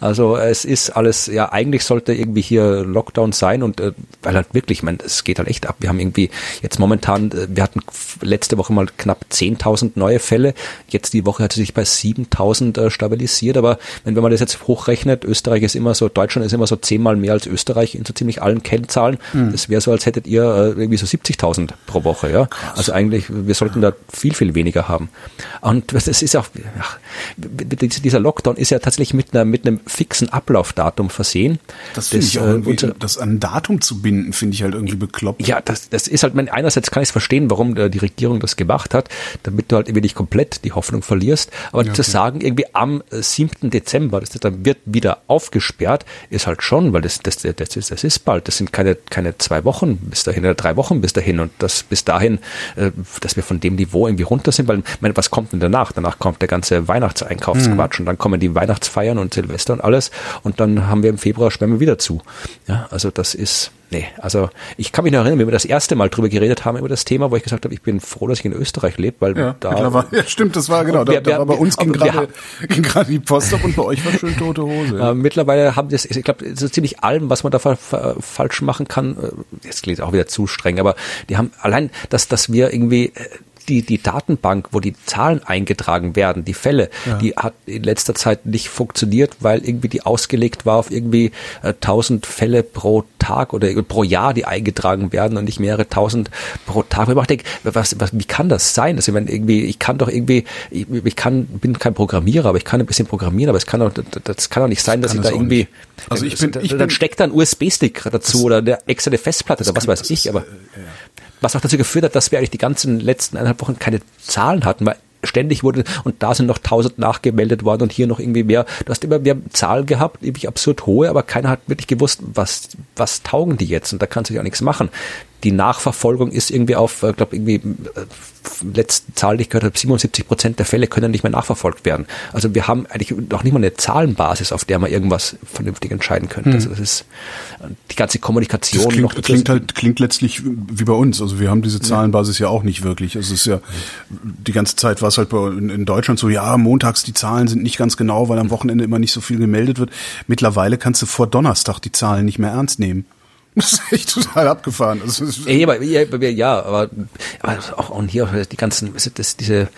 Also es ist alles, ja, eigentlich sollte irgendwie hier Lockdown sein und äh, weil halt wirklich, ich meine, es geht halt echt ab. Wir haben irgendwie jetzt momentan, äh, wir hatten letzte Woche mal knapp 10.000 neue Fälle. Jetzt die Woche hat sie sich bei 7.000 äh, stabilisiert. Aber wenn, wenn man das jetzt hochrechnet, Österreich ist immer so, Deutschland ist immer so zehnmal mehr als Österreich in so ziemlich allen Kennzahlen. Mhm. Das wäre so, als hättet ihr äh, irgendwie so 70.000 pro Woche. Ja, Krass. also eigentlich, wir sollten da viel viel weniger haben. Und das ist auch, ach, dieser Lockdown ist ja tatsächlich mit einer mit einem fixen Ablaufdatum versehen. Das finde ich auch irgendwie, das an ein Datum zu binden, finde ich halt irgendwie bekloppt. Ja, das, das ist halt, mein, einerseits kann ich es verstehen, warum die Regierung das gemacht hat, damit du halt irgendwie nicht komplett die Hoffnung verlierst. Aber ja, okay. zu sagen, irgendwie am 7. Dezember, das dann wird wieder aufgesperrt, ist halt schon, weil das, das, das, ist, das ist bald. Das sind keine, keine zwei Wochen bis dahin oder drei Wochen bis dahin. Und das bis dahin, äh, dass wir von dem Niveau irgendwie runter sind, weil, meine, was kommt denn danach? Danach kommt der ganze Weihnachtseinkaufsquatsch mhm. und dann kommen die Weihnachtsfeiern und Silvester und alles. Und dann haben wir im Februar sperren wir wieder zu. Ja, also das ist, nee, also ich kann mich noch erinnern, wie wir das erste Mal drüber geredet haben, über das Thema, wo ich gesagt habe, ich bin froh, dass ich in Österreich lebe, weil ja, da... Ja, stimmt, das war genau, da, wir, da war bei uns ging gerade die Post ab und bei euch war schön tote Hose. Äh, mittlerweile haben das, ich glaube, so ziemlich allem, was man da falsch machen kann, äh, jetzt klingt auch wieder zu streng, aber die haben allein, dass, dass wir irgendwie äh, die, die Datenbank, wo die Zahlen eingetragen werden, die Fälle, ja. die hat in letzter Zeit nicht funktioniert, weil irgendwie die ausgelegt war auf irgendwie äh, 1000 Fälle pro Tag oder pro Jahr, die eingetragen werden und nicht mehrere tausend pro Tag. Ich denke, was, was, wie kann das sein? Also, wenn irgendwie, ich kann doch irgendwie, ich, ich kann, bin kein Programmierer, aber ich kann ein bisschen programmieren, aber es kann doch, das kann doch nicht sein, dass ich da irgendwie, nicht. also ich bin, ich dann bin, steckt da ein USB-Stick dazu oder eine externe Festplatte oder was weiß ich, aber. Ist, äh, ja was auch dazu geführt hat, dass wir eigentlich die ganzen letzten eineinhalb Wochen keine Zahlen hatten, weil ständig wurde und da sind noch tausend nachgemeldet worden und hier noch irgendwie mehr. Du hast immer mehr Zahlen gehabt, irgendwie absurd hohe, aber keiner hat wirklich gewusst, was, was taugen die jetzt und da kannst du ja auch nichts machen die Nachverfolgung ist irgendwie auf, ich äh, glaube, irgendwie äh, letzte Zahl, die ich gehört habe, 77 Prozent der Fälle können nicht mehr nachverfolgt werden. Also wir haben eigentlich noch nicht mal eine Zahlenbasis, auf der man irgendwas vernünftig entscheiden könnte. Hm. Also das ist die ganze Kommunikation das klingt, noch. Klingt halt, klingt letztlich wie bei uns. Also wir haben diese Zahlenbasis ja, ja auch nicht wirklich. Also es ist ja, die ganze Zeit war es halt bei, in, in Deutschland so, ja, montags die Zahlen sind nicht ganz genau, weil am Wochenende immer nicht so viel gemeldet wird. Mittlerweile kannst du vor Donnerstag die Zahlen nicht mehr ernst nehmen. *laughs* Das ist echt total abgefahren. Das ist ja, aber, ja, ja, aber, aber auch und hier die ganzen, das, diese,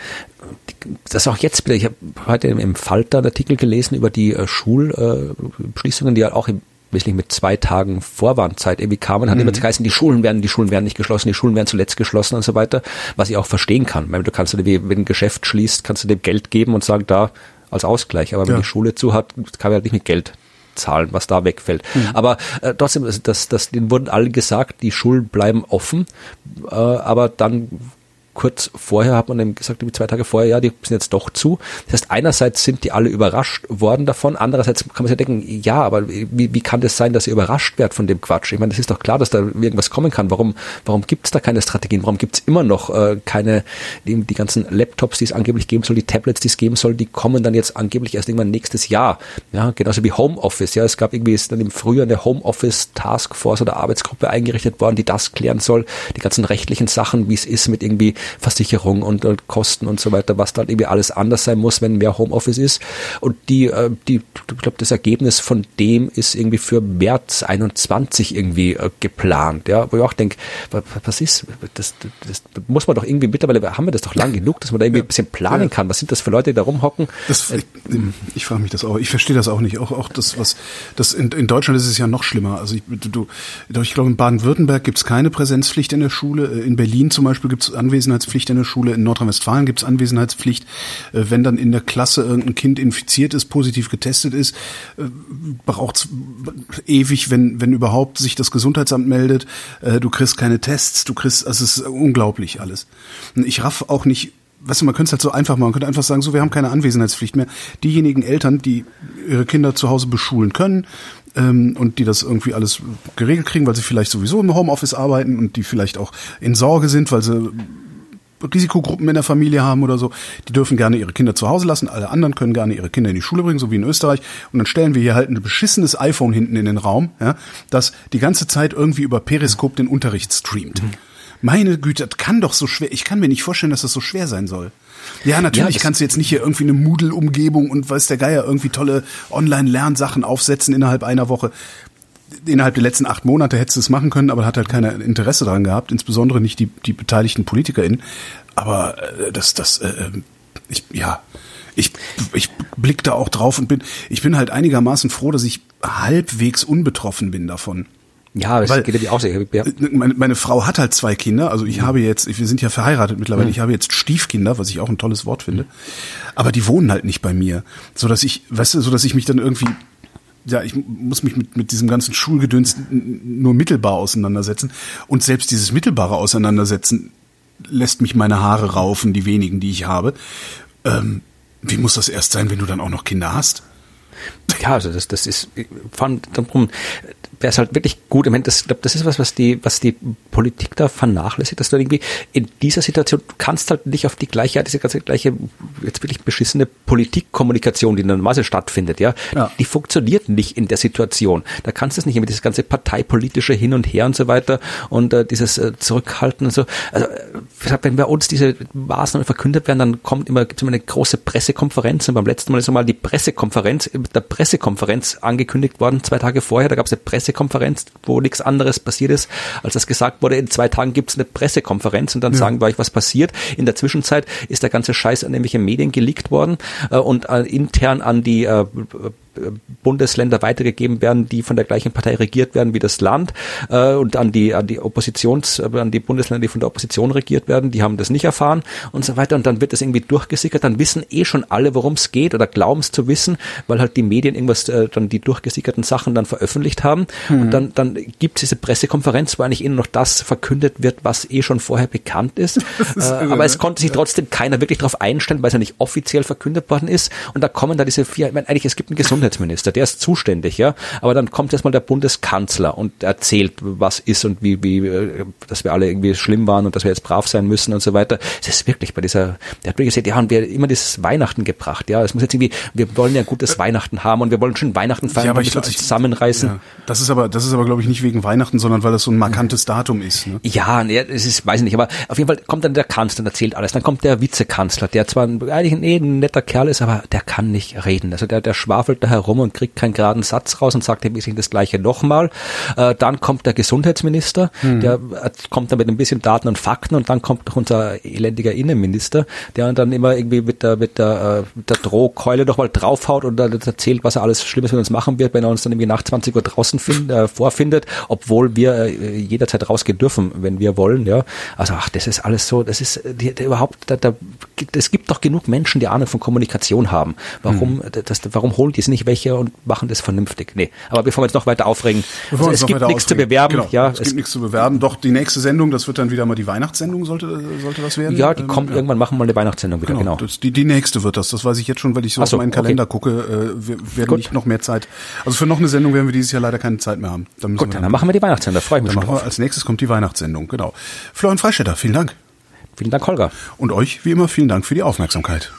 das auch jetzt ich habe heute im Falter einen Artikel gelesen über die äh, Schulschließungen, die ja auch im wesentlich mit zwei Tagen Vorwarnzeit irgendwie kamen, hat mhm. immer geheißen, die Schulen werden, die Schulen werden nicht geschlossen, die Schulen werden zuletzt geschlossen und so weiter, was ich auch verstehen kann. Weil du kannst wenn ein Geschäft schließt, kannst du dem Geld geben und sagen, da als Ausgleich. Aber wenn ja. die Schule zu hat, kann man halt nicht mit Geld zahlen, was da wegfällt. Mhm. Aber äh, trotzdem, das, das, denen wurden alle gesagt, die Schulen bleiben offen, äh, aber dann kurz vorher hat man eben gesagt, zwei Tage vorher, ja, die sind jetzt doch zu. Das heißt, einerseits sind die alle überrascht worden davon, andererseits kann man sich denken, ja, aber wie, wie kann das sein, dass ihr überrascht werdet von dem Quatsch? Ich meine, das ist doch klar, dass da irgendwas kommen kann. Warum, warum gibt es da keine Strategien? Warum gibt es immer noch äh, keine, die, die ganzen Laptops, die es angeblich geben soll, die Tablets, die es geben soll, die kommen dann jetzt angeblich erst irgendwann nächstes Jahr. Ja, genauso wie Homeoffice. Ja, es gab irgendwie ist dann im Frühjahr eine Homeoffice Taskforce oder Arbeitsgruppe eingerichtet worden, die das klären soll, die ganzen rechtlichen Sachen, wie es ist mit irgendwie Versicherung und, und Kosten und so weiter, was dann irgendwie alles anders sein muss, wenn mehr Homeoffice ist. Und die, äh, die, ich glaube, das Ergebnis von dem ist irgendwie für März 21 irgendwie äh, geplant. Ja, wo ich auch denke, was ist, das, das, muss man doch irgendwie mittlerweile, haben wir das doch lang genug, dass man da irgendwie ja. ein bisschen planen kann. Was sind das für Leute, die da rumhocken? Das, ich ich frage mich das auch. Ich verstehe das auch nicht. Auch, auch das, was, das in, in Deutschland ist es ja noch schlimmer. Also ich, du, ich glaube, in Baden-Württemberg gibt es keine Präsenzpflicht in der Schule. In Berlin zum Beispiel gibt es Anwesenheit Anwesenheitspflicht in der Schule. In Nordrhein-Westfalen gibt es Anwesenheitspflicht. Äh, wenn dann in der Klasse irgendein Kind infiziert ist, positiv getestet ist, äh, braucht ewig, wenn, wenn überhaupt sich das Gesundheitsamt meldet. Äh, du kriegst keine Tests, du kriegst, also es ist unglaublich alles. Ich raff auch nicht, weißt du, man könnte es halt so einfach machen. Man könnte einfach sagen, so, wir haben keine Anwesenheitspflicht mehr. Diejenigen Eltern, die ihre Kinder zu Hause beschulen können ähm, und die das irgendwie alles geregelt kriegen, weil sie vielleicht sowieso im Homeoffice arbeiten und die vielleicht auch in Sorge sind, weil sie Risikogruppen in der Familie haben oder so, die dürfen gerne ihre Kinder zu Hause lassen, alle anderen können gerne ihre Kinder in die Schule bringen, so wie in Österreich. Und dann stellen wir hier halt ein beschissenes iPhone hinten in den Raum, ja, das die ganze Zeit irgendwie über Periskop den Unterricht streamt. Mhm. Meine Güte, das kann doch so schwer. Ich kann mir nicht vorstellen, dass das so schwer sein soll. Ja, natürlich Ja, kannst du jetzt nicht hier irgendwie eine Moodle-Umgebung und weiß der Geier irgendwie tolle Online-Lernsachen aufsetzen innerhalb einer Woche. Innerhalb der letzten acht Monate hättest du es machen können, aber hat halt keiner Interesse daran gehabt, insbesondere nicht die, die beteiligten PolitikerInnen. Aber äh, das, das, äh, äh, ich, ja, ich, ich blick da auch drauf und bin, ich bin halt einigermaßen froh, dass ich halbwegs unbetroffen bin davon. Ja, das Weil- geht ja auch sehr. Ja. Meine, meine Frau hat halt zwei Kinder, also ich habe jetzt, wir sind ja verheiratet mittlerweile, ich habe jetzt Stiefkinder, was ich auch ein tolles Wort finde, aber die wohnen halt nicht bei mir, so dass ich, weißt du, so dass ich mich dann irgendwie, ja, ich muss mich mit, mit diesem ganzen Schulgedöns nur mittelbar auseinandersetzen und selbst dieses mittelbare Auseinandersetzen lässt mich meine Haare raufen, die wenigen, die ich habe. Ähm, wie muss das erst sein, wenn du dann auch noch Kinder hast? Ja, also das, das ist, ich fand darum, wäre es halt wirklich gut. Ich meine, das, ich glaube, das ist was, was die, was die Politik da vernachlässigt, dass du irgendwie in dieser Situation, du kannst halt nicht auf die gleiche, diese ganze gleiche, jetzt wirklich beschissene Politikkommunikation, die normalerweise stattfindet, ja, Ja. die funktioniert nicht in der Situation. Da kannst du es nicht immer, dieses ganze parteipolitische Hin und Her und so weiter und äh, dieses äh, Zurückhalten und so. Also, äh, wenn bei uns diese Maßnahmen verkündet werden, dann kommt immer, gibt es immer eine große Pressekonferenz und beim letzten Mal ist einmal die Pressekonferenz, mit der Pressekonferenz angekündigt worden, zwei Tage vorher, da gab es eine Pressekonferenz, wo nichts anderes passiert ist, als das gesagt wurde, in zwei Tagen gibt es eine Pressekonferenz und dann sagen wir euch, was passiert. In der Zwischenzeit ist der ganze Scheiß an irgendwelche Medien geleakt worden äh, und äh, intern an die äh, Bundesländer weitergegeben werden, die von der gleichen Partei regiert werden wie das Land äh, und an die an die Oppositions äh, an die Bundesländer, die von der Opposition regiert werden, die haben das nicht erfahren und so weiter. Und dann wird das irgendwie durchgesickert, dann wissen eh schon alle, worum es geht oder glauben es zu wissen, weil halt die Medien irgendwas äh, dann die durchgesickerten Sachen dann veröffentlicht haben. Und dann dann gibt es diese Pressekonferenz, wo eigentlich ihnen noch das verkündet wird, was eh schon vorher bekannt ist, *laughs* äh, aber es konnte sich trotzdem keiner wirklich darauf einstellen, weil es ja nicht offiziell verkündet worden ist. Und da kommen da diese vier, ich meine, eigentlich es gibt einen Gesundheitsminister, der ist zuständig, ja, aber dann kommt erstmal der Bundeskanzler und erzählt, was ist und wie, wie, äh, dass wir alle irgendwie schlimm waren und dass wir jetzt brav sein müssen und so weiter. Es ist wirklich bei dieser, der hat wirklich gesagt, ja, und wir immer dieses Weihnachten gebracht, ja, es muss jetzt irgendwie, wir wollen ja gutes Weihnachten haben und wir wollen schon Weihnachten feiern, aber und ich- ich- zusammenreißen. Ja, das ist aber, das ist aber, glaube ich, nicht wegen Weihnachten, sondern weil das so ein markantes Datum ist. Ne? Ja, nee, es ist, weiß ich nicht, aber auf jeden Fall kommt dann der Kanzler und erzählt alles. Dann kommt der Vizekanzler, der zwar ein, eigentlich ein, eh ein netter Kerl ist, aber der kann nicht reden. Also der, der schwafelt da herum und kriegt keinen geraden Satz raus und sagt im Wesentlichen das Gleiche nochmal. Äh, dann kommt der Gesundheitsminister, der äh, kommt dann mit ein bisschen Daten und Fakten und dann kommt noch unser elendiger Innenminister, der dann immer irgendwie mit der, mit der, äh, mit der Drohkeule noch mal draufhaut und dann erzählt, was er alles Schlimmes mit uns machen wird, wenn er uns dann irgendwie nach 20 Uhr draußen find, äh, vorfindet, obwohl wir äh, jederzeit rausgehen dürfen, wenn wir wollen, ja. Also ach, das ist alles so, das ist die, die überhaupt, da, da, es gibt doch genug Menschen, die Ahnung von Kommunikation haben. Warum, das, warum holen die es nicht welche und machen das vernünftig? Nee, aber bevor wir uns noch weiter aufregen, also es gibt nichts zu bewerben, Genau, ja, es, gibt nichts zu bewerben. Doch die nächste Sendung, das wird dann wieder mal die Weihnachtssendung, sollte, sollte das werden? ja, die Ähm, kommt irgendwann, machen wir eine Weihnachtssendung wieder, Genau, genau. Das, die, die nächste wird das. Das weiß ich jetzt schon, weil ich so Ach auf so, meinen okay. Kalender gucke. Äh, wir werden Gut. nicht noch mehr Zeit. Also für noch eine Sendung werden wir dieses Jahr leider keine Zeit mehr haben. Da müssen Gut, wir dann machen wir die Weihnachtssendung, da freue ich mich dann schon drauf. als nächstes kommt die Weihnachtssendung, genau. Florian Freistetter, vielen Dank. Vielen Dank, Holger. Und euch, wie immer, vielen Dank für die Aufmerksamkeit.